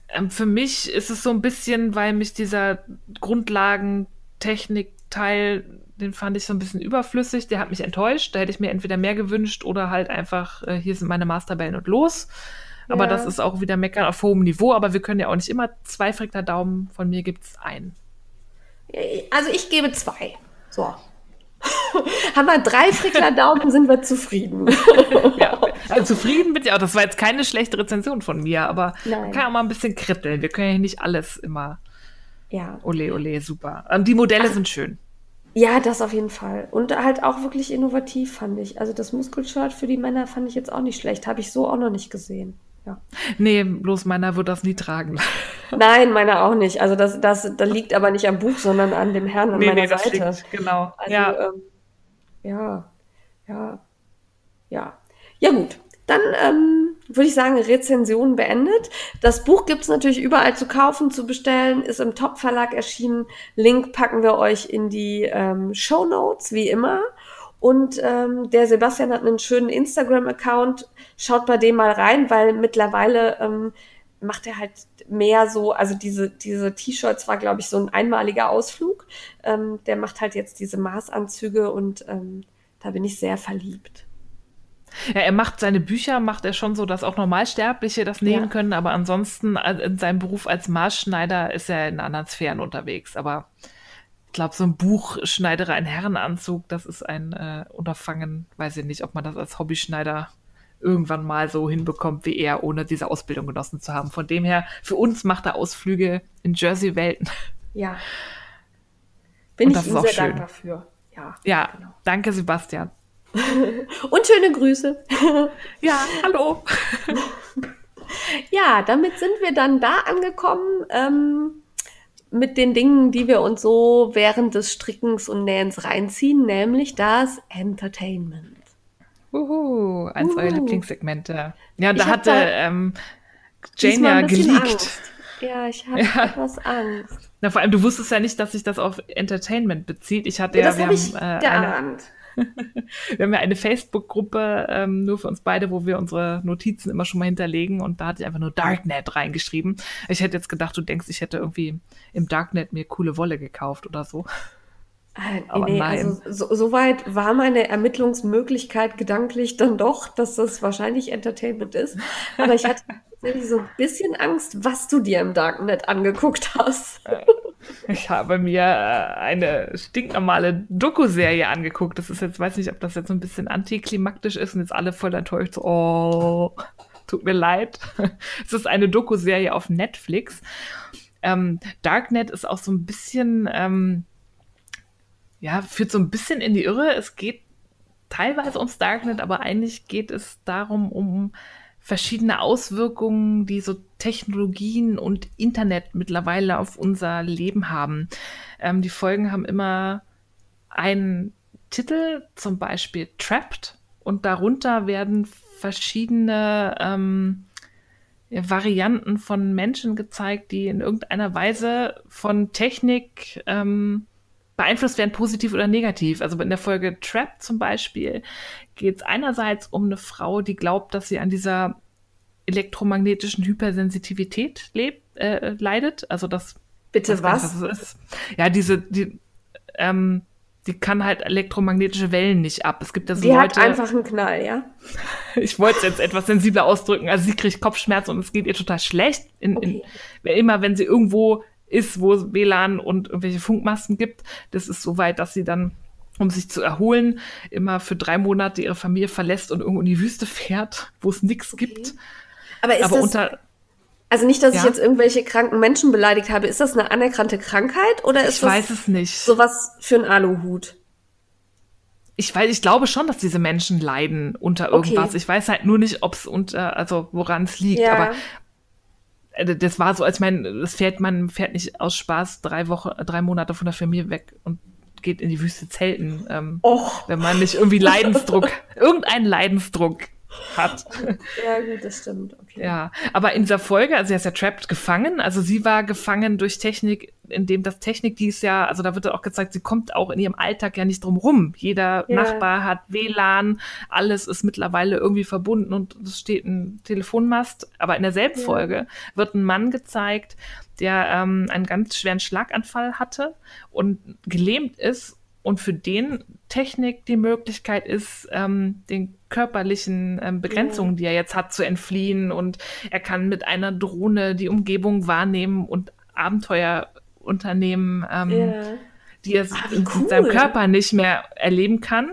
[SPEAKER 1] ähm, für mich ist es so ein bisschen, weil mich dieser Grundlagentechnik-Teil, den fand ich so ein bisschen überflüssig, der hat mich enttäuscht. Da hätte ich mir entweder mehr gewünscht oder halt einfach, äh, hier sind meine Masterbellen und los. Aber ja. das ist auch wieder Meckern auf hohem Niveau. Aber wir können ja auch nicht immer zwei Frickler Daumen. Von mir gibt es einen.
[SPEAKER 2] Also ich gebe zwei. So. Haben wir drei Frickler Daumen, sind wir zufrieden.
[SPEAKER 1] ja, also zufrieden bin ich auch. Das war jetzt keine schlechte Rezension von mir, aber Nein. man kann auch mal ein bisschen kritteln. Wir können ja nicht alles immer.
[SPEAKER 2] Ja.
[SPEAKER 1] Ole, ole, super. Die Modelle Ach, sind schön.
[SPEAKER 2] Ja, das auf jeden Fall. Und halt auch wirklich innovativ, fand ich. Also das Muskelshirt für die Männer fand ich jetzt auch nicht schlecht. Habe ich so auch noch nicht gesehen. Ja.
[SPEAKER 1] Nee, bloß meiner wird das nie tragen.
[SPEAKER 2] Nein, meiner auch nicht. Also das, das, das liegt aber nicht am Buch, sondern an dem Herrn an nee, meiner nee, Seite. Liegt,
[SPEAKER 1] genau.
[SPEAKER 2] Also, ja. Ähm, ja, ja, ja. Ja gut, dann ähm, würde ich sagen, Rezension beendet. Das Buch gibt es natürlich überall zu kaufen, zu bestellen, ist im Top-Verlag erschienen. Link packen wir euch in die ähm, Show Notes, wie immer. Und ähm, der Sebastian hat einen schönen Instagram-Account. Schaut bei dem mal rein, weil mittlerweile ähm, macht er halt mehr so, also diese, diese T-Shirts war, glaube ich, so ein einmaliger Ausflug. Ähm, der macht halt jetzt diese Maßanzüge und ähm, da bin ich sehr verliebt.
[SPEAKER 1] Ja, er macht seine Bücher, macht er schon so, dass auch Normalsterbliche das nehmen ja. können, aber ansonsten äh, in seinem Beruf als Maßschneider ist er in anderen Sphären unterwegs. Aber ich glaube, so ein Buchschneiderer, ein Herrenanzug, das ist ein äh, Unterfangen, weiß ich nicht, ob man das als Hobbyschneider irgendwann mal so hinbekommt wie er, ohne diese Ausbildung genossen zu haben. Von dem her, für uns macht er Ausflüge in Jersey-Welten.
[SPEAKER 2] Ja. Bin Und ich ihm sehr schön. dankbar für.
[SPEAKER 1] Ja, ja genau. danke Sebastian.
[SPEAKER 2] Und schöne Grüße.
[SPEAKER 1] ja, hallo.
[SPEAKER 2] ja, damit sind wir dann da angekommen. Ähm, mit den Dingen, die wir uns so während des Strickens und Nähens reinziehen, nämlich das Entertainment.
[SPEAKER 1] Uhu, eins Uhu. eurer Lieblingssegmente. Ja, da hatte ähm, Jane ja geleakt.
[SPEAKER 2] Angst. Ja, ich habe ja. etwas Angst.
[SPEAKER 1] Na, vor allem, du wusstest ja nicht, dass sich das auf Entertainment bezieht. Ich hatte ja,
[SPEAKER 2] ja
[SPEAKER 1] wir
[SPEAKER 2] haben, ich äh, eine,
[SPEAKER 1] wir haben ja eine Facebook-Gruppe ähm, nur für uns beide, wo wir unsere Notizen immer schon mal hinterlegen und da hatte ich einfach nur Darknet reingeschrieben. Ich hätte jetzt gedacht, du denkst, ich hätte irgendwie im Darknet mir coole Wolle gekauft oder so.
[SPEAKER 2] Äh, Aber nee, nein. also so, so, weit war meine Ermittlungsmöglichkeit gedanklich dann doch, dass das wahrscheinlich Entertainment ist. Aber ich hatte tatsächlich so ein bisschen Angst, was du dir im Darknet angeguckt hast. Äh,
[SPEAKER 1] ich habe mir äh, eine stinknormale Doku-Serie angeguckt. Das ist jetzt, weiß nicht, ob das jetzt so ein bisschen antiklimaktisch ist und jetzt alle voll enttäuscht. So, oh, tut mir leid. es ist eine Doku-Serie auf Netflix. Ähm, Darknet ist auch so ein bisschen ähm, ja, führt so ein bisschen in die Irre. Es geht teilweise ums Darknet, aber eigentlich geht es darum, um verschiedene Auswirkungen, die so Technologien und Internet mittlerweile auf unser Leben haben. Ähm, die Folgen haben immer einen Titel, zum Beispiel Trapped, und darunter werden verschiedene ähm, Varianten von Menschen gezeigt, die in irgendeiner Weise von Technik ähm, beeinflusst werden, positiv oder negativ. Also in der Folge Trap zum Beispiel geht es einerseits um eine Frau, die glaubt, dass sie an dieser elektromagnetischen Hypersensitivität lebt, äh, leidet. Also das.
[SPEAKER 2] Bitte was?
[SPEAKER 1] Was ja, diese, die, ähm, die kann halt elektromagnetische Wellen nicht ab. Es gibt ja so
[SPEAKER 2] die Leute. Hat einfach einen Knall, ja.
[SPEAKER 1] ich wollte es jetzt etwas sensibler ausdrücken. Also sie kriegt Kopfschmerzen und es geht ihr total schlecht. In, okay. in, immer wenn sie irgendwo ist, wo es WLAN und irgendwelche Funkmasten gibt, das ist so weit, dass sie dann um sich zu erholen, immer für drei Monate ihre Familie verlässt und irgendwo in die Wüste fährt, wo es nichts okay. gibt.
[SPEAKER 2] Aber ist Aber das, unter, also nicht, dass ja? ich jetzt irgendwelche kranken Menschen beleidigt habe. Ist das eine anerkannte Krankheit oder ist
[SPEAKER 1] ich
[SPEAKER 2] das
[SPEAKER 1] weiß es nicht.
[SPEAKER 2] sowas für einen Aluhut?
[SPEAKER 1] Ich weiß, ich glaube schon, dass diese Menschen leiden unter irgendwas. Okay. Ich weiß halt nur nicht, ob es unter, also woran es liegt. Ja. Aber das war so, als mein, das fährt, man fährt nicht aus Spaß drei Wochen, drei Monate von der Familie weg und geht in die Wüste zelten, ähm, wenn man nicht irgendwie Leidensdruck, irgendeinen Leidensdruck hat.
[SPEAKER 2] Ja, gut, das stimmt.
[SPEAKER 1] Ja, aber in dieser Folge, also er ist ja trapped gefangen, also sie war gefangen durch Technik, indem das Technik, die ist ja, also da wird auch gezeigt, sie kommt auch in ihrem Alltag ja nicht drum rum. Jeder ja. Nachbar hat WLAN, alles ist mittlerweile irgendwie verbunden und es steht ein Telefonmast. Aber in derselben ja. Folge wird ein Mann gezeigt, der ähm, einen ganz schweren Schlaganfall hatte und gelähmt ist und für den Technik die Möglichkeit ist, ähm, den körperlichen ähm, Begrenzungen, die er jetzt hat, zu entfliehen. Und er kann mit einer Drohne die Umgebung wahrnehmen und Abenteuer unternehmen, ähm, yeah. die er Ach, in cool. seinem Körper nicht mehr erleben kann.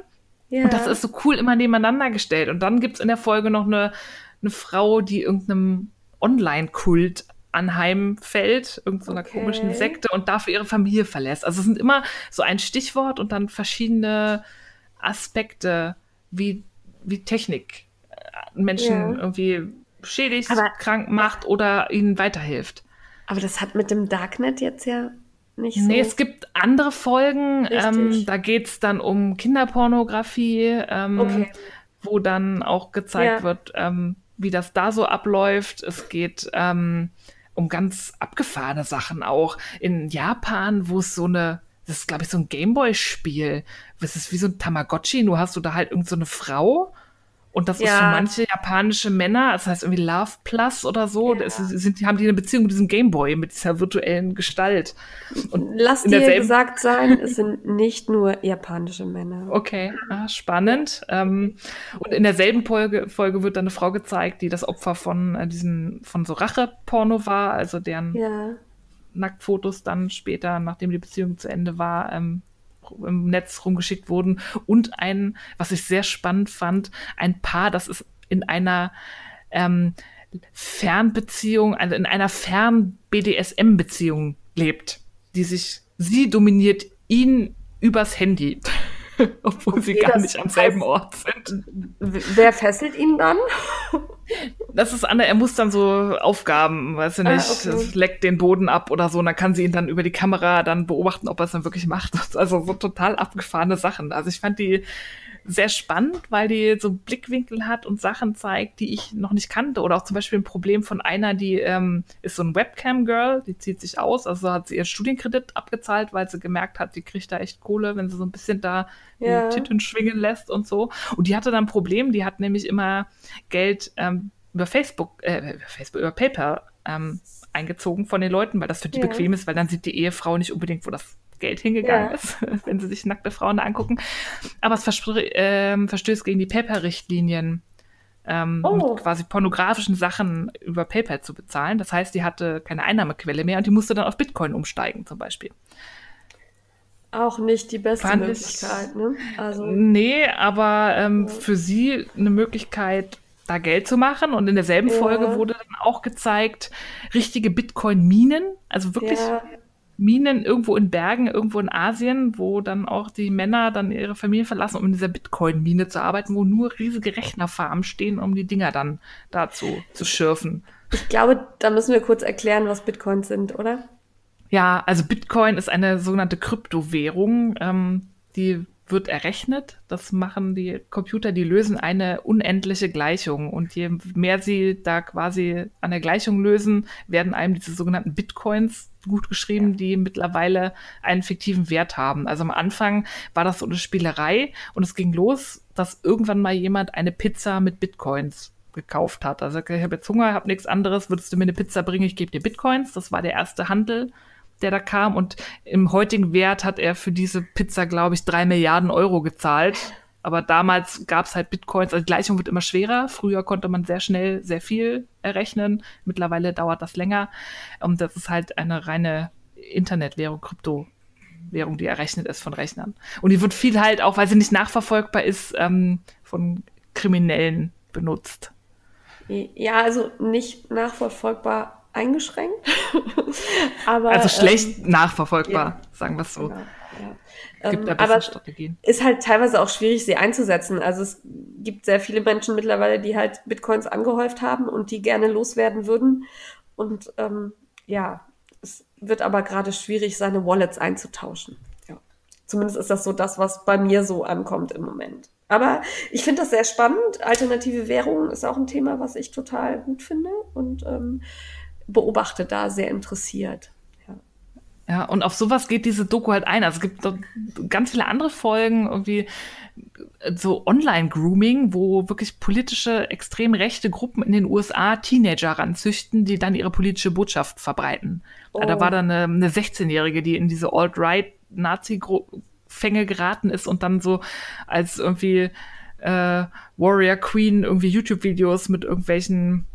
[SPEAKER 1] Yeah. Und das ist so cool immer nebeneinander gestellt. Und dann gibt es in der Folge noch eine, eine Frau, die irgendeinem Online-Kult anheimfällt, irgendeiner okay. komischen Sekte und dafür ihre Familie verlässt. Also es sind immer so ein Stichwort und dann verschiedene Aspekte, wie, wie Technik äh, Menschen ja. irgendwie schädigt, aber, krank macht oder ihnen weiterhilft.
[SPEAKER 2] Aber das hat mit dem Darknet jetzt ja nicht so.
[SPEAKER 1] Nee, es gibt andere Folgen. Ähm, da geht es dann um Kinderpornografie, ähm, okay. wo dann auch gezeigt ja. wird, ähm, wie das da so abläuft. Es geht ähm, um ganz abgefahrene Sachen auch. In Japan, wo es so eine, das ist, glaube ich, so ein Gameboy-Spiel. Das ist wie so ein Tamagotchi, nur hast du da halt irgend so eine Frau und das ja. ist für manche japanische Männer, das heißt irgendwie Love Plus oder so, ja. sind, haben die eine Beziehung mit diesem Gameboy, mit dieser virtuellen Gestalt.
[SPEAKER 2] Und Lass dir gesagt sein, es sind nicht nur japanische Männer.
[SPEAKER 1] Okay, ah, spannend. Ähm, und in derselben Folge, Folge wird dann eine Frau gezeigt, die das Opfer von äh, diesen, von so Rache-Porno war, also deren ja. Nacktfotos dann später, nachdem die Beziehung zu Ende war, ähm, im Netz rumgeschickt wurden und ein, was ich sehr spannend fand, ein Paar, das ist in einer ähm, Fernbeziehung, also in einer Fern-BDSM-Beziehung lebt, die sich, sie dominiert ihn übers Handy. Obwohl okay, sie gar nicht am selben Ort sind.
[SPEAKER 2] Wer fesselt ihn dann?
[SPEAKER 1] Das ist Anne, er muss dann so Aufgaben, weiß ich ah, nicht, ah, okay. leckt den Boden ab oder so, und dann kann sie ihn dann über die Kamera dann beobachten, ob er es dann wirklich macht. Also so total abgefahrene Sachen. Also ich fand die sehr spannend, weil die so Blickwinkel hat und Sachen zeigt, die ich noch nicht kannte. Oder auch zum Beispiel ein Problem von einer, die ähm, ist so ein Webcam-Girl, die zieht sich aus, also hat sie ihren Studienkredit abgezahlt, weil sie gemerkt hat, die kriegt da echt Kohle, wenn sie so ein bisschen da ja. die Titten schwingen lässt und so. Und die hatte dann ein Problem, die hat nämlich immer Geld ähm, über Facebook, äh, Facebook, über PayPal ähm, eingezogen von den Leuten, weil das für die ja. bequem ist, weil dann sieht die Ehefrau nicht unbedingt, wo das Geld hingegangen ja. ist, wenn sie sich nackte Frauen da angucken. Aber es ähm, verstößt gegen die PayPal-Richtlinien, ähm, oh. quasi pornografischen Sachen über PayPal zu bezahlen. Das heißt, die hatte keine Einnahmequelle mehr und die musste dann auf Bitcoin umsteigen, zum Beispiel.
[SPEAKER 2] Auch nicht die beste Fand Möglichkeit, ich, ne?
[SPEAKER 1] Also, nee, aber ähm, ja. für sie eine Möglichkeit, da Geld zu machen. Und in derselben ja. Folge wurde dann auch gezeigt, richtige Bitcoin-Minen, also wirklich. Minen irgendwo in Bergen, irgendwo in Asien, wo dann auch die Männer dann ihre Familien verlassen, um in dieser Bitcoin-Mine zu arbeiten, wo nur riesige Rechnerfarmen stehen, um die Dinger dann dazu zu schürfen.
[SPEAKER 2] Ich glaube, da müssen wir kurz erklären, was Bitcoins sind, oder?
[SPEAKER 1] Ja, also Bitcoin ist eine sogenannte Kryptowährung, ähm, die wird errechnet. Das machen die Computer, die lösen eine unendliche Gleichung. Und je mehr sie da quasi an der Gleichung lösen, werden einem diese sogenannten Bitcoins gut geschrieben, ja. die mittlerweile einen fiktiven Wert haben. Also am Anfang war das so eine Spielerei und es ging los, dass irgendwann mal jemand eine Pizza mit Bitcoins gekauft hat. Also ich habe jetzt Hunger, habe nichts anderes, würdest du mir eine Pizza bringen, ich gebe dir Bitcoins. Das war der erste Handel der da kam. Und im heutigen Wert hat er für diese Pizza, glaube ich, drei Milliarden Euro gezahlt. Aber damals gab es halt Bitcoins. Also die Gleichung wird immer schwerer. Früher konnte man sehr schnell sehr viel errechnen. Mittlerweile dauert das länger. Und das ist halt eine reine Internetwährung, Kryptowährung, die errechnet ist von Rechnern. Und die wird viel halt, auch weil sie nicht nachverfolgbar ist, ähm, von Kriminellen benutzt.
[SPEAKER 2] Ja, also nicht nachverfolgbar eingeschränkt. aber,
[SPEAKER 1] also schlecht ähm, nachverfolgbar, ja, sagen wir es so. Genau,
[SPEAKER 2] ja. Gibt ähm, aber Strategien. ist halt teilweise auch schwierig, sie einzusetzen. Also es gibt sehr viele Menschen mittlerweile, die halt Bitcoins angehäuft haben und die gerne loswerden würden. Und ähm, ja, es wird aber gerade schwierig, seine Wallets einzutauschen. Ja. Zumindest ist das so das, was bei mir so ankommt im Moment. Aber ich finde das sehr spannend. Alternative Währung ist auch ein Thema, was ich total gut finde. Und ähm, beobachte da sehr interessiert. Ja.
[SPEAKER 1] und auf sowas geht diese Doku halt ein. Also es gibt ganz viele andere Folgen, irgendwie so Online-Grooming, wo wirklich politische, extrem rechte Gruppen in den USA Teenager ranzüchten, die dann ihre politische Botschaft verbreiten. Oh. Da war dann eine, eine 16-Jährige, die in diese Alt-Right-Nazi-Fänge geraten ist und dann so als irgendwie äh, Warrior Queen irgendwie YouTube-Videos mit irgendwelchen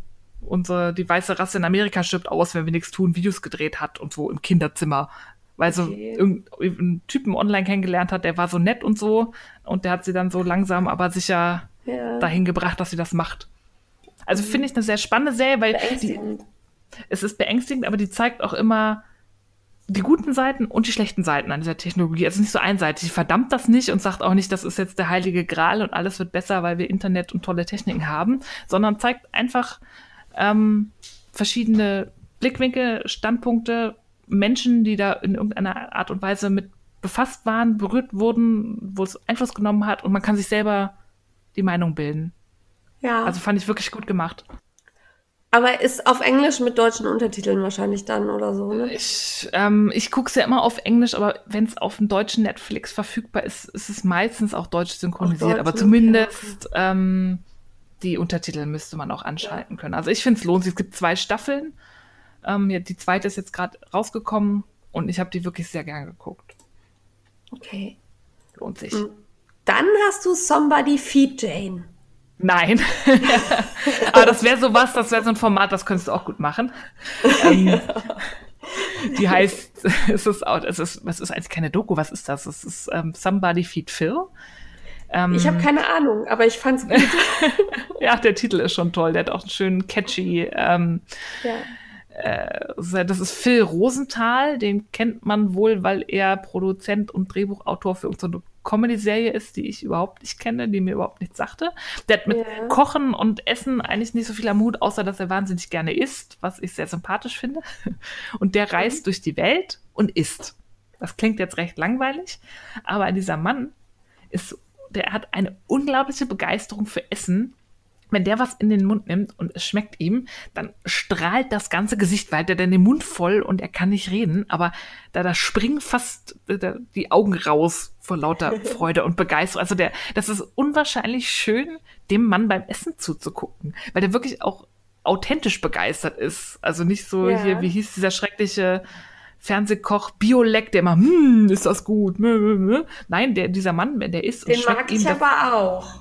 [SPEAKER 1] unsere, die weiße Rasse in Amerika stirbt aus, wenn wir nichts tun, Videos gedreht hat und so im Kinderzimmer. Weil so okay. irgendein Typen online kennengelernt hat, der war so nett und so und der hat sie dann so langsam, aber sicher ja. dahin gebracht, dass sie das macht. Also mhm. finde ich eine sehr spannende Serie, weil die, es ist beängstigend, aber die zeigt auch immer die guten Seiten und die schlechten Seiten an dieser Technologie. Also nicht so einseitig. Sie verdammt das nicht und sagt auch nicht, das ist jetzt der heilige Gral und alles wird besser, weil wir Internet und tolle Techniken haben, sondern zeigt einfach, ähm, verschiedene Blickwinkel, Standpunkte, Menschen, die da in irgendeiner Art und Weise mit befasst waren, berührt wurden, wo es Einfluss genommen hat und man kann sich selber die Meinung bilden. Ja. Also fand ich wirklich gut gemacht.
[SPEAKER 2] Aber ist auf Englisch mit deutschen Untertiteln wahrscheinlich dann oder so, ne?
[SPEAKER 1] Ich, ähm, ich gucke es ja immer auf Englisch, aber wenn es auf dem deutschen Netflix verfügbar ist, ist es meistens auch deutsch synchronisiert. Deutsch, aber zumindest ja. ähm, die Untertitel müsste man auch anschalten können. Also ich finde es lohnt sich. Es gibt zwei Staffeln. Ähm, die zweite ist jetzt gerade rausgekommen und ich habe die wirklich sehr gern geguckt.
[SPEAKER 2] Okay.
[SPEAKER 1] Lohnt sich.
[SPEAKER 2] Hm. Dann hast du Somebody Feed Jane.
[SPEAKER 1] Nein. Aber das wäre so was, das wäre so ein Format, das könntest du auch gut machen. ähm, die heißt, es ist, es ist, es ist eigentlich keine Doku, was ist das? Es ist ähm, Somebody Feed Phil.
[SPEAKER 2] Ähm, ich habe keine Ahnung, aber ich fand's gut.
[SPEAKER 1] ja, der Titel ist schon toll. Der hat auch einen schönen catchy. Ähm, ja. Äh, das ist Phil Rosenthal, den kennt man wohl, weil er Produzent und Drehbuchautor für unsere Comedy-Serie ist, die ich überhaupt nicht kenne, die mir überhaupt nichts sagte. Der hat mit yeah. Kochen und Essen eigentlich nicht so viel am Hut, außer dass er wahnsinnig gerne isst, was ich sehr sympathisch finde. Und der reist mhm. durch die Welt und isst. Das klingt jetzt recht langweilig, aber dieser Mann ist der hat eine unglaubliche Begeisterung für Essen. Wenn der was in den Mund nimmt und es schmeckt ihm, dann strahlt das ganze Gesicht, weil der dann den Mund voll und er kann nicht reden, aber da, da springen fast äh, die Augen raus vor lauter Freude und Begeisterung. Also der, das ist unwahrscheinlich schön, dem Mann beim Essen zuzugucken, weil der wirklich auch authentisch begeistert ist. Also nicht so ja. hier, wie hieß dieser schreckliche Fernsehkoch Biolek, der immer, hm, ist das gut? Nein, der, dieser Mann, der ist.
[SPEAKER 2] Den mag ich aber auch.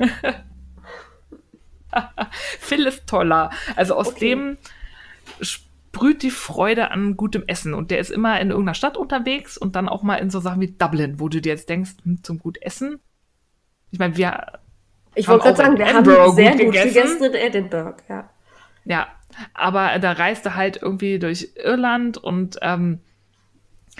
[SPEAKER 1] Phil ist toller. Also aus okay. dem sprüht die Freude an gutem Essen. Und der ist immer in irgendeiner Stadt unterwegs und dann auch mal in so Sachen wie Dublin, wo du dir jetzt denkst, hm, zum gut Essen. Ich meine, wir.
[SPEAKER 2] Ich wollte gerade sagen, wir haben sehr gut gegessen. gegessen in Edinburgh, ja.
[SPEAKER 1] Ja, aber da reist er halt irgendwie durch Irland und ähm,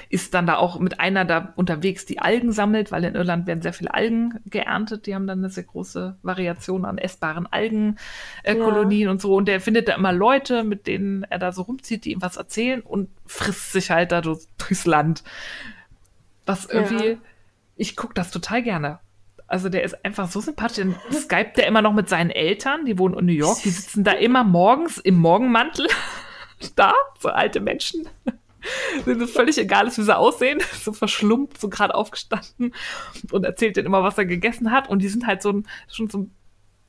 [SPEAKER 1] ist dann da auch mit einer da unterwegs, die Algen sammelt, weil in Irland werden sehr viele Algen geerntet. Die haben dann eine sehr große Variation an essbaren Algenkolonien äh, ja. und so. Und der findet da immer Leute, mit denen er da so rumzieht, die ihm was erzählen und frisst sich halt da durchs Land. Was irgendwie, ja. ich gucke das total gerne. Also der ist einfach so sympathisch. Dann skypt der immer noch mit seinen Eltern, die wohnen in New York, die sitzen da immer morgens im Morgenmantel da, so alte Menschen. Sind es völlig egal ist, wie sie aussehen, so verschlumpt, so gerade aufgestanden und erzählt denen immer, was er gegessen hat. Und die sind halt so ein, schon so ein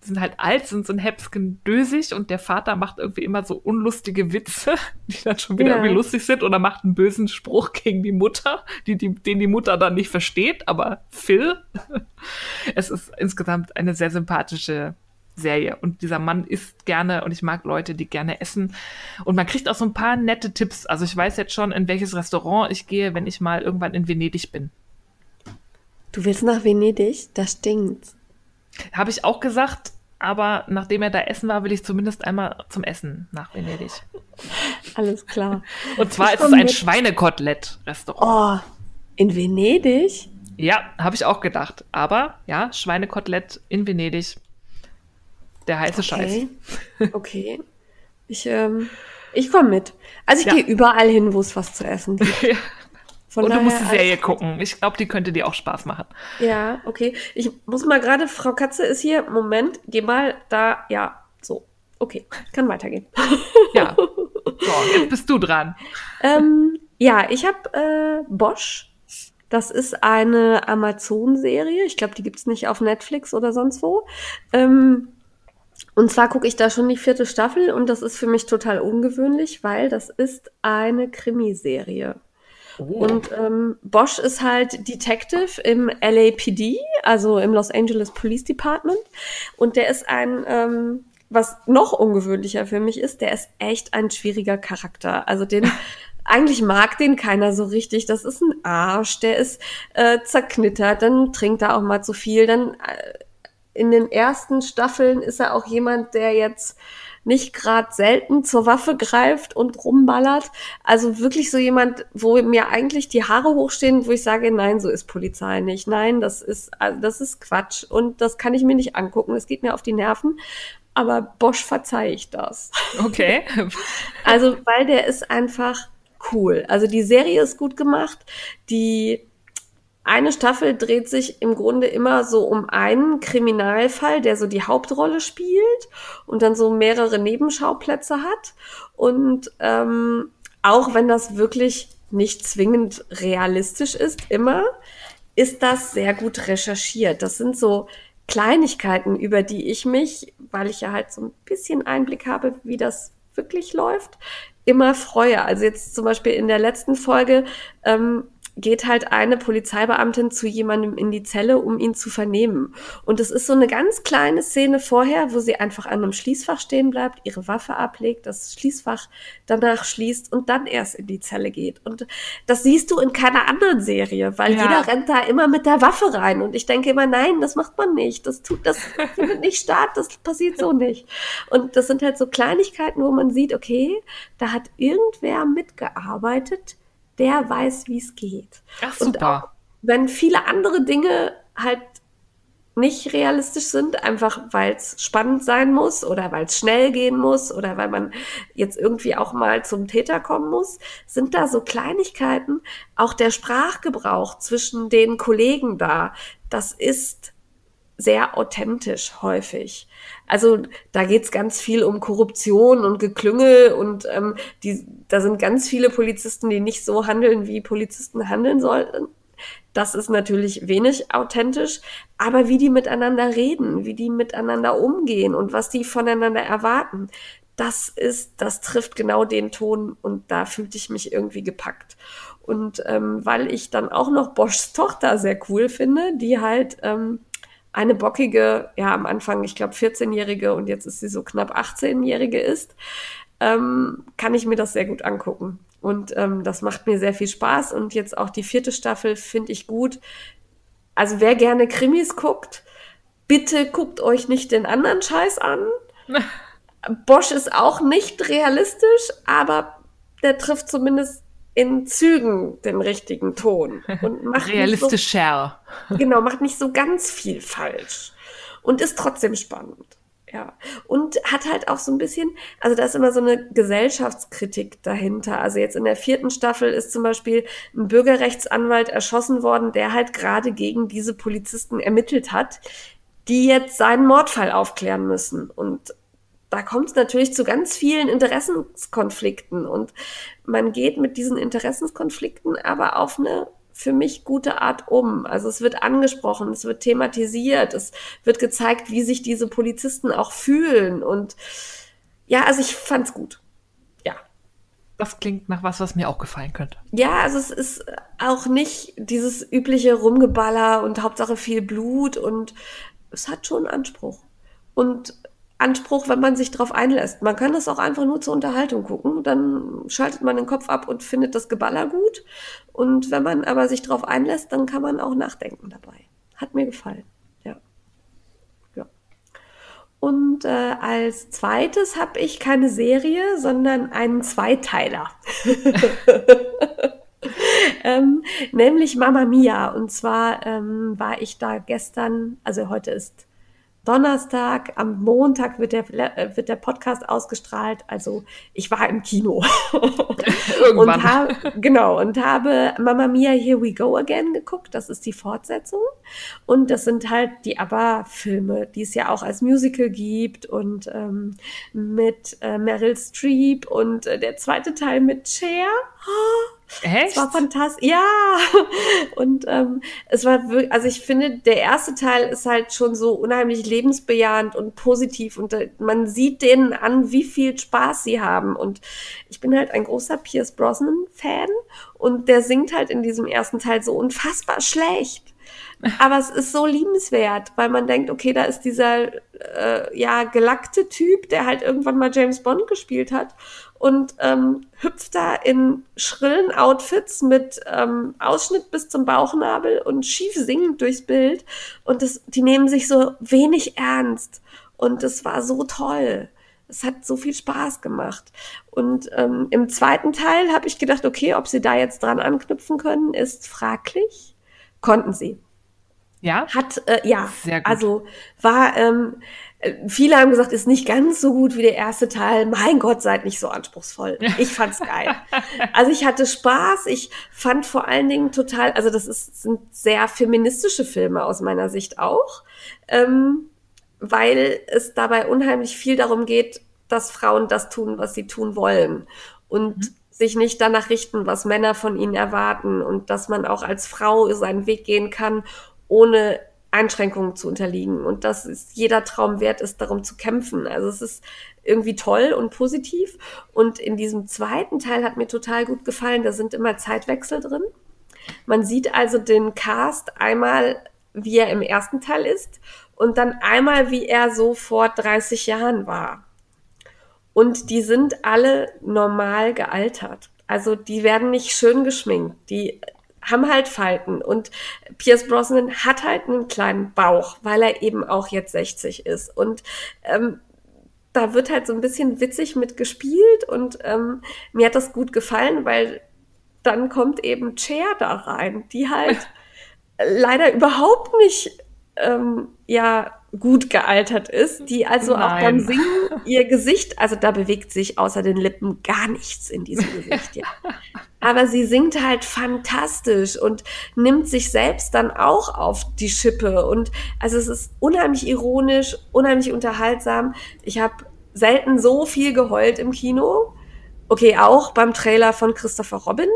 [SPEAKER 1] sind halt alt, sind so ein Häpsken dösig und der Vater macht irgendwie immer so unlustige Witze, die dann schon wieder ja. irgendwie lustig sind oder macht einen bösen Spruch gegen die Mutter, die, die, den die Mutter dann nicht versteht, aber Phil. es ist insgesamt eine sehr sympathische Serie und dieser Mann isst gerne und ich mag Leute, die gerne essen und man kriegt auch so ein paar nette Tipps. Also ich weiß jetzt schon, in welches Restaurant ich gehe, wenn ich mal irgendwann in Venedig bin.
[SPEAKER 2] Du willst nach Venedig? Das stinkt.
[SPEAKER 1] Habe ich auch gesagt, aber nachdem er da essen war, will ich zumindest einmal zum Essen nach Venedig.
[SPEAKER 2] Alles klar.
[SPEAKER 1] Und zwar ist es ein Schweinekotelett-Restaurant.
[SPEAKER 2] Oh, in Venedig?
[SPEAKER 1] Ja, habe ich auch gedacht. Aber ja, Schweinekotelett in Venedig. Der heiße
[SPEAKER 2] okay. Scheiß. Okay. Ich, ähm, ich komme mit. Also ich ja. gehe überall hin, wo es was zu essen gibt.
[SPEAKER 1] Von und du musst die Serie gucken. Ich glaube, die könnte dir auch Spaß machen.
[SPEAKER 2] Ja, okay. Ich muss mal gerade, Frau Katze ist hier. Moment, geh mal da. Ja, so. Okay, kann weitergehen.
[SPEAKER 1] Ja. So, jetzt bist du dran.
[SPEAKER 2] ähm, ja, ich habe äh, Bosch. Das ist eine Amazon-Serie. Ich glaube, die gibt's nicht auf Netflix oder sonst wo. Ähm, und zwar gucke ich da schon die vierte Staffel und das ist für mich total ungewöhnlich, weil das ist eine Krimiserie. Oh. Und ähm, Bosch ist halt Detective im LAPD, also im Los Angeles Police Department. Und der ist ein, ähm, was noch ungewöhnlicher für mich ist, der ist echt ein schwieriger Charakter. Also den eigentlich mag den keiner so richtig. Das ist ein Arsch, der ist äh, zerknittert, dann trinkt er auch mal zu viel. Dann äh, in den ersten Staffeln ist er auch jemand, der jetzt nicht gerade selten zur Waffe greift und rumballert. Also wirklich so jemand, wo mir eigentlich die Haare hochstehen, wo ich sage, nein, so ist Polizei nicht. Nein, das ist, also das ist Quatsch und das kann ich mir nicht angucken. Es geht mir auf die Nerven. Aber Bosch verzeihe ich das.
[SPEAKER 1] Okay.
[SPEAKER 2] also, weil der ist einfach cool. Also die Serie ist gut gemacht. Die eine Staffel dreht sich im Grunde immer so um einen Kriminalfall, der so die Hauptrolle spielt und dann so mehrere Nebenschauplätze hat. Und ähm, auch wenn das wirklich nicht zwingend realistisch ist, immer, ist das sehr gut recherchiert. Das sind so Kleinigkeiten, über die ich mich, weil ich ja halt so ein bisschen Einblick habe, wie das wirklich läuft, immer freue. Also jetzt zum Beispiel in der letzten Folge ähm, geht halt eine Polizeibeamtin zu jemandem in die Zelle, um ihn zu vernehmen. Und es ist so eine ganz kleine Szene vorher, wo sie einfach an einem Schließfach stehen bleibt, ihre Waffe ablegt, das Schließfach danach schließt und dann erst in die Zelle geht. Und das siehst du in keiner anderen Serie, weil ja. jeder rennt da immer mit der Waffe rein. Und ich denke immer, nein, das macht man nicht. Das tut, das findet nicht statt. Das passiert so nicht. Und das sind halt so Kleinigkeiten, wo man sieht, okay, da hat irgendwer mitgearbeitet, der weiß, wie es geht.
[SPEAKER 1] Ach, super. Und auch,
[SPEAKER 2] wenn viele andere Dinge halt nicht realistisch sind, einfach weil es spannend sein muss oder weil es schnell gehen muss oder weil man jetzt irgendwie auch mal zum Täter kommen muss, sind da so Kleinigkeiten. Auch der Sprachgebrauch zwischen den Kollegen da, das ist sehr authentisch häufig. Also da geht's ganz viel um Korruption und Geklüngel und ähm, die, da sind ganz viele Polizisten, die nicht so handeln, wie Polizisten handeln sollten. Das ist natürlich wenig authentisch, aber wie die miteinander reden, wie die miteinander umgehen und was die voneinander erwarten, das ist, das trifft genau den Ton und da fühlte ich mich irgendwie gepackt. Und ähm, weil ich dann auch noch Boschs Tochter sehr cool finde, die halt ähm, eine bockige, ja am Anfang, ich glaube 14-jährige und jetzt ist sie so knapp 18-jährige ist, ähm, kann ich mir das sehr gut angucken. Und ähm, das macht mir sehr viel Spaß. Und jetzt auch die vierte Staffel finde ich gut. Also wer gerne Krimis guckt, bitte guckt euch nicht den anderen Scheiß an. Bosch ist auch nicht realistisch, aber der trifft zumindest in Zügen den richtigen Ton
[SPEAKER 1] und macht realistischer.
[SPEAKER 2] So, genau, macht nicht so ganz viel falsch und ist trotzdem spannend. Ja, und hat halt auch so ein bisschen, also da ist immer so eine Gesellschaftskritik dahinter. Also jetzt in der vierten Staffel ist zum Beispiel ein Bürgerrechtsanwalt erschossen worden, der halt gerade gegen diese Polizisten ermittelt hat, die jetzt seinen Mordfall aufklären müssen. Und da kommt es natürlich zu ganz vielen Interessenskonflikten und man geht mit diesen Interessenskonflikten aber auf eine für mich gute Art um. Also es wird angesprochen, es wird thematisiert, es wird gezeigt, wie sich diese Polizisten auch fühlen. Und ja, also ich fand's gut. Ja.
[SPEAKER 1] Das klingt nach was, was mir auch gefallen könnte.
[SPEAKER 2] Ja, also es ist auch nicht dieses übliche Rumgeballer und Hauptsache viel Blut und es hat schon Anspruch. Und Anspruch, wenn man sich darauf einlässt. Man kann das auch einfach nur zur Unterhaltung gucken. Dann schaltet man den Kopf ab und findet das Geballer gut. Und wenn man aber sich darauf einlässt, dann kann man auch nachdenken dabei. Hat mir gefallen. Ja. ja. Und äh, als zweites habe ich keine Serie, sondern einen Zweiteiler. ähm, nämlich Mama Mia. Und zwar ähm, war ich da gestern, also heute ist Donnerstag, am Montag wird der, äh, wird der Podcast ausgestrahlt. Also ich war im Kino. Irgendwann. und habe, genau, und habe Mama Mia Here We Go Again geguckt. Das ist die Fortsetzung. Und das sind halt die ABBA-Filme, die es ja auch als Musical gibt und ähm, mit äh, Meryl Streep und äh, der zweite Teil mit Cher. Oh, Echt? Es war fantastisch. Ja. Und ähm, es war wirklich, also ich finde, der erste Teil ist halt schon so unheimlich lebensbejahend und positiv und äh, man sieht denen an, wie viel Spaß sie haben. Und ich bin halt ein großer Pierce Brosnan-Fan und der singt halt in diesem ersten Teil so unfassbar schlecht. Aber es ist so liebenswert, weil man denkt, okay, da ist dieser äh, ja gelackte Typ, der halt irgendwann mal James Bond gespielt hat und ähm, hüpft da in schrillen Outfits mit ähm, Ausschnitt bis zum Bauchnabel und schief singend durchs Bild. Und das, die nehmen sich so wenig ernst. Und es war so toll. Es hat so viel Spaß gemacht. Und ähm, im zweiten Teil habe ich gedacht, okay, ob sie da jetzt dran anknüpfen können, ist fraglich. Konnten sie.
[SPEAKER 1] Ja?
[SPEAKER 2] Hat, äh, ja. Sehr gut. Also war, ähm, Viele haben gesagt, ist nicht ganz so gut wie der erste Teil. Mein Gott, seid nicht so anspruchsvoll. Ich fand's geil. Also ich hatte Spaß. Ich fand vor allen Dingen total, also das ist, sind sehr feministische Filme aus meiner Sicht auch, ähm, weil es dabei unheimlich viel darum geht, dass Frauen das tun, was sie tun wollen und mhm. sich nicht danach richten, was Männer von ihnen erwarten und dass man auch als Frau seinen Weg gehen kann, ohne Einschränkungen zu unterliegen und dass es jeder Traum wert ist, darum zu kämpfen. Also es ist irgendwie toll und positiv. Und in diesem zweiten Teil hat mir total gut gefallen, da sind immer Zeitwechsel drin. Man sieht also den Cast einmal, wie er im ersten Teil ist und dann einmal, wie er so vor 30 Jahren war. Und die sind alle normal gealtert. Also die werden nicht schön geschminkt. Die haben halt Falten. Und Pierce Brosnan hat halt einen kleinen Bauch, weil er eben auch jetzt 60 ist. Und ähm, da wird halt so ein bisschen witzig mit gespielt und ähm, mir hat das gut gefallen, weil dann kommt eben Cher da rein, die halt leider überhaupt nicht ähm, ja gut gealtert ist, die also Nein. auch beim Singen ihr Gesicht, also da bewegt sich außer den Lippen gar nichts in diesem Gesicht, ja. Aber sie singt halt fantastisch und nimmt sich selbst dann auch auf die Schippe und also es ist unheimlich ironisch, unheimlich unterhaltsam. Ich habe selten so viel geheult im Kino. Okay, auch beim Trailer von Christopher Robin,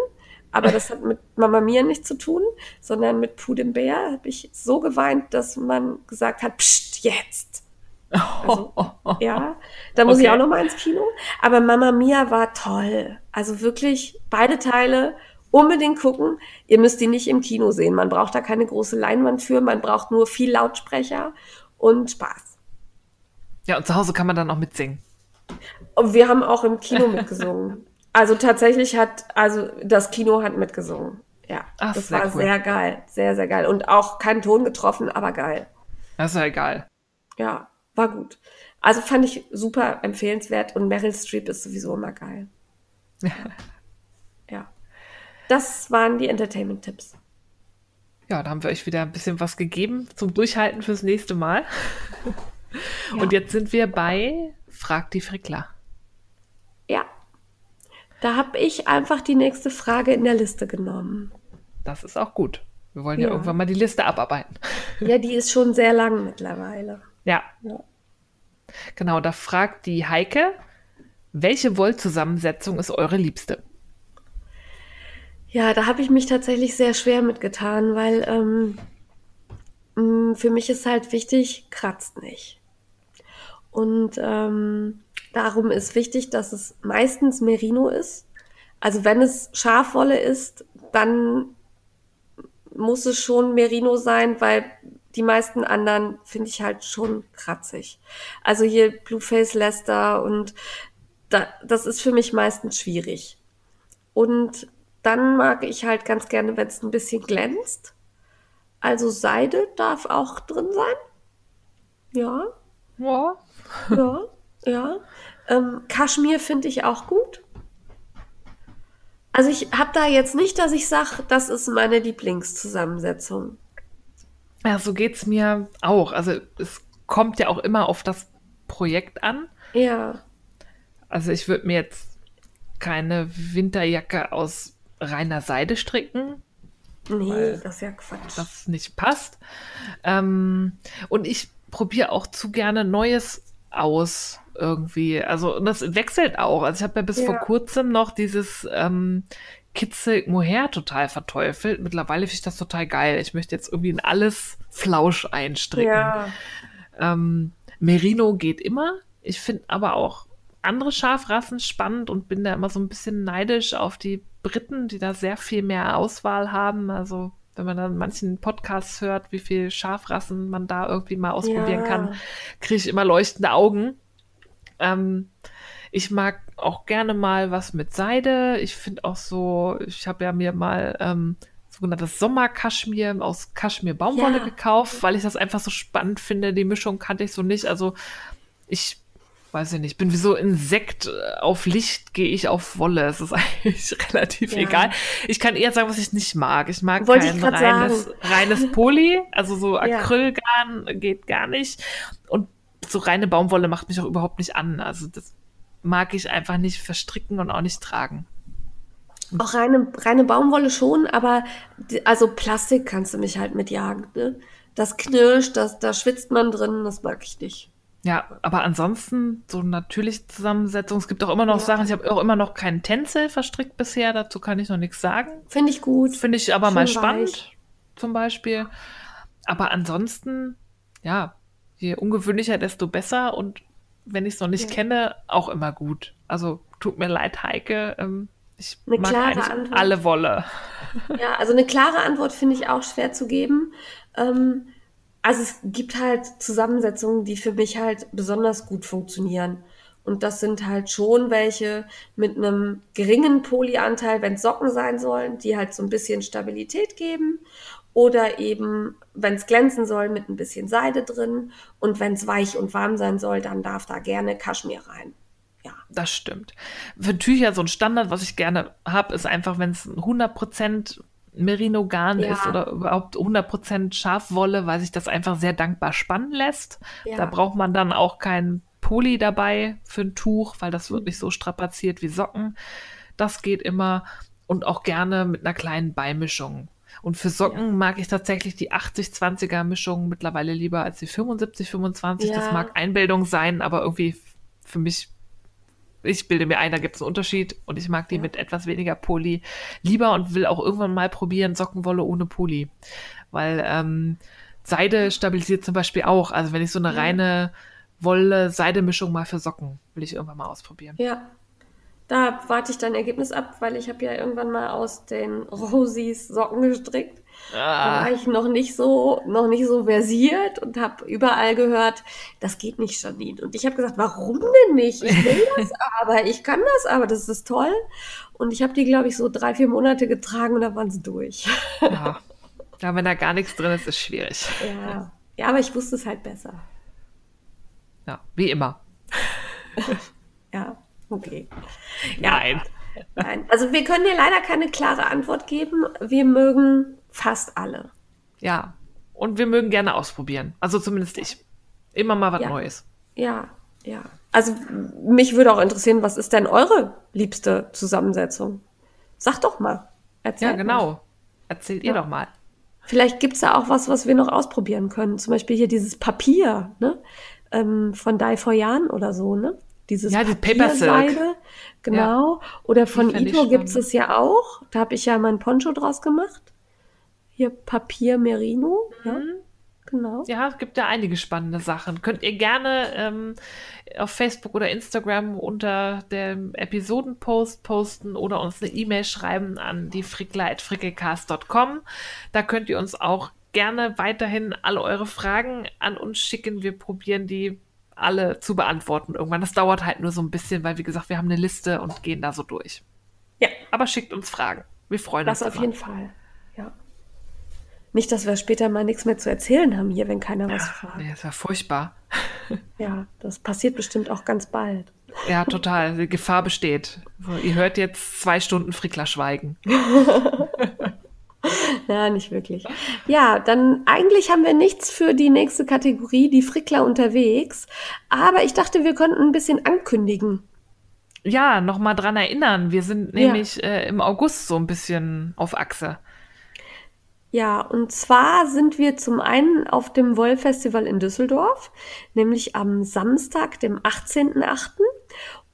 [SPEAKER 2] aber das hat mit Mama Mia nichts zu tun, sondern mit Pudim Bär habe ich so geweint, dass man gesagt hat, pst, jetzt. Also, ja, da muss okay. ich auch noch mal ins Kino. Aber Mama Mia war toll. Also wirklich beide Teile unbedingt gucken. Ihr müsst die nicht im Kino sehen. Man braucht da keine große Leinwand für. Man braucht nur viel Lautsprecher und Spaß.
[SPEAKER 1] Ja, und zu Hause kann man dann auch mitsingen.
[SPEAKER 2] Und wir haben auch im Kino mitgesungen. Also tatsächlich hat, also das Kino hat mitgesungen. Ja, Ach, das war cool. sehr geil, sehr, sehr geil. Und auch keinen Ton getroffen, aber geil.
[SPEAKER 1] Das ist ja geil.
[SPEAKER 2] Ja, war gut. Also fand ich super empfehlenswert und Meryl Streep ist sowieso immer geil. ja. Das waren die Entertainment-Tipps.
[SPEAKER 1] Ja, da haben wir euch wieder ein bisschen was gegeben zum Durchhalten fürs nächste Mal. Ja. Und jetzt sind wir bei Frag die Frickler.
[SPEAKER 2] Ja. Da habe ich einfach die nächste Frage in der Liste genommen.
[SPEAKER 1] Das ist auch gut. Wir wollen ja, ja irgendwann mal die Liste abarbeiten.
[SPEAKER 2] Ja, die ist schon sehr lang mittlerweile.
[SPEAKER 1] Ja. ja. Genau, da fragt die Heike, welche Wollzusammensetzung ist eure liebste?
[SPEAKER 2] Ja, da habe ich mich tatsächlich sehr schwer mitgetan, weil ähm, mm, für mich ist halt wichtig, kratzt nicht. Und ähm, darum ist wichtig, dass es meistens Merino ist. Also wenn es Schafwolle ist, dann muss es schon Merino sein, weil die meisten anderen finde ich halt schon kratzig. Also hier Blueface Leicester und da, das ist für mich meistens schwierig. Und dann mag ich halt ganz gerne, wenn es ein bisschen glänzt. Also Seide darf auch drin sein. Ja.
[SPEAKER 1] Ja.
[SPEAKER 2] Ja, ja. Ähm, Kaschmir finde ich auch gut. Also ich habe da jetzt nicht, dass ich sage, das ist meine Lieblingszusammensetzung.
[SPEAKER 1] Ja, so geht es mir auch. Also es kommt ja auch immer auf das Projekt an.
[SPEAKER 2] Ja.
[SPEAKER 1] Also ich würde mir jetzt keine Winterjacke aus reiner Seide stricken.
[SPEAKER 2] Nee, das ist ja Quatsch.
[SPEAKER 1] Das nicht passt. Ähm, und ich probiere auch zu gerne Neues aus irgendwie. Also, und das wechselt auch. Also, ich habe ja bis ja. vor kurzem noch dieses ähm, Kitzel Mohair total verteufelt. Mittlerweile finde ich das total geil. Ich möchte jetzt irgendwie in alles Flausch einstricken. Ja. Ähm, Merino geht immer. Ich finde aber auch andere Schafrassen spannend und bin da immer so ein bisschen neidisch auf die Briten, die da sehr viel mehr Auswahl haben. Also wenn man dann manchen Podcasts hört, wie viel Schafrassen man da irgendwie mal ausprobieren ja. kann, kriege ich immer leuchtende Augen. Ähm, ich mag auch gerne mal was mit Seide. Ich finde auch so, ich habe ja mir mal ähm, sogenanntes Sommerkaschmir aus Kaschmir-Baumwolle ja. gekauft, weil ich das einfach so spannend finde. Die Mischung kannte ich so nicht. Also ich weiß ich nicht, bin wie so Insekt äh, auf Licht, gehe ich auf Wolle. Es ist eigentlich relativ ja. egal. Ich kann eher sagen, was ich nicht mag. Ich mag Wollte kein ich reines, reines Poly, also so Acrylgarn ja. geht gar nicht. Und so reine Baumwolle macht mich auch überhaupt nicht an. Also das mag ich einfach nicht verstricken und auch nicht tragen.
[SPEAKER 2] Auch reine, reine Baumwolle schon, aber die, also Plastik kannst du mich halt mitjagen. Ne? Das knirscht, das, da schwitzt man drin, das mag ich nicht.
[SPEAKER 1] Ja, aber ansonsten so natürliche Zusammensetzung. Es gibt auch immer noch ja. Sachen, ich habe auch immer noch keinen Tänzel verstrickt bisher, dazu kann ich noch nichts sagen.
[SPEAKER 2] Finde ich gut.
[SPEAKER 1] Finde ich aber Schön mal spannend, weich. zum Beispiel. Aber ansonsten, ja, je ungewöhnlicher, desto besser und wenn ich es noch nicht ja. kenne, auch immer gut. Also tut mir leid, Heike. Ähm, ich eine mag eigentlich Antwort. alle Wolle.
[SPEAKER 2] Ja, also eine klare Antwort finde ich auch schwer zu geben. Ähm, also es gibt halt Zusammensetzungen, die für mich halt besonders gut funktionieren. Und das sind halt schon welche mit einem geringen Polyanteil, wenn es Socken sein sollen, die halt so ein bisschen Stabilität geben. Oder eben, wenn es glänzen soll, mit ein bisschen Seide drin. Und wenn es weich und warm sein soll, dann darf da gerne Kaschmir rein.
[SPEAKER 1] Ja. Das stimmt. Für Tücher so ein Standard, was ich gerne habe, ist einfach, wenn es 100% Merino-Garn ja. ist oder überhaupt 100% Schafwolle, weil sich das einfach sehr dankbar spannen lässt. Ja. Da braucht man dann auch kein Poli dabei für ein Tuch, weil das wird nicht so strapaziert wie Socken. Das geht immer und auch gerne mit einer kleinen Beimischung. Und für Socken ja. mag ich tatsächlich die 80-20er Mischung mittlerweile lieber als die 75-25. Ja. Das mag Einbildung sein, aber irgendwie für mich ich bilde mir ein, da gibt es einen Unterschied und ich mag die ja. mit etwas weniger Poli lieber und will auch irgendwann mal probieren, Sockenwolle ohne Poli. Weil ähm, Seide stabilisiert zum Beispiel auch. Also wenn ich so eine ja. reine Wolle-Seide-Mischung mal für Socken will ich irgendwann mal ausprobieren.
[SPEAKER 2] Ja, da warte ich dein Ergebnis ab, weil ich habe ja irgendwann mal aus den Rosies Socken gestrickt. Ah. Da war ich noch nicht so, noch nicht so versiert und habe überall gehört, das geht nicht, Janine. Und ich habe gesagt, warum denn nicht? Ich will das aber, ich kann das aber, das ist toll. Und ich habe die, glaube ich, so drei, vier Monate getragen und da waren sie durch.
[SPEAKER 1] Ja. ja, wenn da gar nichts drin ist, ist schwierig.
[SPEAKER 2] Ja, ja aber ich wusste es halt besser.
[SPEAKER 1] Ja, wie immer.
[SPEAKER 2] ja. Okay.
[SPEAKER 1] Ja, Nein.
[SPEAKER 2] Nein. Also wir können dir leider keine klare Antwort geben. Wir mögen fast alle.
[SPEAKER 1] Ja. Und wir mögen gerne ausprobieren. Also zumindest ich. Immer mal was ja. Neues.
[SPEAKER 2] Ja, ja. Also mich würde auch interessieren, was ist denn eure liebste Zusammensetzung? Sag doch mal.
[SPEAKER 1] Erzähl ja, genau. Mal. Erzählt ihr doch mal.
[SPEAKER 2] Vielleicht gibt es ja auch was, was wir noch ausprobieren können. Zum Beispiel hier dieses Papier, ne? Ähm, von Dai for Jan oder so, ne? Dieses
[SPEAKER 1] ja, die Papierseide.
[SPEAKER 2] Genau. Ja. Oder von Ito gibt es ja auch. Da habe ich ja mein Poncho draus gemacht. Hier Papier Merino. Mhm. Ja.
[SPEAKER 1] Genau. Ja, es gibt ja einige spannende Sachen. Könnt ihr gerne ähm, auf Facebook oder Instagram unter dem Episodenpost posten oder uns eine E-Mail schreiben an die frickler.frickelcast.com. Da könnt ihr uns auch gerne weiterhin alle eure Fragen an uns schicken. Wir probieren die alle zu beantworten irgendwann. Das dauert halt nur so ein bisschen, weil wie gesagt, wir haben eine Liste und gehen da so durch. Ja. Aber schickt uns Fragen. Wir freuen
[SPEAKER 2] das
[SPEAKER 1] uns.
[SPEAKER 2] Das auf immer. jeden Fall. Ja. Nicht, dass wir später mal nichts mehr zu erzählen haben hier, wenn keiner was fragt.
[SPEAKER 1] Nee, das war furchtbar.
[SPEAKER 2] Ja, das passiert bestimmt auch ganz bald.
[SPEAKER 1] Ja, total. Die Gefahr besteht. So, ihr hört jetzt zwei Stunden Frickler schweigen.
[SPEAKER 2] Ja, nicht wirklich. Ja, dann eigentlich haben wir nichts für die nächste Kategorie, die Frickler unterwegs. Aber ich dachte, wir könnten ein bisschen ankündigen.
[SPEAKER 1] Ja, nochmal dran erinnern. Wir sind nämlich ja. äh, im August so ein bisschen auf Achse.
[SPEAKER 2] Ja, und zwar sind wir zum einen auf dem Wollfestival in Düsseldorf, nämlich am Samstag, dem 18.8.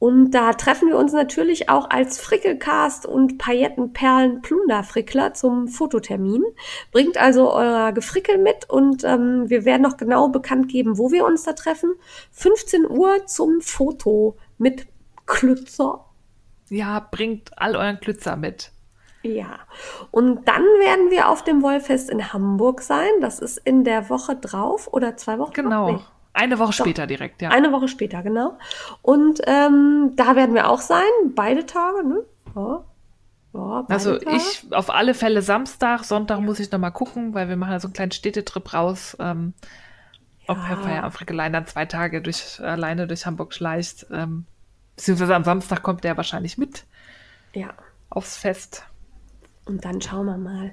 [SPEAKER 2] Und da treffen wir uns natürlich auch als Frickelcast und Paillettenperlen Plunderfrickler zum Fototermin. Bringt also euer Gefrickel mit und ähm, wir werden noch genau bekannt geben, wo wir uns da treffen. 15 Uhr zum Foto mit Klützer.
[SPEAKER 1] Ja, bringt all euren Klützer mit.
[SPEAKER 2] Ja, und dann werden wir auf dem Wollfest in Hamburg sein. Das ist in der Woche drauf oder zwei Wochen.
[SPEAKER 1] Genau. Nee. Eine Woche Doch. später direkt, ja.
[SPEAKER 2] Eine Woche später, genau. Und ähm, da werden wir auch sein, beide Tage, ne? Ja.
[SPEAKER 1] Ja, also Tage. ich auf alle Fälle Samstag, Sonntag ja. muss ich noch mal gucken, weil wir machen ja so einen kleinen Städtetrip raus. Ähm. Ob Herr Feierabend dann zwei Tage durch, alleine durch Hamburg schleicht. Ähm, beziehungsweise am Samstag kommt der wahrscheinlich mit.
[SPEAKER 2] Ja.
[SPEAKER 1] Aufs Fest.
[SPEAKER 2] Und dann schauen wir mal.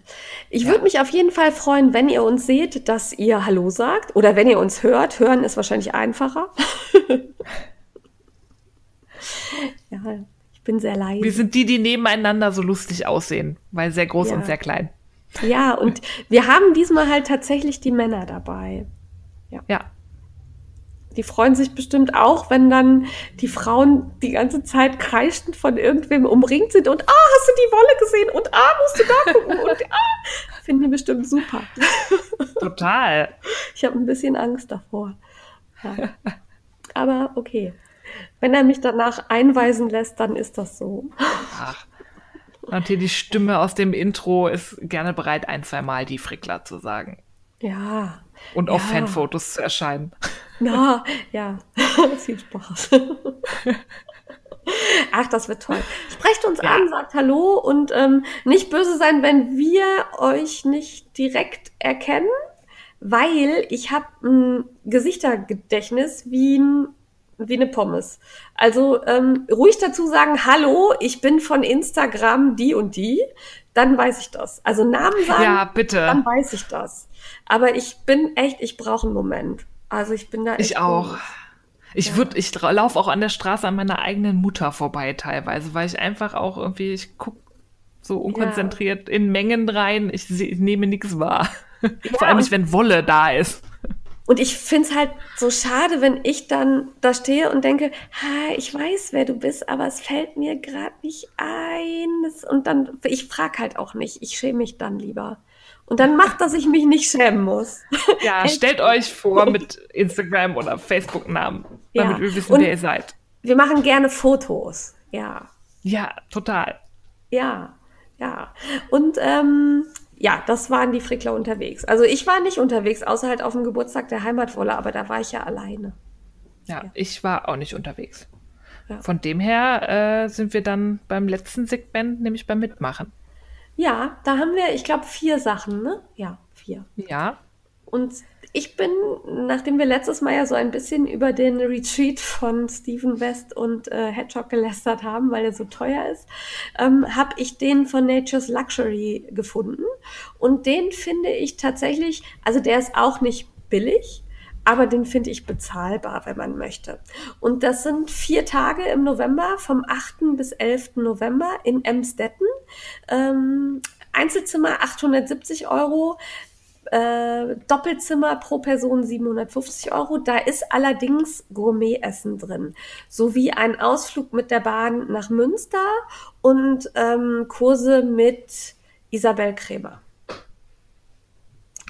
[SPEAKER 2] Ich ja. würde mich auf jeden Fall freuen, wenn ihr uns seht, dass ihr Hallo sagt. Oder wenn ihr uns hört. Hören ist wahrscheinlich einfacher. ja, ich bin sehr leise.
[SPEAKER 1] Wir sind die, die nebeneinander so lustig aussehen, weil sehr groß ja. und sehr klein.
[SPEAKER 2] Ja, und wir haben diesmal halt tatsächlich die Männer dabei.
[SPEAKER 1] Ja. ja.
[SPEAKER 2] Die freuen sich bestimmt auch, wenn dann die Frauen die ganze Zeit kreischend von irgendwem umringt sind und ah, hast du die Wolle gesehen und ah, musst du da gucken und ah, finden die bestimmt super.
[SPEAKER 1] Total.
[SPEAKER 2] Ich habe ein bisschen Angst davor. Ja. Aber okay. Wenn er mich danach einweisen lässt, dann ist das so. Ach.
[SPEAKER 1] Und hier die Stimme aus dem Intro ist gerne bereit, ein, zwei Mal die Frickler zu sagen.
[SPEAKER 2] Ja,
[SPEAKER 1] und auf ja. Fanfotos zu erscheinen.
[SPEAKER 2] Na, ja, viel Spaß. Ach, das wird toll. Sprecht uns ja. an, sagt Hallo und ähm, nicht böse sein, wenn wir euch nicht direkt erkennen, weil ich habe ein Gesichtergedächtnis wie ein wie eine Pommes. Also ähm, ruhig dazu sagen, hallo, ich bin von Instagram die und die, dann weiß ich das. Also Namen sagen,
[SPEAKER 1] ja, bitte.
[SPEAKER 2] dann weiß ich das. Aber ich bin echt, ich brauche einen Moment. Also ich bin da.
[SPEAKER 1] Ich auch. Ich ja. ich laufe auch an der Straße an meiner eigenen Mutter vorbei teilweise, weil ich einfach auch irgendwie, ich gucke so unkonzentriert ja. in Mengen rein. Ich, ich nehme nichts wahr. Ja, Vor allem nicht, wenn Wolle da ist.
[SPEAKER 2] Und ich finde es halt so schade, wenn ich dann da stehe und denke, ha, ich weiß, wer du bist, aber es fällt mir gerade nicht ein. Und dann, ich frage halt auch nicht. Ich schäme mich dann lieber. Und dann macht, dass ich mich nicht schämen muss.
[SPEAKER 1] Ja, stellt euch vor mit Instagram oder Facebook-Namen, damit ja. wir wissen, und wer ihr seid.
[SPEAKER 2] Wir machen gerne Fotos. Ja.
[SPEAKER 1] Ja, total.
[SPEAKER 2] Ja, ja. Und ähm, ja, das waren die Frickler unterwegs. Also ich war nicht unterwegs, außer halt auf dem Geburtstag der Heimatwolle, aber da war ich ja alleine.
[SPEAKER 1] Ja, ja. ich war auch nicht unterwegs. Ja. Von dem her äh, sind wir dann beim letzten Segment, nämlich beim Mitmachen.
[SPEAKER 2] Ja, da haben wir, ich glaube, vier Sachen, ne? Ja, vier.
[SPEAKER 1] Ja.
[SPEAKER 2] Und ich bin, nachdem wir letztes Mal ja so ein bisschen über den Retreat von Stephen West und äh, Hedgehog gelästert haben, weil er so teuer ist, ähm, habe ich den von Nature's Luxury gefunden. Und den finde ich tatsächlich, also der ist auch nicht billig, aber den finde ich bezahlbar, wenn man möchte. Und das sind vier Tage im November, vom 8. bis 11. November in Emstetten. Ähm, Einzelzimmer 870 Euro, äh, Doppelzimmer pro Person 750 Euro. Da ist allerdings Gourmetessen drin, sowie ein Ausflug mit der Bahn nach Münster und ähm, Kurse mit Isabel Krämer.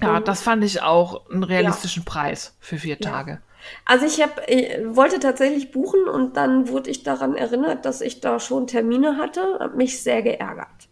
[SPEAKER 1] Ja, das fand ich auch einen realistischen ja. Preis für vier Tage. Ja.
[SPEAKER 2] Also ich hab, ich wollte tatsächlich buchen und dann wurde ich daran erinnert, dass ich da schon Termine hatte, hat mich sehr geärgert.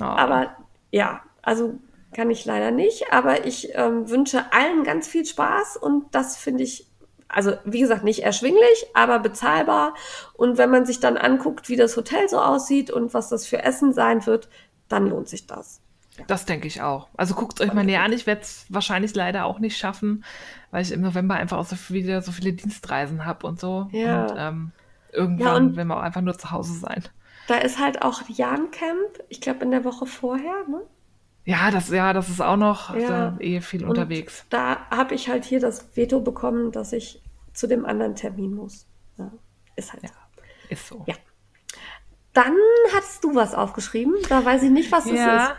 [SPEAKER 2] Oh. Aber ja, also kann ich leider nicht, aber ich ähm, wünsche allen ganz viel Spaß und das finde ich, also wie gesagt, nicht erschwinglich, aber bezahlbar. Und wenn man sich dann anguckt, wie das Hotel so aussieht und was das für Essen sein wird, dann lohnt sich das.
[SPEAKER 1] Das denke ich auch. Also guckt euch mal näher an. Ich werde es wahrscheinlich leider auch nicht schaffen, weil ich im November einfach auch so viele, so viele Dienstreisen habe und so. Ja. Und ähm, irgendwann ja, und will man auch einfach nur zu Hause sein.
[SPEAKER 2] Da ist halt auch Jan Camp, ich glaube in der Woche vorher, ne?
[SPEAKER 1] Ja, das, ja, das ist auch noch ja. eh viel und unterwegs.
[SPEAKER 2] Da habe ich halt hier das Veto bekommen, dass ich zu dem anderen Termin muss. Ja, ist halt
[SPEAKER 1] ja, so. Ist so.
[SPEAKER 2] Ja. Dann hast du was aufgeschrieben. Da weiß ich nicht, was das ja. ist.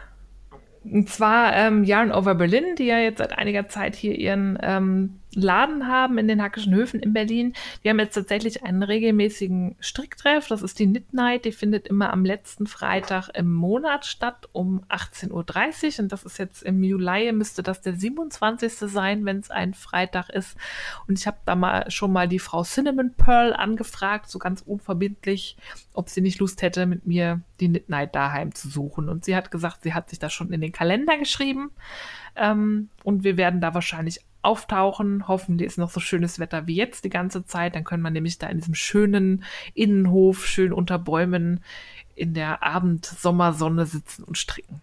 [SPEAKER 1] Und zwar ähm, Yarn Over Berlin, die ja jetzt seit einiger Zeit hier ihren ähm, Laden haben in den Hackischen Höfen in Berlin. Die haben jetzt tatsächlich einen regelmäßigen Stricktreff. Das ist die Knit Night. Die findet immer am letzten Freitag im Monat statt um 18.30 Uhr. Und das ist jetzt im Juli, müsste das der 27. sein, wenn es ein Freitag ist. Und ich habe da mal schon mal die Frau Cinnamon Pearl angefragt, so ganz unverbindlich, ob sie nicht Lust hätte, mit mir die Knit Night daheim zu suchen. Und sie hat gesagt, sie hat sich das schon in den Kalender geschrieben. Ähm, und wir werden da wahrscheinlich auftauchen. Hoffentlich ist noch so schönes Wetter wie jetzt die ganze Zeit. Dann können wir nämlich da in diesem schönen Innenhof, schön unter Bäumen in der Abend-Sommersonne sitzen und stricken.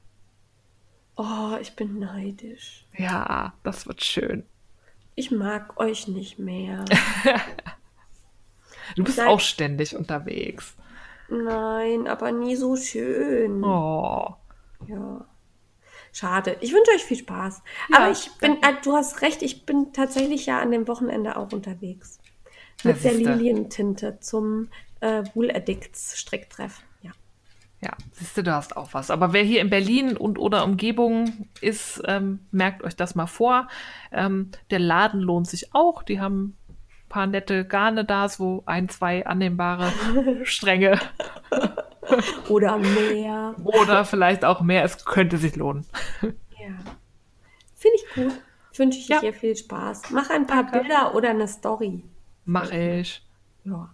[SPEAKER 2] Oh, ich bin neidisch.
[SPEAKER 1] Ja, das wird schön.
[SPEAKER 2] Ich mag euch nicht mehr.
[SPEAKER 1] du bist Seit... auch ständig unterwegs.
[SPEAKER 2] Nein, aber nie so schön.
[SPEAKER 1] Oh.
[SPEAKER 2] Ja. Schade. Ich wünsche euch viel Spaß. Ja, Aber ich bin, äh, du hast recht, ich bin tatsächlich ja an dem Wochenende auch unterwegs. Mit der Lilientinte zum äh, Wool Addicts Stricktreff. Ja.
[SPEAKER 1] Ja, siehst du, du hast auch was. Aber wer hier in Berlin und oder Umgebung ist, ähm, merkt euch das mal vor. Ähm, der Laden lohnt sich auch. Die haben ein paar nette Garne da, so ein, zwei annehmbare Stränge.
[SPEAKER 2] Oder mehr.
[SPEAKER 1] Oder vielleicht auch mehr. Es könnte sich lohnen.
[SPEAKER 2] Ja. Finde ich gut. Wünsche ich ja. dir viel Spaß. Mach ein paar Danke. Bilder oder eine Story.
[SPEAKER 1] Mach ich.
[SPEAKER 2] Ja.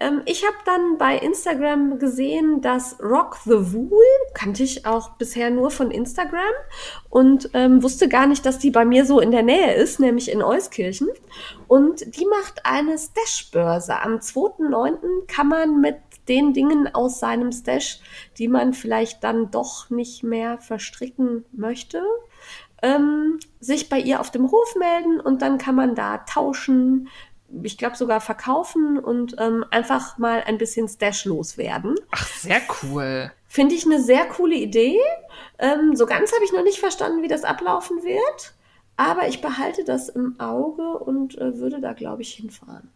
[SPEAKER 2] Ähm, ich habe dann bei Instagram gesehen, dass Rock the Wool, kannte ich auch bisher nur von Instagram und ähm, wusste gar nicht, dass die bei mir so in der Nähe ist, nämlich in Euskirchen. Und die macht eine Stash-Börse. Am 2.9. kann man mit den Dingen aus seinem Stash, die man vielleicht dann doch nicht mehr verstricken möchte, ähm, sich bei ihr auf dem Hof melden und dann kann man da tauschen, ich glaube sogar verkaufen und ähm, einfach mal ein bisschen Stash loswerden.
[SPEAKER 1] Ach, sehr cool.
[SPEAKER 2] Finde ich eine sehr coole Idee. Ähm, so ganz habe ich noch nicht verstanden, wie das ablaufen wird. Aber ich behalte das im Auge und äh, würde da, glaube ich, hinfahren.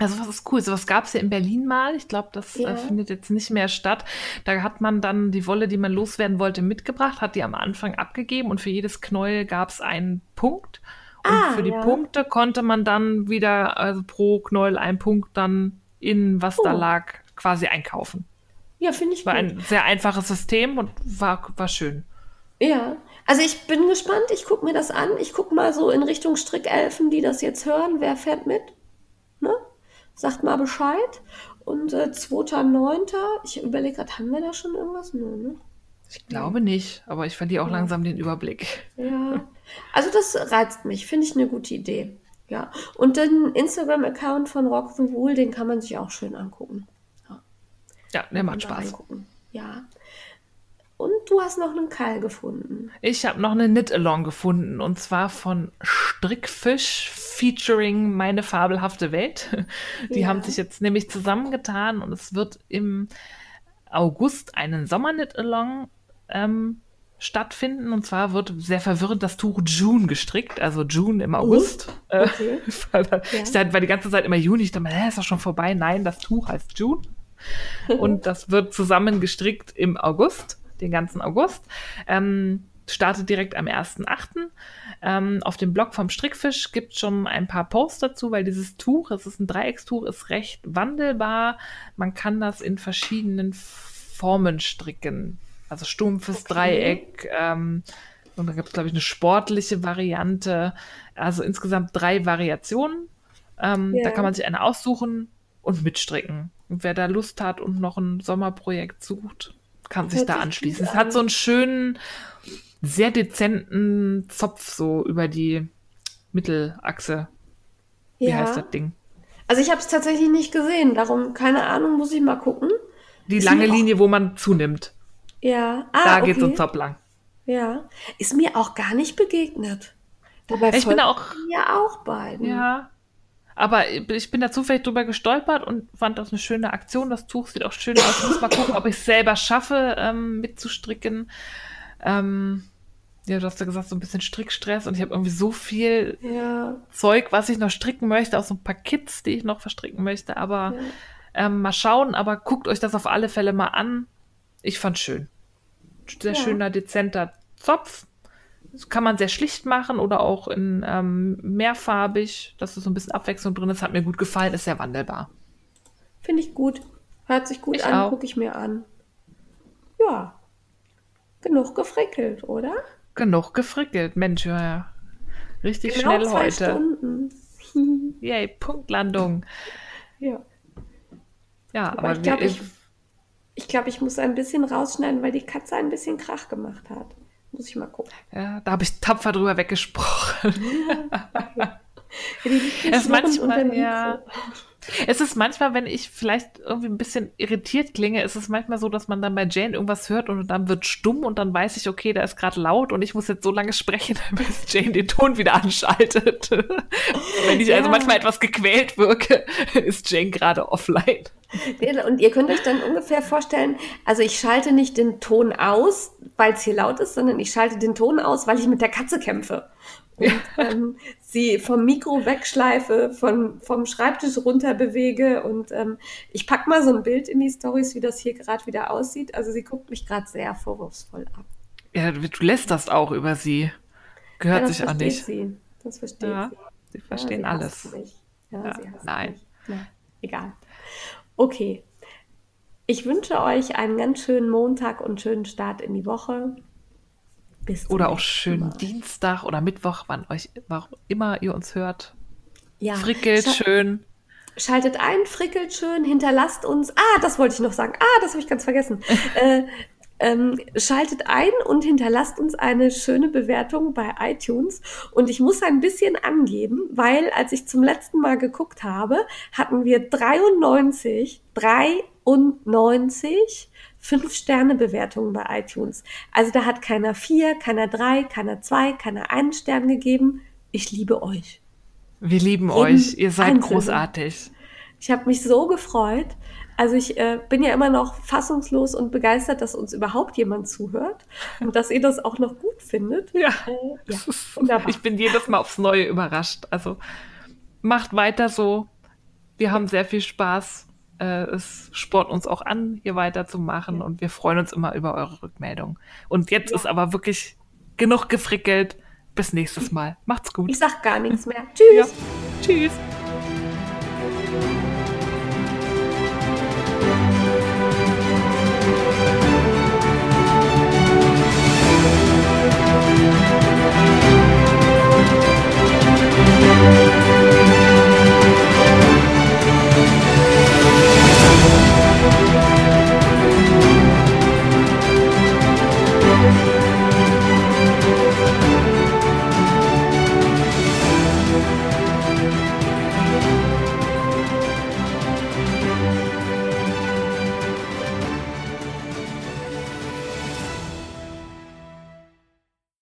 [SPEAKER 1] Also was ist cool, sowas gab es ja in Berlin mal. Ich glaube, das äh, ja. äh, findet jetzt nicht mehr statt. Da hat man dann die Wolle, die man loswerden wollte, mitgebracht, hat die am Anfang abgegeben und für jedes Knäuel gab es einen Punkt. Und ah, für die ja. Punkte konnte man dann wieder, also pro Knäuel einen Punkt dann in, was oh. da lag, quasi einkaufen.
[SPEAKER 2] Ja, finde ich
[SPEAKER 1] War gut. ein sehr einfaches System und war, war schön.
[SPEAKER 2] Ja, also ich bin gespannt, ich gucke mir das an. Ich gucke mal so in Richtung Strickelfen, die das jetzt hören. Wer fährt mit? Ne? Sagt mal Bescheid. Und äh, 2.9. Ich überlege gerade, haben wir da schon irgendwas? Nö, ne?
[SPEAKER 1] Ich glaube nicht, aber ich verliere auch ja. langsam den Überblick.
[SPEAKER 2] Ja, also das reizt mich, finde ich eine gute Idee. Ja, und den Instagram-Account von Rock the Wool, den kann man sich auch schön angucken.
[SPEAKER 1] Ja, ja der macht Spaß.
[SPEAKER 2] Ja. Und du hast noch einen Keil gefunden.
[SPEAKER 1] Ich habe noch eine Knit-Along gefunden und zwar von Strickfisch featuring meine fabelhafte Welt. Die ja. haben sich jetzt nämlich zusammengetan und es wird im August einen Sommer-Knit-Along ähm, stattfinden. Und zwar wird sehr verwirrend das Tuch June gestrickt, also June im August. Uh, okay. ich ja. war die ganze Zeit immer Juni. Ich dachte, hä, ist doch schon vorbei. Nein, das Tuch heißt June. Und das wird zusammen gestrickt im August, den ganzen August. Ähm, startet direkt am 1.8. Ähm, auf dem Blog vom Strickfisch gibt es schon ein paar Posts dazu, weil dieses Tuch, es ist ein Dreieckstuch, ist recht wandelbar. Man kann das in verschiedenen Formen stricken. Also stumpfes okay. Dreieck. Ähm, und da gibt es, glaube ich, eine sportliche Variante. Also insgesamt drei Variationen. Ähm, yeah. Da kann man sich eine aussuchen und mitstricken. Und wer da Lust hat und noch ein Sommerprojekt sucht, kann sich da anschließen. Es hat so einen schönen sehr dezenten Zopf so über die Mittelachse. Wie ja. heißt das Ding?
[SPEAKER 2] Also ich habe es tatsächlich nicht gesehen, darum keine Ahnung, muss ich mal gucken.
[SPEAKER 1] Die ist lange Linie, wo man zunimmt.
[SPEAKER 2] Ja,
[SPEAKER 1] ah, da geht okay. so ein Zopf lang.
[SPEAKER 2] Ja, ist mir auch gar nicht begegnet.
[SPEAKER 1] Dabei ich bin auch
[SPEAKER 2] ja auch beiden.
[SPEAKER 1] Ja, aber ich bin da zufällig drüber gestolpert und fand das eine schöne Aktion. Das Tuch sieht auch schön aus. Ich muss mal gucken, ob ich es selber schaffe, ähm, mitzustricken. Ähm, ja, du hast ja gesagt, so ein bisschen Strickstress und ich habe irgendwie so viel ja. Zeug, was ich noch stricken möchte, auch so ein paar Kits, die ich noch verstricken möchte. Aber ja. ähm, mal schauen, aber guckt euch das auf alle Fälle mal an. Ich fand schön. Sehr ja. schöner, dezenter Zopf. Das kann man sehr schlicht machen oder auch in ähm, mehrfarbig, dass so ein bisschen Abwechslung drin ist. Hat mir gut gefallen, ist sehr wandelbar.
[SPEAKER 2] Finde ich gut. Hört sich gut ich an, gucke ich mir an. Ja, genug gefrickelt, oder?
[SPEAKER 1] Genug gefrickelt. Mensch, ja. Richtig genau schnell zwei heute. Stunden. Yay, Punktlandung.
[SPEAKER 2] Ja.
[SPEAKER 1] Ja, aber,
[SPEAKER 2] aber ich glaube, ich, ich, glaub, ich muss ein bisschen rausschneiden, weil die Katze ein bisschen Krach gemacht hat. Muss ich mal gucken.
[SPEAKER 1] Ja, da habe ich tapfer drüber weggesprochen.
[SPEAKER 2] Ja. die es manchmal,
[SPEAKER 1] ja. Es ist manchmal, wenn ich vielleicht irgendwie ein bisschen irritiert klinge, ist es manchmal so, dass man dann bei Jane irgendwas hört und dann wird stumm und dann weiß ich, okay, da ist gerade laut und ich muss jetzt so lange sprechen, bis Jane den Ton wieder anschaltet. wenn ich also ja. also manchmal etwas gequält wirke, ist Jane gerade offline.
[SPEAKER 2] Und ihr könnt euch dann ungefähr vorstellen, also ich schalte nicht den Ton aus, weil es hier laut ist, sondern ich schalte den Ton aus, weil ich mit der Katze kämpfe und ähm, sie vom Mikro wegschleife, von, vom Schreibtisch runter bewege und ähm, ich pack mal so ein Bild in die Stories, wie das hier gerade wieder aussieht. Also sie guckt mich gerade sehr vorwurfsvoll ab.
[SPEAKER 1] Ja, du lässt das auch über sie. Gehört ja, sich auch nicht.
[SPEAKER 2] Sie. Das versteht
[SPEAKER 1] ja, sie. Sie verstehen ja, sie alles. Ja, nein.
[SPEAKER 2] Na, egal. Okay. Ich wünsche euch einen ganz schönen Montag und schönen Start in die Woche.
[SPEAKER 1] Bis oder auch schönen Mal. Dienstag oder Mittwoch, wann euch, wann immer ihr uns hört. Ja. Frickelt Sch schön.
[SPEAKER 2] Schaltet ein, frickelt schön, hinterlasst uns. Ah, das wollte ich noch sagen. Ah, das habe ich ganz vergessen. äh, ähm, schaltet ein und hinterlasst uns eine schöne Bewertung bei iTunes. Und ich muss ein bisschen angeben, weil als ich zum letzten Mal geguckt habe, hatten wir 93, 93 Fünf-Sterne-Bewertungen bei iTunes. Also da hat keiner vier, keiner drei, keiner zwei, keiner einen Stern gegeben. Ich liebe euch.
[SPEAKER 1] Wir lieben Jeden euch. Ihr seid Einzelne. großartig.
[SPEAKER 2] Ich habe mich so gefreut. Also ich äh, bin ja immer noch fassungslos und begeistert, dass uns überhaupt jemand zuhört und dass ihr das auch noch gut findet.
[SPEAKER 1] Ja, äh, ja wunderbar. ich bin jedes Mal aufs Neue überrascht. Also macht weiter so. Wir haben sehr viel Spaß äh, es spornt uns auch an, hier weiterzumachen ja. und wir freuen uns immer über eure Rückmeldung. Und jetzt ja. ist aber wirklich genug gefrickelt. Bis nächstes Mal. Macht's gut.
[SPEAKER 2] Ich sag gar nichts mehr. Tschüss. Ja.
[SPEAKER 1] Tschüss.